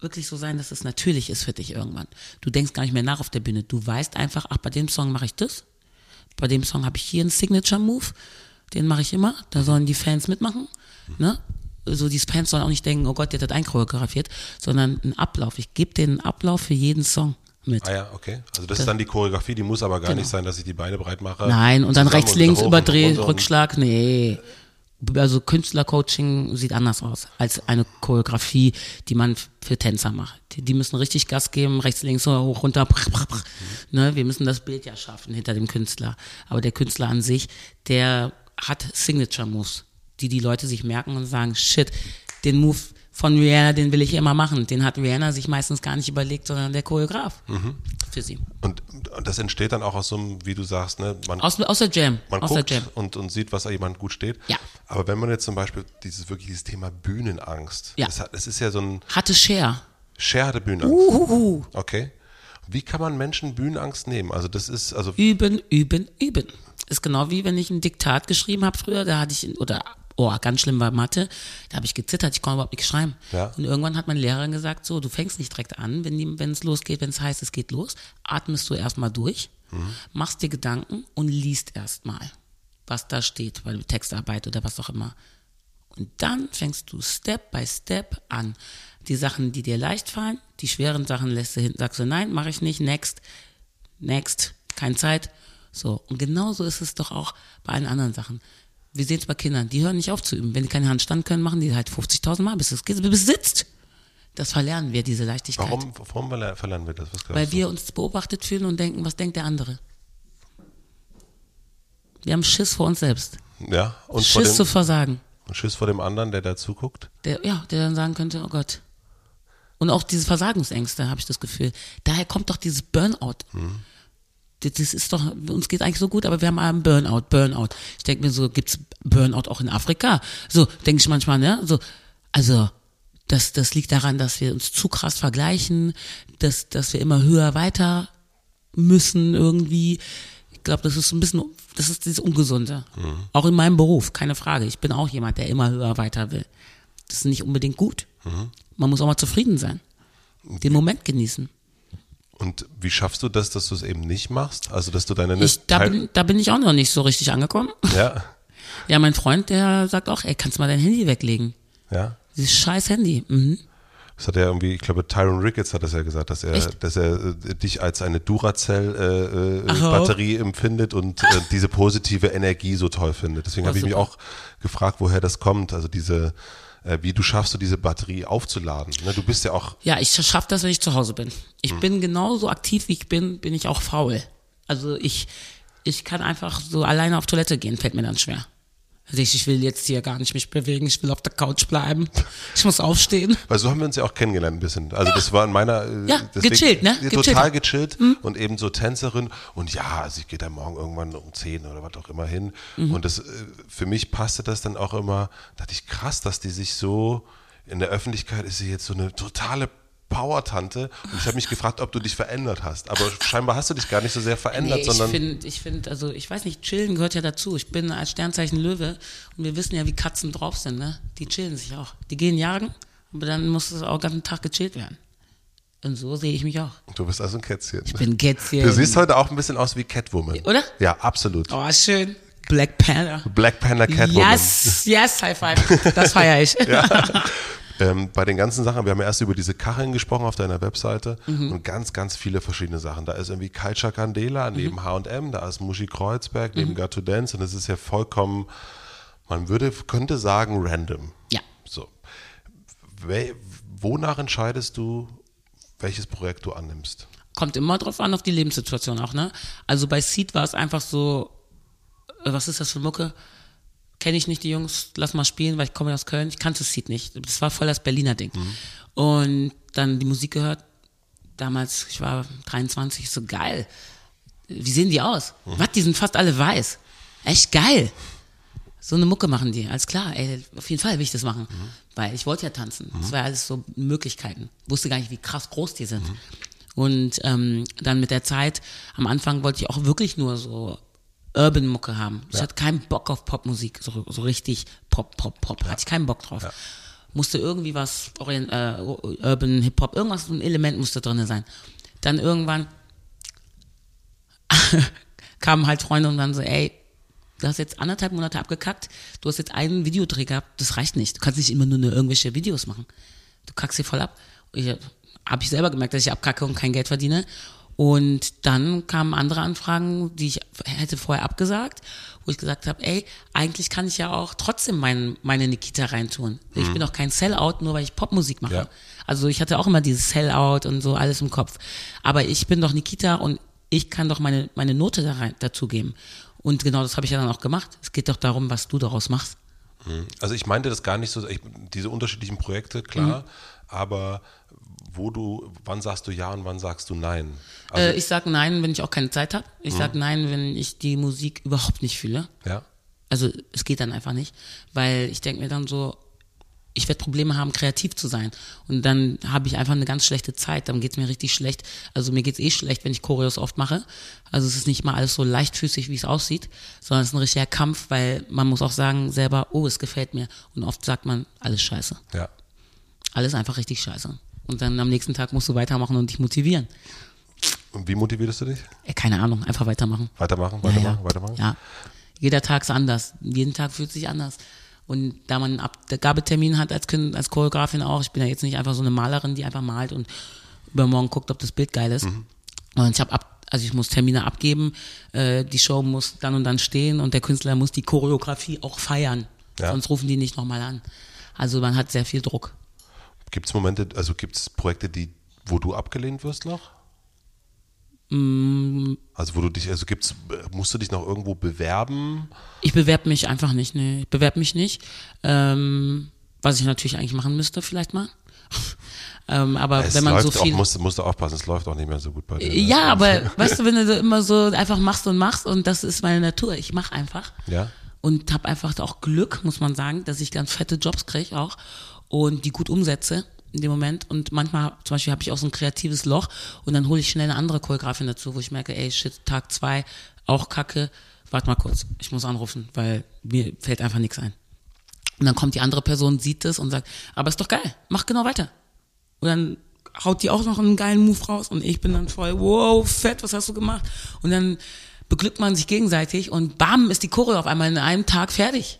wirklich so sein, dass es natürlich ist für dich irgendwann. Du denkst gar nicht mehr nach auf der Bühne. Du weißt einfach, ach, bei dem Song mache ich das. Bei dem Song habe ich hier einen Signature-Move. Den mache ich immer. Da sollen die Fans mitmachen. Ne? Also die Fans sollen auch nicht denken, oh Gott, der hat das einchoreografiert, sondern einen Ablauf. Ich gebe denen einen Ablauf für jeden Song mit.
Ah ja, okay. Also das ist dann die Choreografie, die muss aber gar
Genau.
nicht sein, dass ich die Beine breit mache.
Nein, und dann rechts, links,
und
Überdreh,
runter und-
Rückschlag, nee. Also Künstlercoaching sieht anders aus als eine Choreografie, die man für Tänzer macht. Die, die müssen richtig Gas geben, rechts, links, hoch, runter. Brr, brr, brr. Ne, wir müssen das Bild ja schaffen hinter dem Künstler. Aber der Künstler an sich, der hat Signature Moves, die die Leute sich merken und sagen, shit, den Move von Rihanna, den will ich immer machen. Den hat Rihanna sich meistens gar nicht überlegt, sondern der Choreograf für sie.
Und, das entsteht dann auch aus so einem, wie du sagst, ne, man,
Aus, aus der Jam.
man
aus
guckt
der Jam.
und, und sieht, was da jemand gut steht.
Ja.
Aber wenn man jetzt zum Beispiel dieses wirklich dieses Thema Bühnenangst,
Ja.
das, das ist ja so ein
Hatte Cher.
Cher hatte Bühnenangst.
Uhuhu.
Okay. Wie kann man Menschen Bühnenangst nehmen? Also das ist, also
Üben, üben, üben. Ist genau wie wenn ich ein Diktat geschrieben habe früher, da hatte ich, oder, oh, ganz schlimm war Mathe, da habe ich gezittert, ich konnte überhaupt nicht schreiben.
Ja.
Und irgendwann hat meine Lehrerin gesagt, so, du fängst nicht direkt an, wenn es losgeht, wenn es heißt, es geht los, atmest du erstmal durch, machst dir Gedanken und liest erstmal, was da steht, bei der Textarbeit oder was auch immer. Und dann fängst du Step by Step an. Die Sachen, die dir leicht fallen, die schweren Sachen lässt du hinten, sagst du, nein, mache ich nicht, next, next, keine Zeit. So, und genauso ist es doch auch bei allen anderen Sachen. Wir sehen es bei Kindern, die hören nicht auf zu üben. Wenn die keinen Handstand können, machen die halt 50.000 Mal, bis es besitzt. Das verlernen wir, diese Leichtigkeit.
warum, warum verler- verlernen wir das?
Weil wir uns beobachtet fühlen und denken, was denkt der andere? Wir haben Schiss vor uns selbst.
ja, und vor,
Schiss zu
dem,
versagen.
und Schiss vor dem anderen, der da zuguckt.
Der, ja, der dann sagen könnte, oh Gott. Und auch diese Versagensängste, habe ich das Gefühl. Daher kommt doch dieses Burnout. Das das ist doch, uns geht eigentlich so gut, aber wir haben einen Burnout, Burnout. Ich denke mir so, gibt's Burnout auch in Afrika? So, denke ich manchmal, ne? So, also, das, das liegt daran, dass wir uns zu krass vergleichen, dass, dass wir immer höher weiter müssen irgendwie. Ich glaube, das ist so ein bisschen, das ist dieses Ungesunde. Auch in meinem Beruf, keine Frage. Ich bin auch jemand, der immer höher weiter will. Das ist nicht unbedingt gut. Man muss auch mal zufrieden sein. Den Moment genießen.
Und wie schaffst du das, dass du es eben nicht machst? Also, dass du deine
Ich, da, bin, da bin ich auch noch nicht so richtig angekommen.
ja,
Ja, mein Freund, der sagt auch, ey, kannst du mal dein Handy weglegen?
ja.
Dieses scheiß Handy. Mhm.
Das hat er irgendwie, ich glaube, Tyron Ricketts hat das ja gesagt, dass er,
Echt?
dass er äh, dich als eine Duracell-Batterie äh, äh, empfindet und äh, diese positive Energie so toll findet. Deswegen habe ich mich auch gefragt, woher das kommt. Also diese äh, wie du schaffst, du diese Batterie aufzuladen. Ne, du bist ja auch.
Ja, ich schaffe das, wenn ich zu Hause bin. Ich
Hm.
bin genauso aktiv, wie ich bin, bin ich auch faul. Also ich, ich kann einfach so alleine auf Toilette gehen, fällt mir dann schwer. Also ich, will jetzt hier gar nicht mich bewegen, ich will auf der Couch bleiben. Ich muss aufstehen.
Weil so haben wir uns ja auch kennengelernt ein bisschen. Also das war in meiner äh,
Ja, gechillt, ne?
Ja,
Gechillt.
Total gechillt und eben so Tänzerin und ja, also ich gehe da morgen irgendwann um 10 oder was auch immer hin
Mhm.
und das äh, für mich passte das dann auch immer, dachte ich krass, dass die sich so in der Öffentlichkeit ist sie jetzt so eine totale Power-Tante und ich habe mich gefragt, ob du dich verändert hast, aber scheinbar hast du dich gar nicht so sehr verändert,
Nee, ich
sondern
finde, ich finde, also ich weiß nicht, chillen gehört ja dazu. Ich bin als Sternzeichen Löwe und wir wissen ja, wie Katzen drauf sind, ne? Die chillen sich auch. Die gehen jagen, aber dann muss es auch den ganzen Tag gechillt werden. Und so sehe ich mich auch.
du bist also ein Kätzchen.
Ich bin Kätzchen.
Du siehst heute auch ein bisschen aus wie Catwoman.
Oder?
Ja, absolut.
Oh, schön. Black Panther.
Black Panther Catwoman.
Yes, yes, High Five. Das feiere ich.
Ähm, bei den ganzen Sachen, wir haben ja erst über diese Kacheln gesprochen auf deiner Webseite
Mhm.
und ganz, ganz viele verschiedene Sachen. Da ist irgendwie Culture Candela
Mhm.
neben H&M, da ist Muschi Kreuzberg neben Got to Dance und das ist ja vollkommen, man würde, könnte sagen, random.
Ja.
So. Wel- Wonach entscheidest du, welches Projekt du annimmst?
Kommt immer drauf an, auf die Lebenssituation auch, ne? Also bei Seed war es einfach so, äh, was ist das für Mucke? Kenne ich nicht die Jungs, lass mal spielen, weil ich komme aus Köln. Ich kannte Seed nicht. Das war voll das Berliner Ding. Und dann die Musik gehört. Damals, ich war 23, so geil. Wie sehen die aus? Was, die sind fast alle weiß. Echt geil. So eine Mucke machen die, alles klar, ey, auf jeden Fall will ich das machen. Weil ich wollte ja tanzen. Das war alles so Möglichkeiten. Wusste gar nicht, wie krass groß die sind. Und ähm, dann mit der Zeit, am Anfang wollte ich auch wirklich nur so Urban-Mucke haben. Ich hatte keinen Bock auf Popmusik, so, so richtig Pop, Pop, Pop. Hatte ich keinen Bock drauf. Musste irgendwie was, Orient, äh, Urban, Hip-Hop, irgendwas, ein Element musste drin sein. Dann irgendwann kamen halt Freunde und dann so, ey, du hast jetzt anderthalb Monate abgekackt, du hast jetzt einen Videodreh gehabt, das reicht nicht. Du kannst nicht immer nur eine, irgendwelche Videos machen. Du kackst hier voll ab. Ich habe ich selber gemerkt, dass ich abkacke und kein Geld verdiene. Und dann kamen andere Anfragen, die ich hätte vorher abgesagt, wo ich gesagt habe, ey, eigentlich kann ich ja auch trotzdem mein, meine Nikita reintun. Ich bin auch kein Sellout, nur weil ich Popmusik mache.
Ja.
Also ich hatte auch immer dieses Sellout und so alles im Kopf. Aber ich bin doch Nikita und ich kann doch meine, meine Note da rein, dazugeben. Und genau das habe ich ja dann auch gemacht. Es geht doch darum, was du daraus machst.
Also ich meinte das gar nicht so, ich, diese unterschiedlichen Projekte, klar, aber wo du, wann sagst du ja und wann sagst du nein? Also,
äh, ich sag nein, wenn ich auch keine Zeit habe. Ich sag nein, wenn ich die Musik überhaupt nicht fühle.
ja.
Also es geht dann einfach nicht, weil ich denke mir dann so, ich werde Probleme haben, kreativ zu sein. Und dann habe ich einfach eine ganz schlechte Zeit, dann geht's mir richtig schlecht. Also mir geht's eh schlecht, wenn ich Choreos oft mache. Also es ist nicht mal alles so leichtfüßig, wie es aussieht, sondern es ist ein richtiger Kampf, weil man muss auch sagen selber, oh, es gefällt mir. Und oft sagt man, alles scheiße.
Ja.
Alles einfach richtig scheiße. Und dann am nächsten Tag musst du weitermachen und dich motivieren.
Und wie motivierst du dich?
Äh, keine Ahnung, einfach weitermachen.
Weitermachen,
Ja,
weitermachen,
ja.
weitermachen?
Ja. Jeder Tag ist anders. Jeden Tag fühlt sich anders. Und da man einen Abgabetermin hat als, als Choreografin auch, ich bin ja jetzt nicht einfach so eine Malerin, die einfach malt und übermorgen guckt, ob das Bild geil ist.
Mhm.
Und ich habe ab, also ich muss Termine abgeben, äh, die Show muss dann und dann stehen und der Künstler muss die Choreografie auch feiern.
Ja.
Sonst rufen die nicht nochmal an. Also man hat sehr viel Druck.
Gibt es Momente, also gibt es Projekte, die, wo du abgelehnt wirst noch?
Mm.
Also wo du dich, also gibt's, musst du dich noch irgendwo bewerben?
Ich bewerbe mich einfach nicht, ne. Ich bewerbe mich nicht. Ähm, was ich natürlich eigentlich machen müsste, vielleicht mal. ähm, aber
Es
wenn man
läuft
so viel.
auch, musst, musst du aufpassen, es läuft auch nicht mehr so gut bei dir. ne?
ja, aber weißt du, wenn du immer so einfach machst und machst und das ist meine Natur. Ich mache einfach.
Ja.
Und habe einfach auch Glück, muss man sagen, dass ich ganz fette Jobs kriege auch und die gut umsetze in dem Moment. Und manchmal, zum Beispiel, habe ich auch so ein kreatives Loch und dann hole ich schnell eine andere Choreografin dazu, wo ich merke, ey, shit, Tag zwei, auch kacke. Warte mal kurz, ich muss anrufen, weil mir fällt einfach nichts ein. Und dann kommt die andere Person, sieht es und sagt, aber ist doch geil, mach genau weiter. Und dann haut die auch noch einen geilen Move raus und ich bin dann voll, wow, fett, was hast du gemacht? Und dann beglückt man sich gegenseitig und bam, ist die Choreo auf einmal in einem Tag fertig.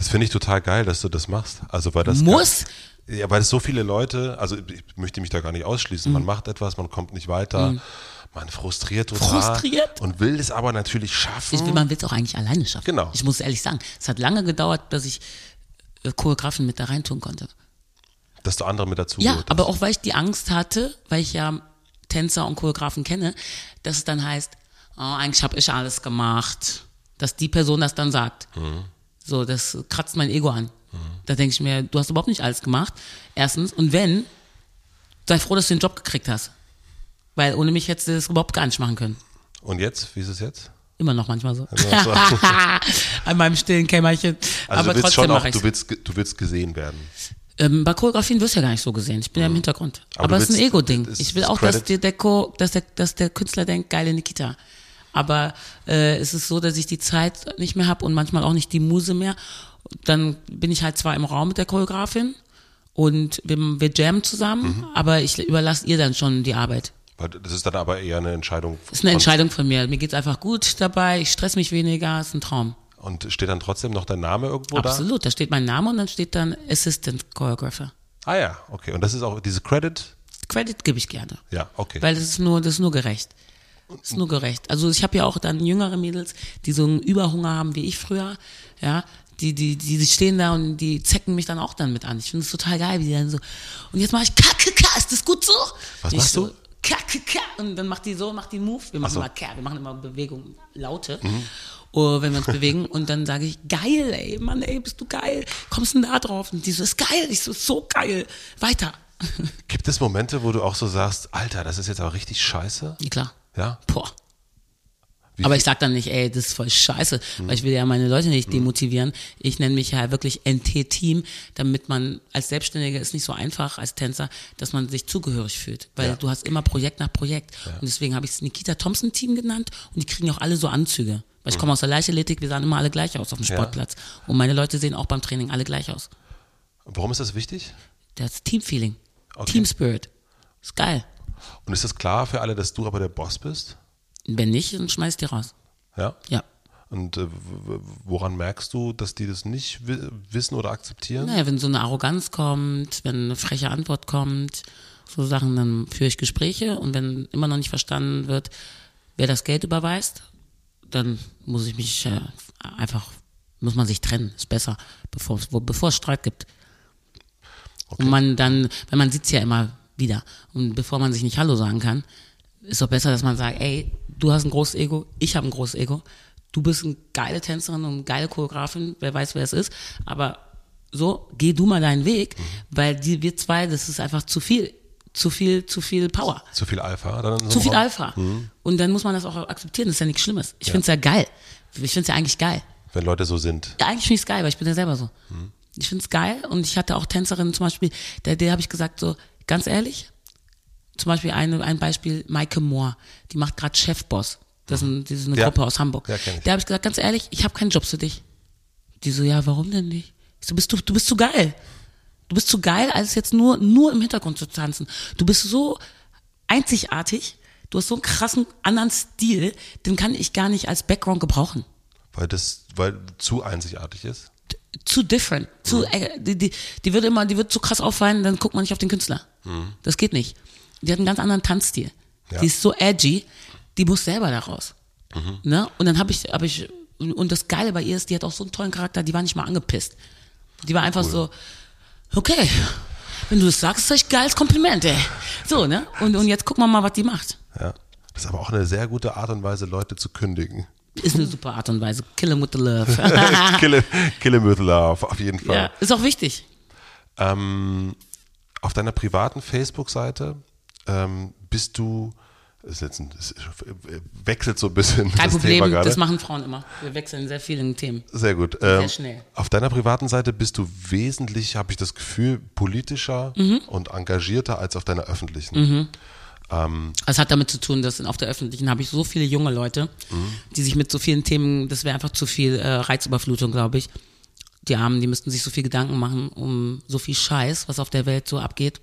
Das finde ich total geil, dass du das machst. Also weil das
Muss?
Ja, weil es so viele Leute, also ich möchte mich da gar nicht ausschließen.
Mhm.
Man macht etwas, man kommt nicht weiter, man frustriert total.
Frustriert?
Und will es aber natürlich schaffen.
Ich man will es auch eigentlich alleine schaffen.
Genau.
Ich muss ehrlich sagen, es hat lange gedauert, dass ich äh, Choreografen mit da reintun konnte.
Dass du andere mit dazu
Ja, aber auch weil ich die Angst hatte, weil ich ja Tänzer und Choreografen kenne, dass es dann heißt, oh, eigentlich habe ich alles gemacht. Dass die Person das dann sagt. So, das kratzt mein Ego an. Da denke ich mir, du hast überhaupt nicht alles gemacht. Erstens. Und wenn, sei froh, dass du den Job gekriegt hast. Weil ohne mich hättest du das überhaupt gar nicht machen können.
Und jetzt? Wie ist es jetzt?
Immer noch manchmal so.
Also,
An meinem stillen Kämmerchen.
Also
Aber
du willst
trotzdem
schon auch, du willst, du willst gesehen werden.
ähm, bei Choreografien wirst du ja gar nicht so gesehen. Ich bin ja im Hintergrund.
Aber
es ist ein Ego-Ding. Ich will auch, dass,
Credit-
der, Co, dass, der, dass der Künstler denkt, geile Nikita. Aber äh, es ist so, dass ich die Zeit nicht mehr habe und manchmal auch nicht die Muse mehr. Dann bin ich halt zwar im Raum mit der Choreografin und wir, wir jammen zusammen,
Mhm.
aber ich überlasse ihr dann schon die Arbeit.
Das ist dann aber eher eine Entscheidung.
Das ist eine
von-
Entscheidung von mir. Mir geht's einfach gut dabei, ich stress mich weniger, ist ein Traum.
Und steht dann trotzdem noch dein Name irgendwo
Absolut, da steht mein Name und dann steht dann Assistant Choreographer.
da? Ah ja, okay. Und das ist auch diese Credit?
Credit gebe ich gerne.
Ja, okay.
Weil das ist nur, das ist nur gerecht. Ist nur gerecht. Also ich habe ja auch dann jüngere Mädels, die so einen Überhunger haben wie ich früher, ja, die, die, die, die stehen da und die zecken mich dann auch dann mit an. Ich finde es total geil, wie die dann so, und jetzt mache ich KKK, ist das gut so?
Was
ich
machst
so,
du?
KKK. Und dann macht die so, macht die Move. Wir machen
Ach so. Mhm.
immer K, wir machen immer Bewegung, Laute. Oh, wenn wir uns bewegen und dann sage ich, geil, ey, Mann, ey, bist du geil. Kommst du denn da drauf? Und die so, ist geil. Ich so, so geil. Weiter.
Gibt es Momente, wo du auch so sagst, Alter, das ist jetzt aber richtig scheiße?
Ja, klar.
Ja?
Boah.
Wie
Aber ich sag dann nicht, ey, das ist voll scheiße,
Mhm.
weil ich will ja meine Leute nicht demotivieren. Ich nenne mich ja wirklich NT-Team, damit man als Selbstständiger ist nicht so einfach als Tänzer, dass man sich zugehörig fühlt. Weil
Ja.
du hast immer Projekt nach Projekt. Und deswegen habe ich es Nikita Thompson Team genannt und die kriegen auch alle so Anzüge. Weil ich komme aus der Leichtathletik, wir sahen immer alle gleich aus auf dem
Mhm. Ja.
Sportplatz. Und meine Leute sehen auch beim Training alle gleich aus.
Warum ist das wichtig?
Das Team-Feeling.
Okay.
Team Spirit. Ist geil.
Und ist das klar für alle, dass du aber der Boss bist?
Wenn nicht, dann schmeiß die raus.
Ja?
Ja.
Und äh, woran merkst du, dass die das nicht wi wissen oder akzeptieren?
Naja, wenn so eine Arroganz kommt, wenn eine freche Antwort kommt, so Sachen, dann führe ich Gespräche und wenn immer noch nicht verstanden wird, wer das Geld überweist, dann muss ich mich äh, einfach, muss man sich trennen, ist besser, bevor, es- bevor es Streit gibt. Und man dann, weil man sieht's ja immer wieder und bevor man sich nicht Hallo sagen kann, ist doch besser, dass man sagt, ey, du hast ein großes Ego, ich habe ein großes Ego, du bist eine geile Tänzerin und eine geile Choreografin, wer weiß, wer es ist, aber so, geh du mal deinen Weg, weil die, wir zwei, das ist einfach zu viel, zu viel, zu viel Power,
Zu viel Alpha? Dann
zu viel
Raum?
Alpha. Und dann muss man das auch akzeptieren, das ist ja nichts Schlimmes. Ich
Ja.
find's ja geil. Ich find's ja eigentlich geil.
Wenn Leute so sind.
Ja, eigentlich finde ich es geil, weil ich bin ja selber so. Ich finde es geil und ich hatte auch Tänzerinnen zum Beispiel, der, der habe ich gesagt, so ganz ehrlich, zum Beispiel eine, ein Beispiel, Maike Moore, die macht gerade Chefboss. Das ist, ein, das ist eine
Ja.
Gruppe aus Hamburg.
Ja.
Der habe ich gesagt, ganz ehrlich, ich habe keinen Job für dich. Die so, ja, warum denn nicht? Ich so, bist du, du bist zu geil. Du bist zu geil, als jetzt nur, nur im Hintergrund zu tanzen. Du bist so einzigartig, du hast so einen krassen anderen Stil, den kann ich gar nicht als Background gebrauchen
Weil das, weil zu einzigartig ist.
Zu different. Zu, äh, die, die, die wird immer, die wird so krass auffallen, dann guckt man nicht auf den Künstler. Das geht nicht. Die hat einen ganz anderen Tanzstil.
Ja.
Die ist so edgy, die muss selber da raus. Ne? Und dann habe ich, habe ich, und das Geile bei ihr ist, die hat auch so einen tollen Charakter, die war nicht mal angepisst. Die war einfach so, okay, wenn du das sagst, ist das echt geiles Kompliment, ey. So, ne? Und, und jetzt gucken wir mal, was die macht.
Ja. Das ist aber auch eine sehr gute Art und Weise, Leute zu kündigen.
Ist eine super Art und Weise. Kill 'em with the love.
kill, him, kill him with love, auf jeden Fall.
ja, ist auch wichtig.
Ähm, auf deiner privaten Facebook-Seite ähm, bist du, ist jetzt ein, das wechselt so ein bisschen
Kein
das
Problem,
Thema gerade.
das machen Frauen immer. Wir wechseln sehr viel in Themen.
Sehr gut. Ähm,
schnell.
Auf deiner privaten Seite bist du wesentlich, habe ich das Gefühl, politischer
Mhm.
und engagierter als auf deiner öffentlichen. Ähm,
Das hat damit zu tun, dass auf der öffentlichen habe ich so viele junge Leute, die sich mit so vielen Themen, das wäre einfach zu viel äh, Reizüberflutung, glaube ich. Die Armen, die müssten sich so viel Gedanken machen um so viel Scheiß, was auf der Welt so abgeht,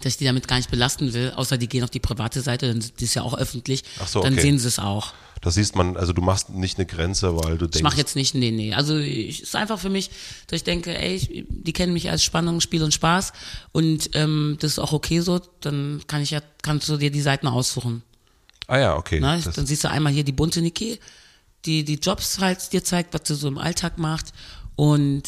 dass ich die damit gar nicht belasten will, außer die gehen auf die private Seite, dann die ist ja auch öffentlich,
Ach so,
dann
okay.
sehen sie es auch.
das siehst man, also du machst nicht eine Grenze, weil du denkst.
Ich mache jetzt nicht, nee, nee. Also es ist einfach für mich, dass ich denke, ey, ich, die kennen mich als Spannung, Spiel und Spaß und ähm, das ist auch okay so, dann kann ich ja, kannst du dir die Seiten aussuchen.
Ah ja, okay. Das,
Dann siehst du einmal hier die bunte Niki, die die Jobs halt dir zeigt, was sie so im Alltag macht und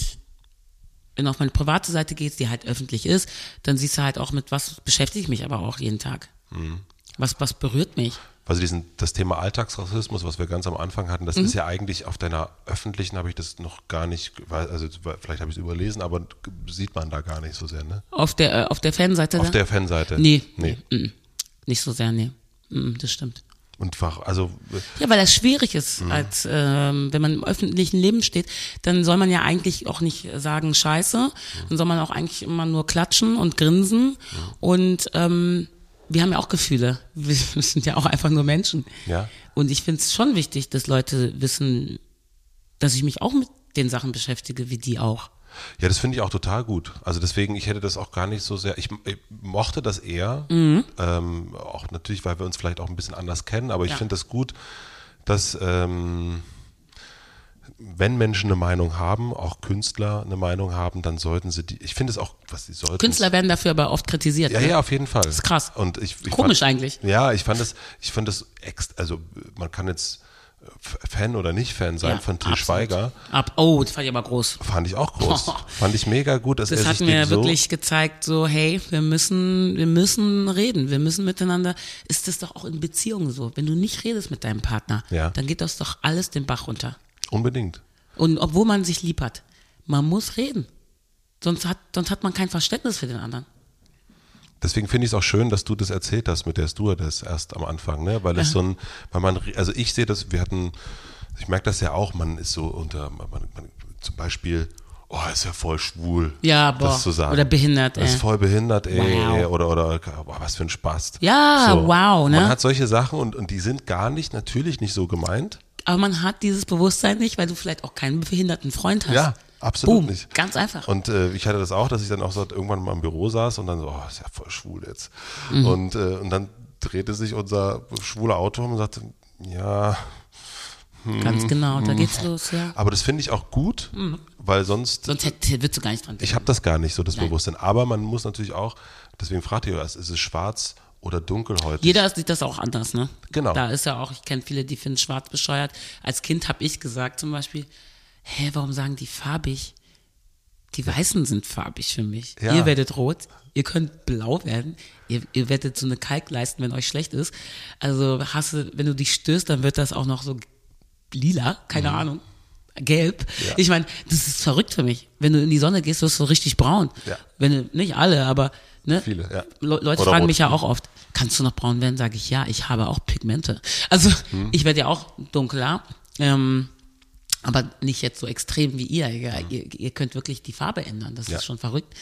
wenn du auf meine private Seite gehst, die halt öffentlich ist, dann siehst du halt auch mit was beschäftige ich mich aber auch jeden Tag.
Mhm.
Was, was berührt mich?
Also diesen, das Thema Alltagsrassismus, was wir ganz am Anfang hatten, das ist ja eigentlich auf deiner öffentlichen, habe ich das noch gar nicht, also vielleicht habe ich es überlesen, aber sieht man da gar nicht so sehr, ne?
Auf der, äh, auf der Fanseite
Auf
da?
der Fanseite.
Nee.
Nee.
Mm, Nicht so sehr, nee. Das stimmt.
Und also
Ja, weil das schwierig ist,
Mhm.
als ähm, wenn man im öffentlichen Leben steht, dann soll man ja eigentlich auch nicht sagen Scheiße,
Mhm.
dann soll man auch eigentlich immer nur klatschen und grinsen.
Mhm.
Und ähm, wir haben ja auch Gefühle. Wir sind ja auch einfach nur Menschen.
Ja.
Und ich finde es schon wichtig, dass Leute wissen, dass ich mich auch mit den Sachen beschäftige, wie die auch.
Ja, das finde ich auch total gut. Also deswegen, ich hätte das auch gar nicht so sehr, ich, ich mochte das eher,
Mhm.
ähm, auch natürlich, weil wir uns vielleicht auch ein bisschen anders kennen, aber ich
Ja.
finde das gut, dass ähm, wenn Menschen eine Meinung haben, auch Künstler eine Meinung haben, dann sollten sie die, ich finde es auch, was sie sollten.
Künstler werden dafür aber oft kritisiert.
Ja,
ne?
ja, auf jeden Fall. Das
ist krass.
Und ich, ich
Komisch
fand,
eigentlich.
Ja, ich fand das, ich fand das ex, also man kann jetzt Fan oder nicht Fan sein
Ja,
von Til. Schweiger.
Ab, oh, das fand ich aber groß.
Fand ich auch groß. Fand ich mega gut, dass
Das
er
hat
sich
mir
dem so,
wirklich gezeigt, so, hey, wir müssen, wir müssen reden, wir müssen miteinander. Ist das doch auch in Beziehungen so? Wenn du nicht redest mit deinem Partner,
Ja.
dann geht das doch alles den Bach runter.
unbedingt.
Und obwohl man sich lieb hat, man muss reden. Sonst hat, sonst hat man kein Verständnis für den anderen.
Deswegen finde ich es auch schön, dass du das erzählt hast mit der Stewardess erst am Anfang, ne? Weil es so ein, weil man, also ich sehe das, wir hatten, ich merke das ja auch, man ist so unter, man, man, zum Beispiel, oh, ist ja voll schwul.
Ja, boah.
Das zu sagen.
Oder behindert,
Das ist
ey.
voll behindert, ey.
Wow.
Oder, oder, boah, was für ein Spaß.
Ja, wow, ne?
Man hat solche Sachen und, und die sind gar nicht, natürlich nicht so gemeint.
Aber man hat dieses Bewusstsein nicht, weil du vielleicht auch keinen behinderten Freund hast.
Ja, absolut
Boom,
nicht.
Ganz einfach.
Und äh, ich hatte das auch, dass ich dann auch so irgendwann mal im Büro saß und dann so, oh, ist ja voll schwul jetzt.
Mhm.
Und, äh, und dann drehte sich unser schwuler Autor um und sagte, ja,
Ganz genau,
Mhm.
da geht's los, ja.
aber das finde ich auch gut, weil sonst,
Sonst hätte, würdest du gar nicht dran denken.
ich habe das gar nicht so, das
Nein.
Bewusstsein. Aber man muss natürlich auch, deswegen fragt ihr, ist es schwarz oder dunkel heute?
Jeder sieht das auch anders, ne?
Genau.
Da ist ja auch, ich kenne viele, die finden schwarz bescheuert. Als Kind habe ich gesagt zum Beispiel, hä, warum sagen die farbig? Die Weißen sind farbig für mich.
Ja.
Ihr werdet rot, ihr könnt blau werden, ihr, ihr werdet so eine Kalk leisten, wenn euch schlecht ist. Also hast du, wenn du dich stößt, dann wird das auch noch so lila, keine Ahnung. Gelb.
Mhm. Ja.
Ich meine, das ist verrückt für mich. Wenn du in die Sonne gehst, wirst du richtig braun.
Ja.
Wenn du, nicht alle, aber ne?
Viele, ja.
Le Leute
Oder
fragen
rot.
mich ja auch oft, kannst du noch braun werden? Sage ich ja, ich habe auch Pigmente. Also
Hm.
ich werde ja auch dunkler, ähm, aber nicht jetzt so extrem wie ihr. Ihr, ihr, ihr könnt wirklich die Farbe ändern. Das.
Ja.
ist schon verrückt.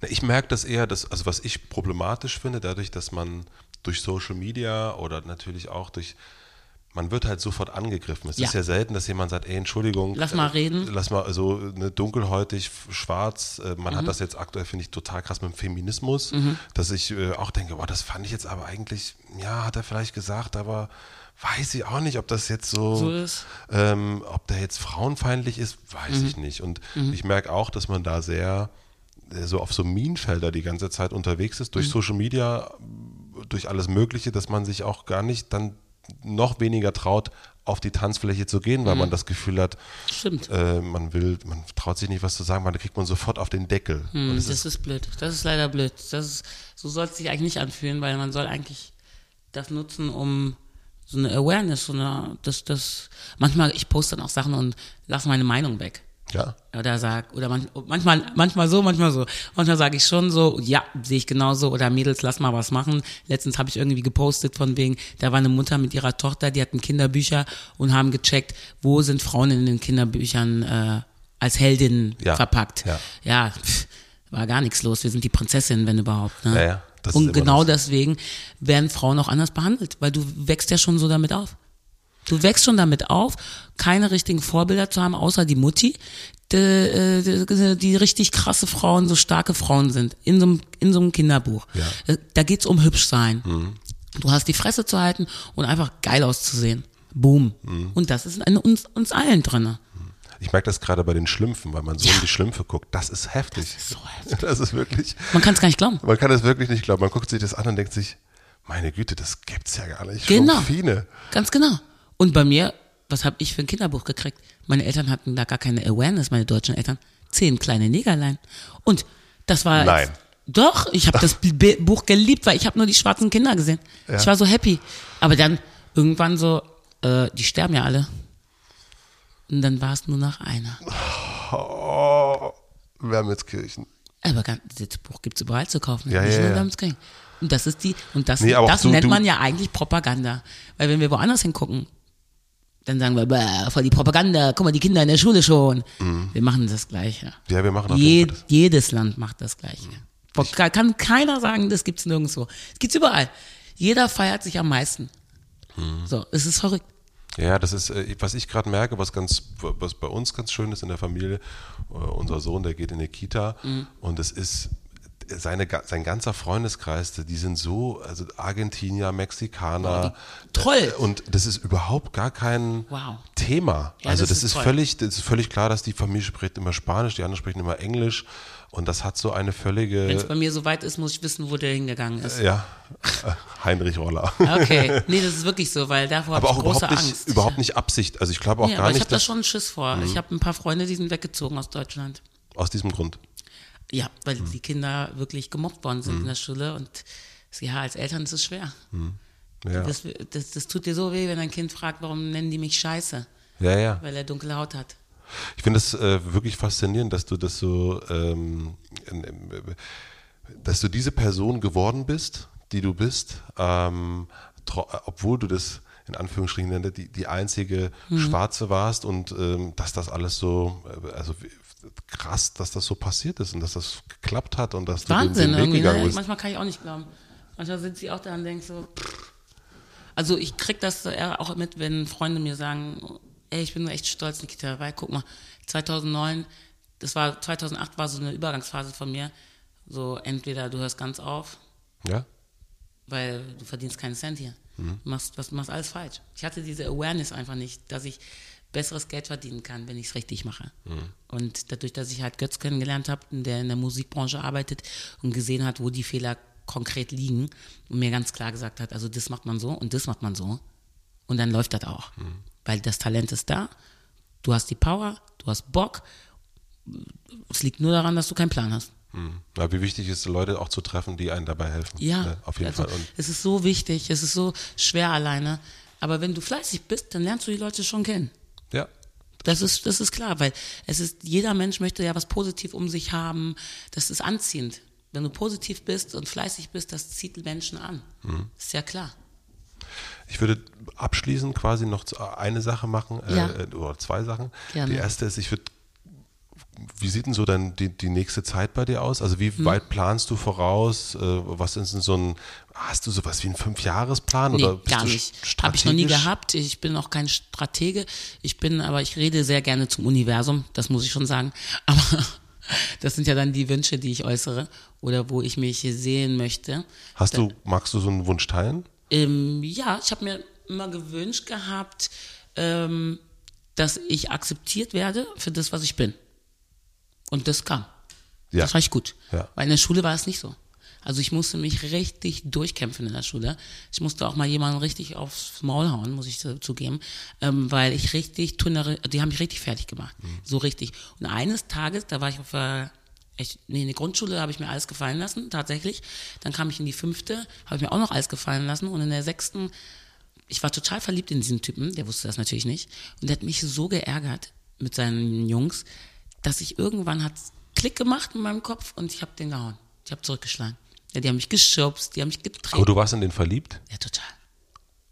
Na, Ich merke das eher, dass, also was ich problematisch finde, dadurch, dass man durch Social Media oder natürlich auch durch, man wird halt sofort angegriffen. Es
Ja.
ist ja selten, dass jemand sagt, ey, Entschuldigung.
Lass mal
äh,
reden.
Lass mal so eine dunkelhäutig, f- schwarz. Äh, man
Mhm.
hat das jetzt aktuell, finde ich, total krass mit dem Feminismus, dass ich äh, auch denke, boah, das fand ich jetzt aber eigentlich, ja, hat er vielleicht gesagt, aber weiß ich auch nicht, ob das jetzt so,
So ist.
Ähm, ob der jetzt frauenfeindlich ist, weiß
Mhm.
ich nicht. Und ich merke auch, dass man da sehr äh, so auf so Minenfelder die ganze Zeit unterwegs ist, durch
Mhm.
Social Media, durch alles Mögliche, dass man sich auch gar nicht dann noch weniger traut, auf die Tanzfläche zu gehen, weil
Mhm.
man das Gefühl hat,
Stimmt.
äh, man will, man traut sich nicht was zu sagen, weil da kriegt man sofort auf den Deckel.
Hm,
Und
das
es
ist, blöd. Das ist leider blöd. Das ist, so soll es sich eigentlich nicht anfühlen, weil man soll eigentlich das nutzen, um so eine Awareness, so eine, das, das, manchmal, ich poste dann auch Sachen und lasse meine Meinung weg.
ja,
Oder sag, oder man, manchmal, manchmal so, manchmal so. Manchmal sage ich schon so, ja, sehe ich genauso. Oder Mädels, lass mal was machen. Letztens habe ich irgendwie gepostet von wegen, da war eine Mutter mit ihrer Tochter, die hatten Kinderbücher und haben gecheckt, wo sind Frauen in den Kinderbüchern äh, als Heldinnen
Ja,
verpackt.
ja.
ja pff, war gar nichts los. Wir sind die Prinzessin, wenn überhaupt. Ne?
Ja, ja, das
und genau
das.
deswegen werden Frauen auch anders behandelt, weil du wächst ja schon so damit auf. Du wächst schon damit auf, keine richtigen Vorbilder zu haben, außer die Mutti, die, äh, die, die richtig krasse Frauen, so starke Frauen sind, in so einem, in so einem Kinderbuch.
Ja.
Äh, Da geht's um hübsch sein. Du hast die Fresse zu halten und einfach geil auszusehen. Boom. Und das ist in uns, uns allen drinne.
Ich merke das gerade bei den Schlümpfen, weil man so
Ja.
in die Schlümpfe guckt. Das ist heftig.
ist so
Das ist wirklich,
Man kann es gar nicht glauben.
man kann es wirklich nicht glauben. Man guckt sich das an und denkt sich, meine Güte, das gibt's ja gar nicht.
Genau.
Schlumpfine.
Ganz genau. Und bei mir, was habe ich für ein Kinderbuch gekriegt? Meine Eltern hatten da gar keine Awareness, meine deutschen Eltern. Zehn kleine Negerlein. Und das war.
Nein.
Doch, ich habe das Buch geliebt, weil ich habe nur die schwarzen Kinder gesehen. Ich war so happy. Aber dann irgendwann so, äh, die sterben ja alle. Und dann war es nur noch einer.
Oh, Wermelskirchen.
Aber ganz, das Buch gibt's überall zu kaufen.
Ja,
nicht
ja,
nur
ja.
Und das ist die, und das,
Nee,
das
du-
nennt
du-
man ja eigentlich Propaganda. Weil wenn wir woanders hingucken, dann sagen wir, bäh, voll die Propaganda, guck mal, die Kinder in der Schule schon. Wir machen das Gleiche.
Ja, wir machen
Je,
das.
jedes Land macht das Gleiche. Boah, ka- Kann keiner sagen, das gibt's nirgendwo. Es gibt's überall. Jeder feiert sich am meisten.
Mhm.
So, es ist verrückt.
Ja, das ist, äh, was ich gerade merke, was ganz, was bei uns ganz schön ist in der Familie. Äh, unser Sohn, der geht in die Kita
Mhm.
und es ist seine, ga- sein ganzer Freundeskreis, die sind so, also Argentinier, Mexikaner.
toll.
Äh, Und das ist überhaupt gar kein
Wow.
Thema.
Ja,
also
das
das,
ist
ist, völlig, das ist völlig klar, dass die Familie spricht immer Spanisch, die anderen sprechen immer Englisch. Und das hat so eine völlige,
Wenn es bei mir so weit ist, muss ich wissen, wo der hingegangen ist.
ja, äh, Heinrich Roller.
Okay, nee, das ist wirklich so, weil davor habe ich
auch
große
überhaupt nicht,
Angst.
überhaupt nicht Absicht. Also ich glaube auch
ja,
gar
aber ich
nicht,
habe da schon Schiss vor. Ich habe ein paar Freunde, die sind weggezogen aus Deutschland.
aus diesem Grund.
Ja, weil
Hm.
die Kinder wirklich gemobbt worden sind in der Schule und ja, als Eltern ist es schwer.
Ja,
Das, das, das tut dir so weh, wenn ein Kind fragt, warum nennen die mich Scheiße,
ja. ja.
weil er dunkle Haut hat.
Ich finde es äh, wirklich faszinierend, dass du das so, ähm, äh, dass du diese Person geworden bist, die du bist, ähm, äh, obwohl du das in Anführungsstrichen die, die einzige
Mhm.
Schwarze warst und ähm, dass das alles so, äh, also krass, dass das so passiert ist und dass das geklappt hat und dass
Wahnsinn
du den, den Weg
irgendwie.
gegangen
Ne?
bist.
Manchmal kann ich auch nicht glauben. Manchmal sitze ich auch da und denke so, also ich krieg das eher auch mit, wenn Freunde mir sagen, ey, ich bin nur echt stolz, Nikita, weil guck mal, 2009, das war, 2008 war so eine Übergangsphase von mir, so entweder du hörst ganz auf,
Ja?
weil du verdienst keinen Cent hier. Du machst, was, machst alles falsch. Ich hatte diese Awareness einfach nicht, dass ich besseres Geld verdienen kann, wenn ich es richtig mache. Und dadurch, dass ich halt Götz kennengelernt habe, der in der Musikbranche arbeitet und gesehen hat, wo die Fehler konkret liegen und mir ganz klar gesagt hat, also das macht man so und das macht man so. Und dann läuft das auch. Weil das Talent ist da, du hast die Power, du hast Bock. Es liegt nur daran, dass du keinen Plan hast.
Hm. Ja, wie wichtig ist, Leute auch zu treffen, die einen dabei helfen.
Ja,
Ne, auf jeden
also,
Fall. Und
es ist so wichtig, es ist so schwer alleine. Aber wenn du fleißig bist, dann lernst du die Leute schon kennen.
ja,
Das ist, das ist klar, weil es ist, jeder Mensch möchte ja was positiv um sich haben. Das ist anziehend. Wenn du positiv bist und fleißig bist, das zieht Menschen an.
Mhm.
Ist ja klar.
Ich würde abschließend quasi noch eine Sache machen, äh,
Ja.
äh, oder zwei Sachen.
Gerne.
Die erste ist, ich würde, wie sieht denn so dann die, die nächste Zeit bei dir aus? Also wie
Hm.
weit planst du voraus? Äh, was ist denn so ein, hast du sowas wie einen Fünfjahresplan?
Nee,
oder
gar nicht. Habe ich noch nie gehabt. Ich bin auch kein Stratege. Ich bin, aber ich rede sehr gerne zum Universum, das muss ich schon sagen. Aber das sind ja dann die Wünsche, die ich äußere oder wo ich mich sehen möchte.
Hast du, magst du so einen Wunsch teilen?
Ähm, ja, ich habe mir immer gewünscht gehabt, ähm, dass ich akzeptiert werde für das, was ich bin. Und das kam.
Ja.
Das war ich gut.
Ja.
Weil in der Schule war es nicht so. Also ich musste mich richtig durchkämpfen in der Schule. Ich musste auch mal jemanden richtig aufs Maul hauen, muss ich zu- zugeben, ähm, weil ich richtig, tunnere, die haben mich richtig fertig gemacht. So richtig. Und eines Tages, da war ich auf der, ich, nee, in der Grundschule habe ich mir alles gefallen lassen, tatsächlich. Dann kam ich in die fünfte, habe ich mir auch noch alles gefallen lassen. Und in der sechsten, ich war total verliebt in diesen Typen, der wusste das natürlich nicht. Und der hat mich so geärgert mit seinen Jungs, dass ich irgendwann hat Klick gemacht in meinem Kopf und ich habe den gehauen. Ich habe zurückgeschlagen. Ja, die haben mich geschubst, die haben mich
Aber
getreten.
du warst in den verliebt?
Ja, total.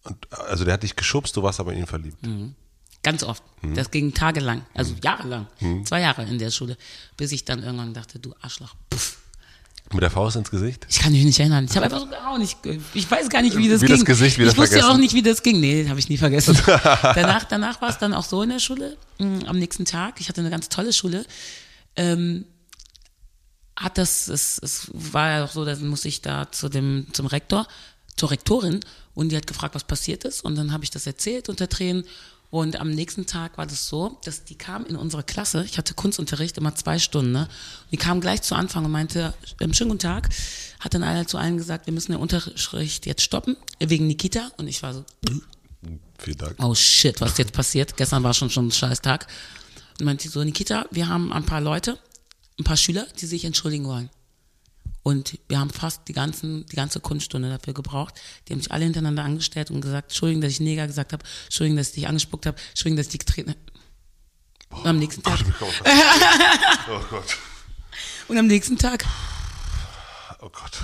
Und, also der hat dich geschubst, du warst aber in ihn verliebt.
Ganz oft.
Mhm.
Das ging tagelang, also jahrelang. Zwei Jahre in der Schule, bis ich dann irgendwann dachte, du Arschloch, puff.
Mit der Faust ins Gesicht?
Ich kann mich nicht erinnern. Ich habe einfach so gehauen. Ich, ich weiß gar nicht, wie das
Wie
ging.
das Gesicht wieder
ich wusste ja auch
vergessen.
nicht, wie das ging. Nee, habe ich nie vergessen. danach danach war es dann auch so in der Schule, mh, am nächsten Tag. Ich hatte eine ganz tolle Schule. Ähm, hat das, es, es war ja auch so, dann musste ich da zu dem, zum Rektor, zur Rektorin und die hat gefragt, was passiert ist und dann habe ich das erzählt unter Tränen und am nächsten Tag war das so, dass die kam in unsere Klasse, ich hatte Kunstunterricht, immer zwei Stunden, ne? Und die kam gleich zu Anfang und meinte, ähm, schönen guten Tag, hat dann einer zu allen gesagt, wir müssen den Unterricht jetzt stoppen, wegen Nikita und ich war so,
Vielen Dank.
oh shit, was ist jetzt passiert? Gestern war schon schon ein scheiß Tag. Und meinte so, Nikita, wir haben ein paar Leute, ein paar Schüler, die sich entschuldigen wollen. Und wir haben fast die, ganzen, die ganze Kunststunde dafür gebraucht. Die haben sich alle hintereinander angestellt und gesagt, Entschuldigung, dass ich Neger gesagt habe, Entschuldigung, dass ich dich angespuckt habe, Entschuldigung, dass ich dich getreten habe. Und am nächsten Tag.
Oh Gott.
Und am nächsten Tag.
Oh Gott.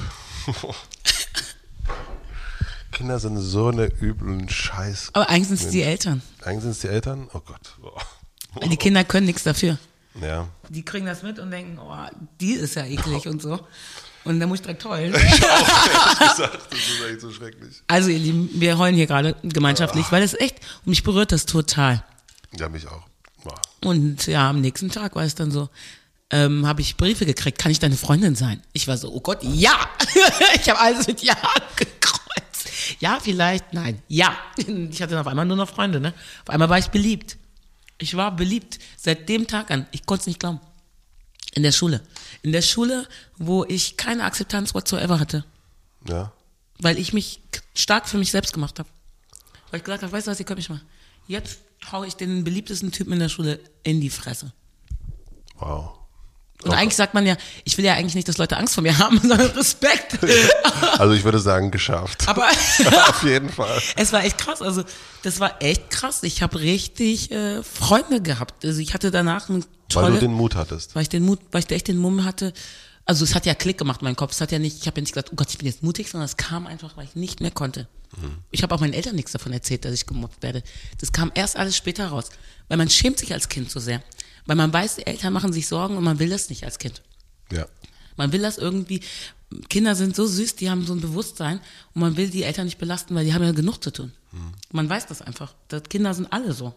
Kinder sind so eine üblen Scheiß.
Aber eigentlich sind es die Eltern.
Eigentlich sind es die Eltern? Oh Gott. Oh.
Die Kinder können nichts dafür.
Ja.
Die kriegen das mit und denken, oh, die ist ja eklig und so. Und dann muss ich direkt heulen.
Ich auch, gesagt. Das ist eigentlich so schrecklich.
Also ihr Lieben, wir heulen hier gerade gemeinschaftlich, weil es echt, und mich berührt das total.
Ja, mich auch. Boah.
Und ja, am nächsten Tag war es dann so, ähm, habe ich Briefe gekriegt, kann ich deine Freundin sein? Ich war so, oh Gott, ja! ich habe alles mit Ja gekreuzt. Ja, vielleicht, nein, ja. Ich hatte dann auf einmal nur noch Freunde, ne? Auf einmal war ich beliebt. Ich war beliebt seit dem Tag an. Ich konnte es nicht glauben. In der Schule. In der Schule, wo ich keine Akzeptanz whatsoever hatte.
Ja.
Weil ich mich stark für mich selbst gemacht habe. Weil ich gesagt habe, weißt du was, ihr könnt mich mal. Jetzt hau ich den beliebtesten Typen in der Schule in die Fresse.
Wow.
Und
Okay.
eigentlich sagt man ja, ich will ja eigentlich nicht, dass Leute Angst vor mir haben, sondern Respekt.
Also ich würde sagen, geschafft.
Aber
Auf jeden Fall.
es war echt krass. Also das war echt krass. Ich habe richtig äh, Freunde gehabt. Also ich hatte danach eine tolle,
Weil du den Mut hattest.
weil ich den Mut, weil ich echt den Mumm hatte. Also es hat ja Klick gemacht in meinem Kopf. Es hat ja nicht, ich habe ja nicht gesagt, oh Gott, ich bin jetzt mutig, sondern es kam einfach, weil ich nicht mehr konnte. Ich habe auch meinen Eltern nichts davon erzählt, dass ich gemobbt werde. Das kam erst alles später raus, weil man schämt sich als Kind so sehr, weil man weiß, die Eltern machen sich Sorgen und man will das nicht als Kind.
Ja.
Man will das irgendwie, Kinder sind so süß, die haben so ein Bewusstsein und man will die Eltern nicht belasten, weil die haben ja genug zu tun. Man weiß das einfach. Das Kinder sind alle so.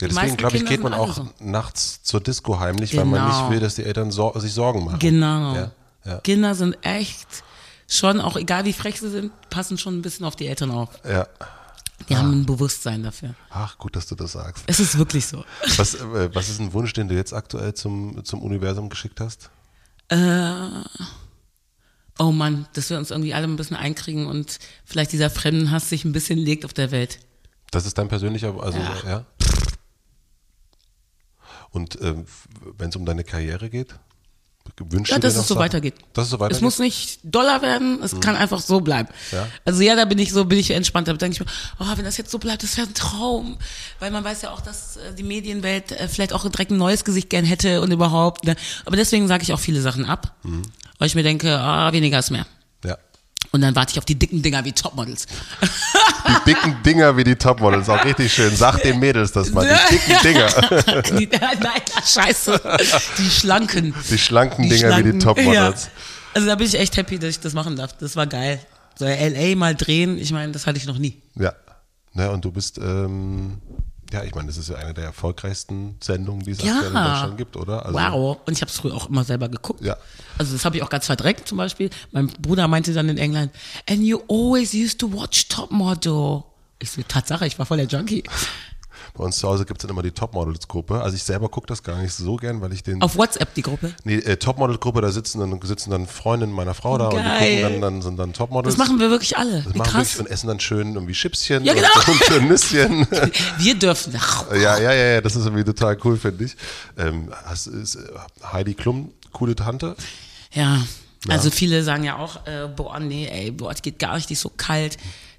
ja deswegen glaube ich,
Kinder
geht man auch
so.
nachts zur Disco heimlich, weil man
Genau.
nicht will, dass die Eltern sor sich Sorgen machen.
Genau.
Ja. Ja.
Kinder sind echt schon, auch egal wie frech sie sind, passen schon ein bisschen auf die Eltern auf.
ja.
Die haben ein Bewusstsein dafür.
Ach, gut, dass du das sagst.
Es ist wirklich so.
Was, äh, was ist ein Wunsch, den du jetzt aktuell zum, zum Universum geschickt hast?
Oh Mann, dass wir uns irgendwie alle ein bisschen einkriegen und vielleicht dieser Fremdenhass sich ein bisschen legt auf der Welt.
Das ist dein persönlicher, also ja.
Ja.
Und ähm, wenn es um deine Karriere geht, wünschst
Ja, dass es so
Sachen?
weitergeht.
Dass es so
Es
weitergeht.
muss nicht Dollar werden, es kann einfach so bleiben.
Ja.
Also ja, da bin ich so, bin ich entspannt. Da denke ich mir, oh, wenn das jetzt so bleibt, das wäre ein Traum. Weil man weiß ja auch, dass äh, die Medienwelt äh, vielleicht auch direkt ein neues Gesicht gern hätte und überhaupt. Ne? Aber deswegen sage ich auch viele Sachen ab.
Mhm.
Weil ich mir denke, ah, weniger ist mehr. Und dann warte ich auf die dicken Dinger wie Topmodels.
Die dicken Dinger wie die Topmodels, auch richtig schön. Sag den Mädels das mal, die dicken Dinger.
die, nein, scheiße. Die schlanken.
Die schlanken Dinger wie die Topmodels.
Ja. Also da bin ich echt happy, dass ich das machen darf. Das war geil. So LA mal drehen, ich meine, das hatte ich noch nie.
Ja. Ne, und du bist, ähm, ja, ich meine, das ist ja eine der erfolgreichsten Sendungen, die es
Ja.
aktuell in Deutschland gibt, oder? Also,
wow. Und ich habe es früher auch immer selber geguckt.
Ja.
Also das habe ich auch ganz verdreckt zum Beispiel. Mein Bruder meinte dann in England, and you always used to watch Top Model. Ich so, Tatsache, ich war voll der Junkie.
Bei uns zu Hause gibt es dann immer die Topmodels-Gruppe. Also ich selber gucke das gar nicht so gern, weil ich den.
Auf WhatsApp die Gruppe.
Nee, äh, Topmodel-Gruppe, da sitzen dann, sitzen dann Freundinnen meiner Frau da und die
Geil.
gucken dann, dann sind dann Topmodels.
Das machen wir wirklich alle.
Das
Wie
machen
krass.
wirklich und essen dann schön irgendwie Chipschen
Ja, genau.
und, und Nüsschen.
Wir dürfen.
ja, ja, ja, ja, das ist irgendwie total cool, finde ich. Ähm, hast, ist, äh, Heidi Klum, coole Tante.
Ja, also viele sagen ja auch, äh, boah, nee, ey, boah, die geht gar nicht, die ist so kalt.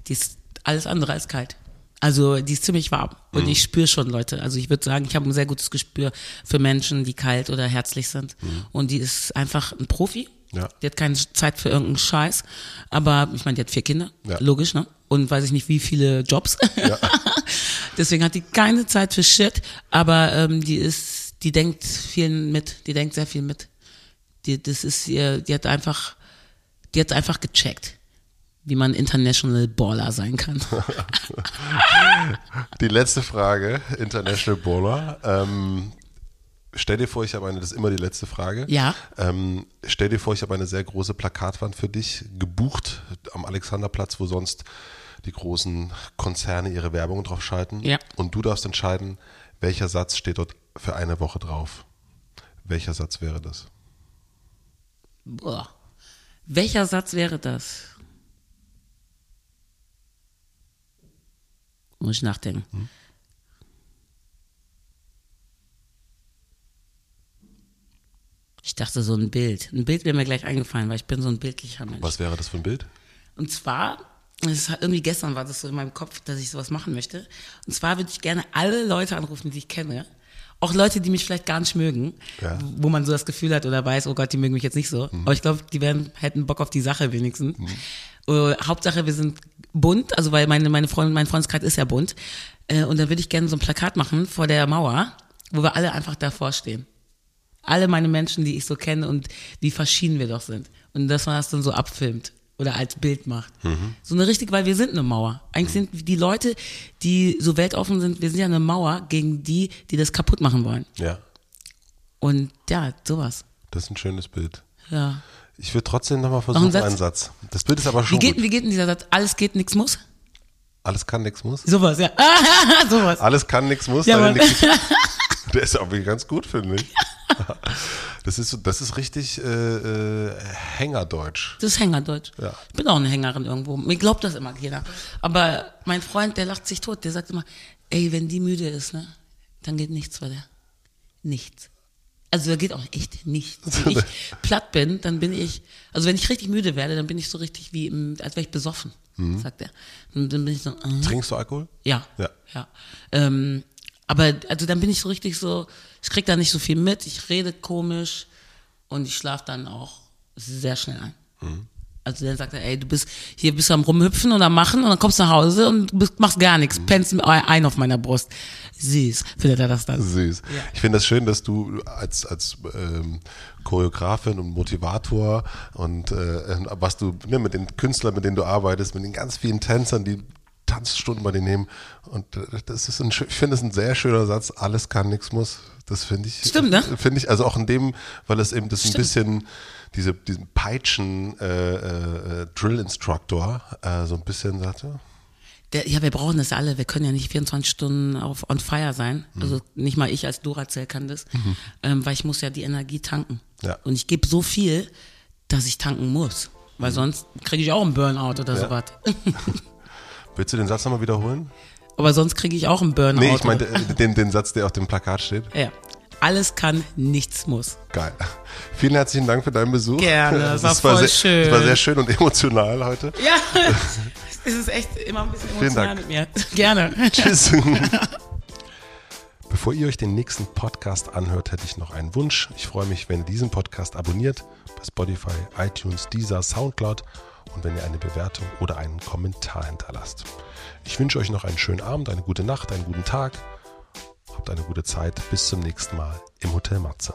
Die ist alles andere als kalt. Also die ist ziemlich warm und ich spüre schon Leute. Also ich würde sagen, ich habe ein sehr gutes Gespür für Menschen, die kalt oder herzlich sind. Und die ist einfach ein Profi.
Ja.
Die hat keine Zeit für irgendeinen Scheiß. Aber ich meine, die hat vier Kinder,
Ja.
logisch, ne? Und weiß ich nicht, wie viele Jobs. Deswegen hat die keine Zeit für Shit. Aber ähm, die ist, die denkt viel mit, die denkt sehr viel mit. Die, das ist ihr, die hat einfach, die hat einfach gecheckt, wie man International Baller sein kann.
Die letzte Frage, International Bowler. Ähm, stell dir vor, ich habe eine, das ist immer die letzte Frage.
Ja.
Ähm, stell dir vor, ich habe eine sehr große Plakatwand für dich gebucht am Alexanderplatz, wo sonst die großen Konzerne ihre Werbung drauf schalten.
Ja.
Und du darfst entscheiden, welcher Satz steht dort für eine Woche drauf. Welcher Satz wäre das?
Boah. Welcher Satz wäre das? Muss ich nachdenken. Ich dachte so ein Bild. Ein Bild wäre mir gleich eingefallen, weil ich bin so ein bildlicher Mensch.
Was wäre das für ein Bild?
Und zwar, irgendwie gestern war das so in meinem Kopf, dass ich sowas machen möchte. Und zwar würde ich gerne alle Leute anrufen, die ich kenne. Auch Leute, die mich vielleicht gar nicht mögen,
Ja.
wo man so das Gefühl hat oder weiß, oh Gott, die mögen mich jetzt nicht so. Aber ich glaube, die werden, hätten Bock auf die Sache wenigstens. Äh, Hauptsache, wir sind bunt, also weil meine, meine Freundin, mein Freundeskreis ist ja bunt. Äh, und dann würde ich gerne so ein Plakat machen vor der Mauer, wo wir alle einfach davor stehen. Alle meine Menschen, die ich so kenne und wie verschieden wir doch sind. Und dass man das dann so abfilmt oder als Bild macht. So eine richtig, weil wir sind eine Mauer. Eigentlich sind die Leute, die so weltoffen sind, wir sind ja eine Mauer gegen die, die das kaputt machen wollen.
Ja,
Und ja, sowas.
das ist ein schönes Bild.
Ja.
Ich würde trotzdem nochmal versuchen,
Satz?
einen Satz. Das Bild ist aber
Wie
schon
geht,
gut.
wie geht denn dieser Satz? Alles geht, nichts muss?
Alles kann, nichts muss.
Sowas, ja. sowas.
Alles kann, nichts muss.
Ja, Mann.
nix- Der ist auch wirklich ganz gut, finde ich. Das ist, das ist richtig äh, äh, Hängerdeutsch.
Das ist Hängerdeutsch.
Ja.
Ich bin auch eine Hängerin irgendwo. Mir glaubt das immer jeder. Aber mein Freund, der lacht sich tot. Der sagt immer, ey, wenn die müde ist, ne, dann geht nichts bei der. Nichts. Also da geht auch echt nichts. Wenn ich platt bin, dann bin ich, also wenn ich richtig müde werde, dann bin ich so richtig wie, im, als wäre ich besoffen, sagt er. Dann bin ich so, äh,
Trinkst du Alkohol?
ja.
Ja.
ja. Ähm, aber also dann bin ich so richtig so, ich krieg da nicht so viel mit, ich rede komisch und ich schlafe dann auch sehr schnell ein.
Mhm.
Also dann sagt er, ey, du bist hier bist du am rumhüpfen und am machen und dann kommst du nach Hause und bist, machst gar nichts,
Mhm.
pennst ein auf meiner Brust. Süß, findet er das dann.
Süß. Ich finde das schön, dass du als, als ähm, Choreografin und Motivator und äh, was du ne, mit den Künstlern, mit denen du arbeitest, mit den ganz vielen Tänzern, die Tanzstunden bei dir nehmen. Und äh, das ist ein, ich finde das ein sehr schöner Satz. Alles kann, nichts muss. Das finde ich.
Stimmt, ne?
Finde ich, also auch in dem, weil es eben das ein
Stimmt.
bisschen, diese, diesen Peitschen äh, äh, Instructor äh, so ein bisschen sagte.
Der, ja, wir brauchen das alle. Wir können ja nicht 24 Stunden auf on fire sein.
Mhm.
Also nicht mal ich als Duracell kann das, ähm, weil ich muss ja die Energie tanken.
Ja.
Und ich gebe so viel, dass ich tanken muss, weil sonst kriege ich auch einen Burnout oder
Mhm. Ja.
sowas.
Willst du den Satz nochmal wiederholen?
Aber sonst kriege ich auch einen Burnout.
Nee, ich äh, den, den Satz, der auf dem Plakat steht.
ja. Alles kann, nichts muss.
Geil. Vielen herzlichen Dank für deinen Besuch.
Gerne, das war
Es
voll
sehr,
schön.
Es war sehr schön und emotional heute.
Ja, es ist echt immer ein bisschen emotional mit mir. Gerne.
Tschüss. Bevor ihr euch den nächsten Podcast anhört, hätte ich noch einen Wunsch. Ich freue mich, wenn ihr diesen Podcast abonniert bei Spotify, iTunes, Deezer, Soundcloud und wenn ihr eine Bewertung oder einen Kommentar hinterlasst. Ich wünsche euch noch einen schönen Abend, eine gute Nacht, einen guten Tag. Habt eine gute Zeit. Bis zum nächsten Mal im Hotel Matze.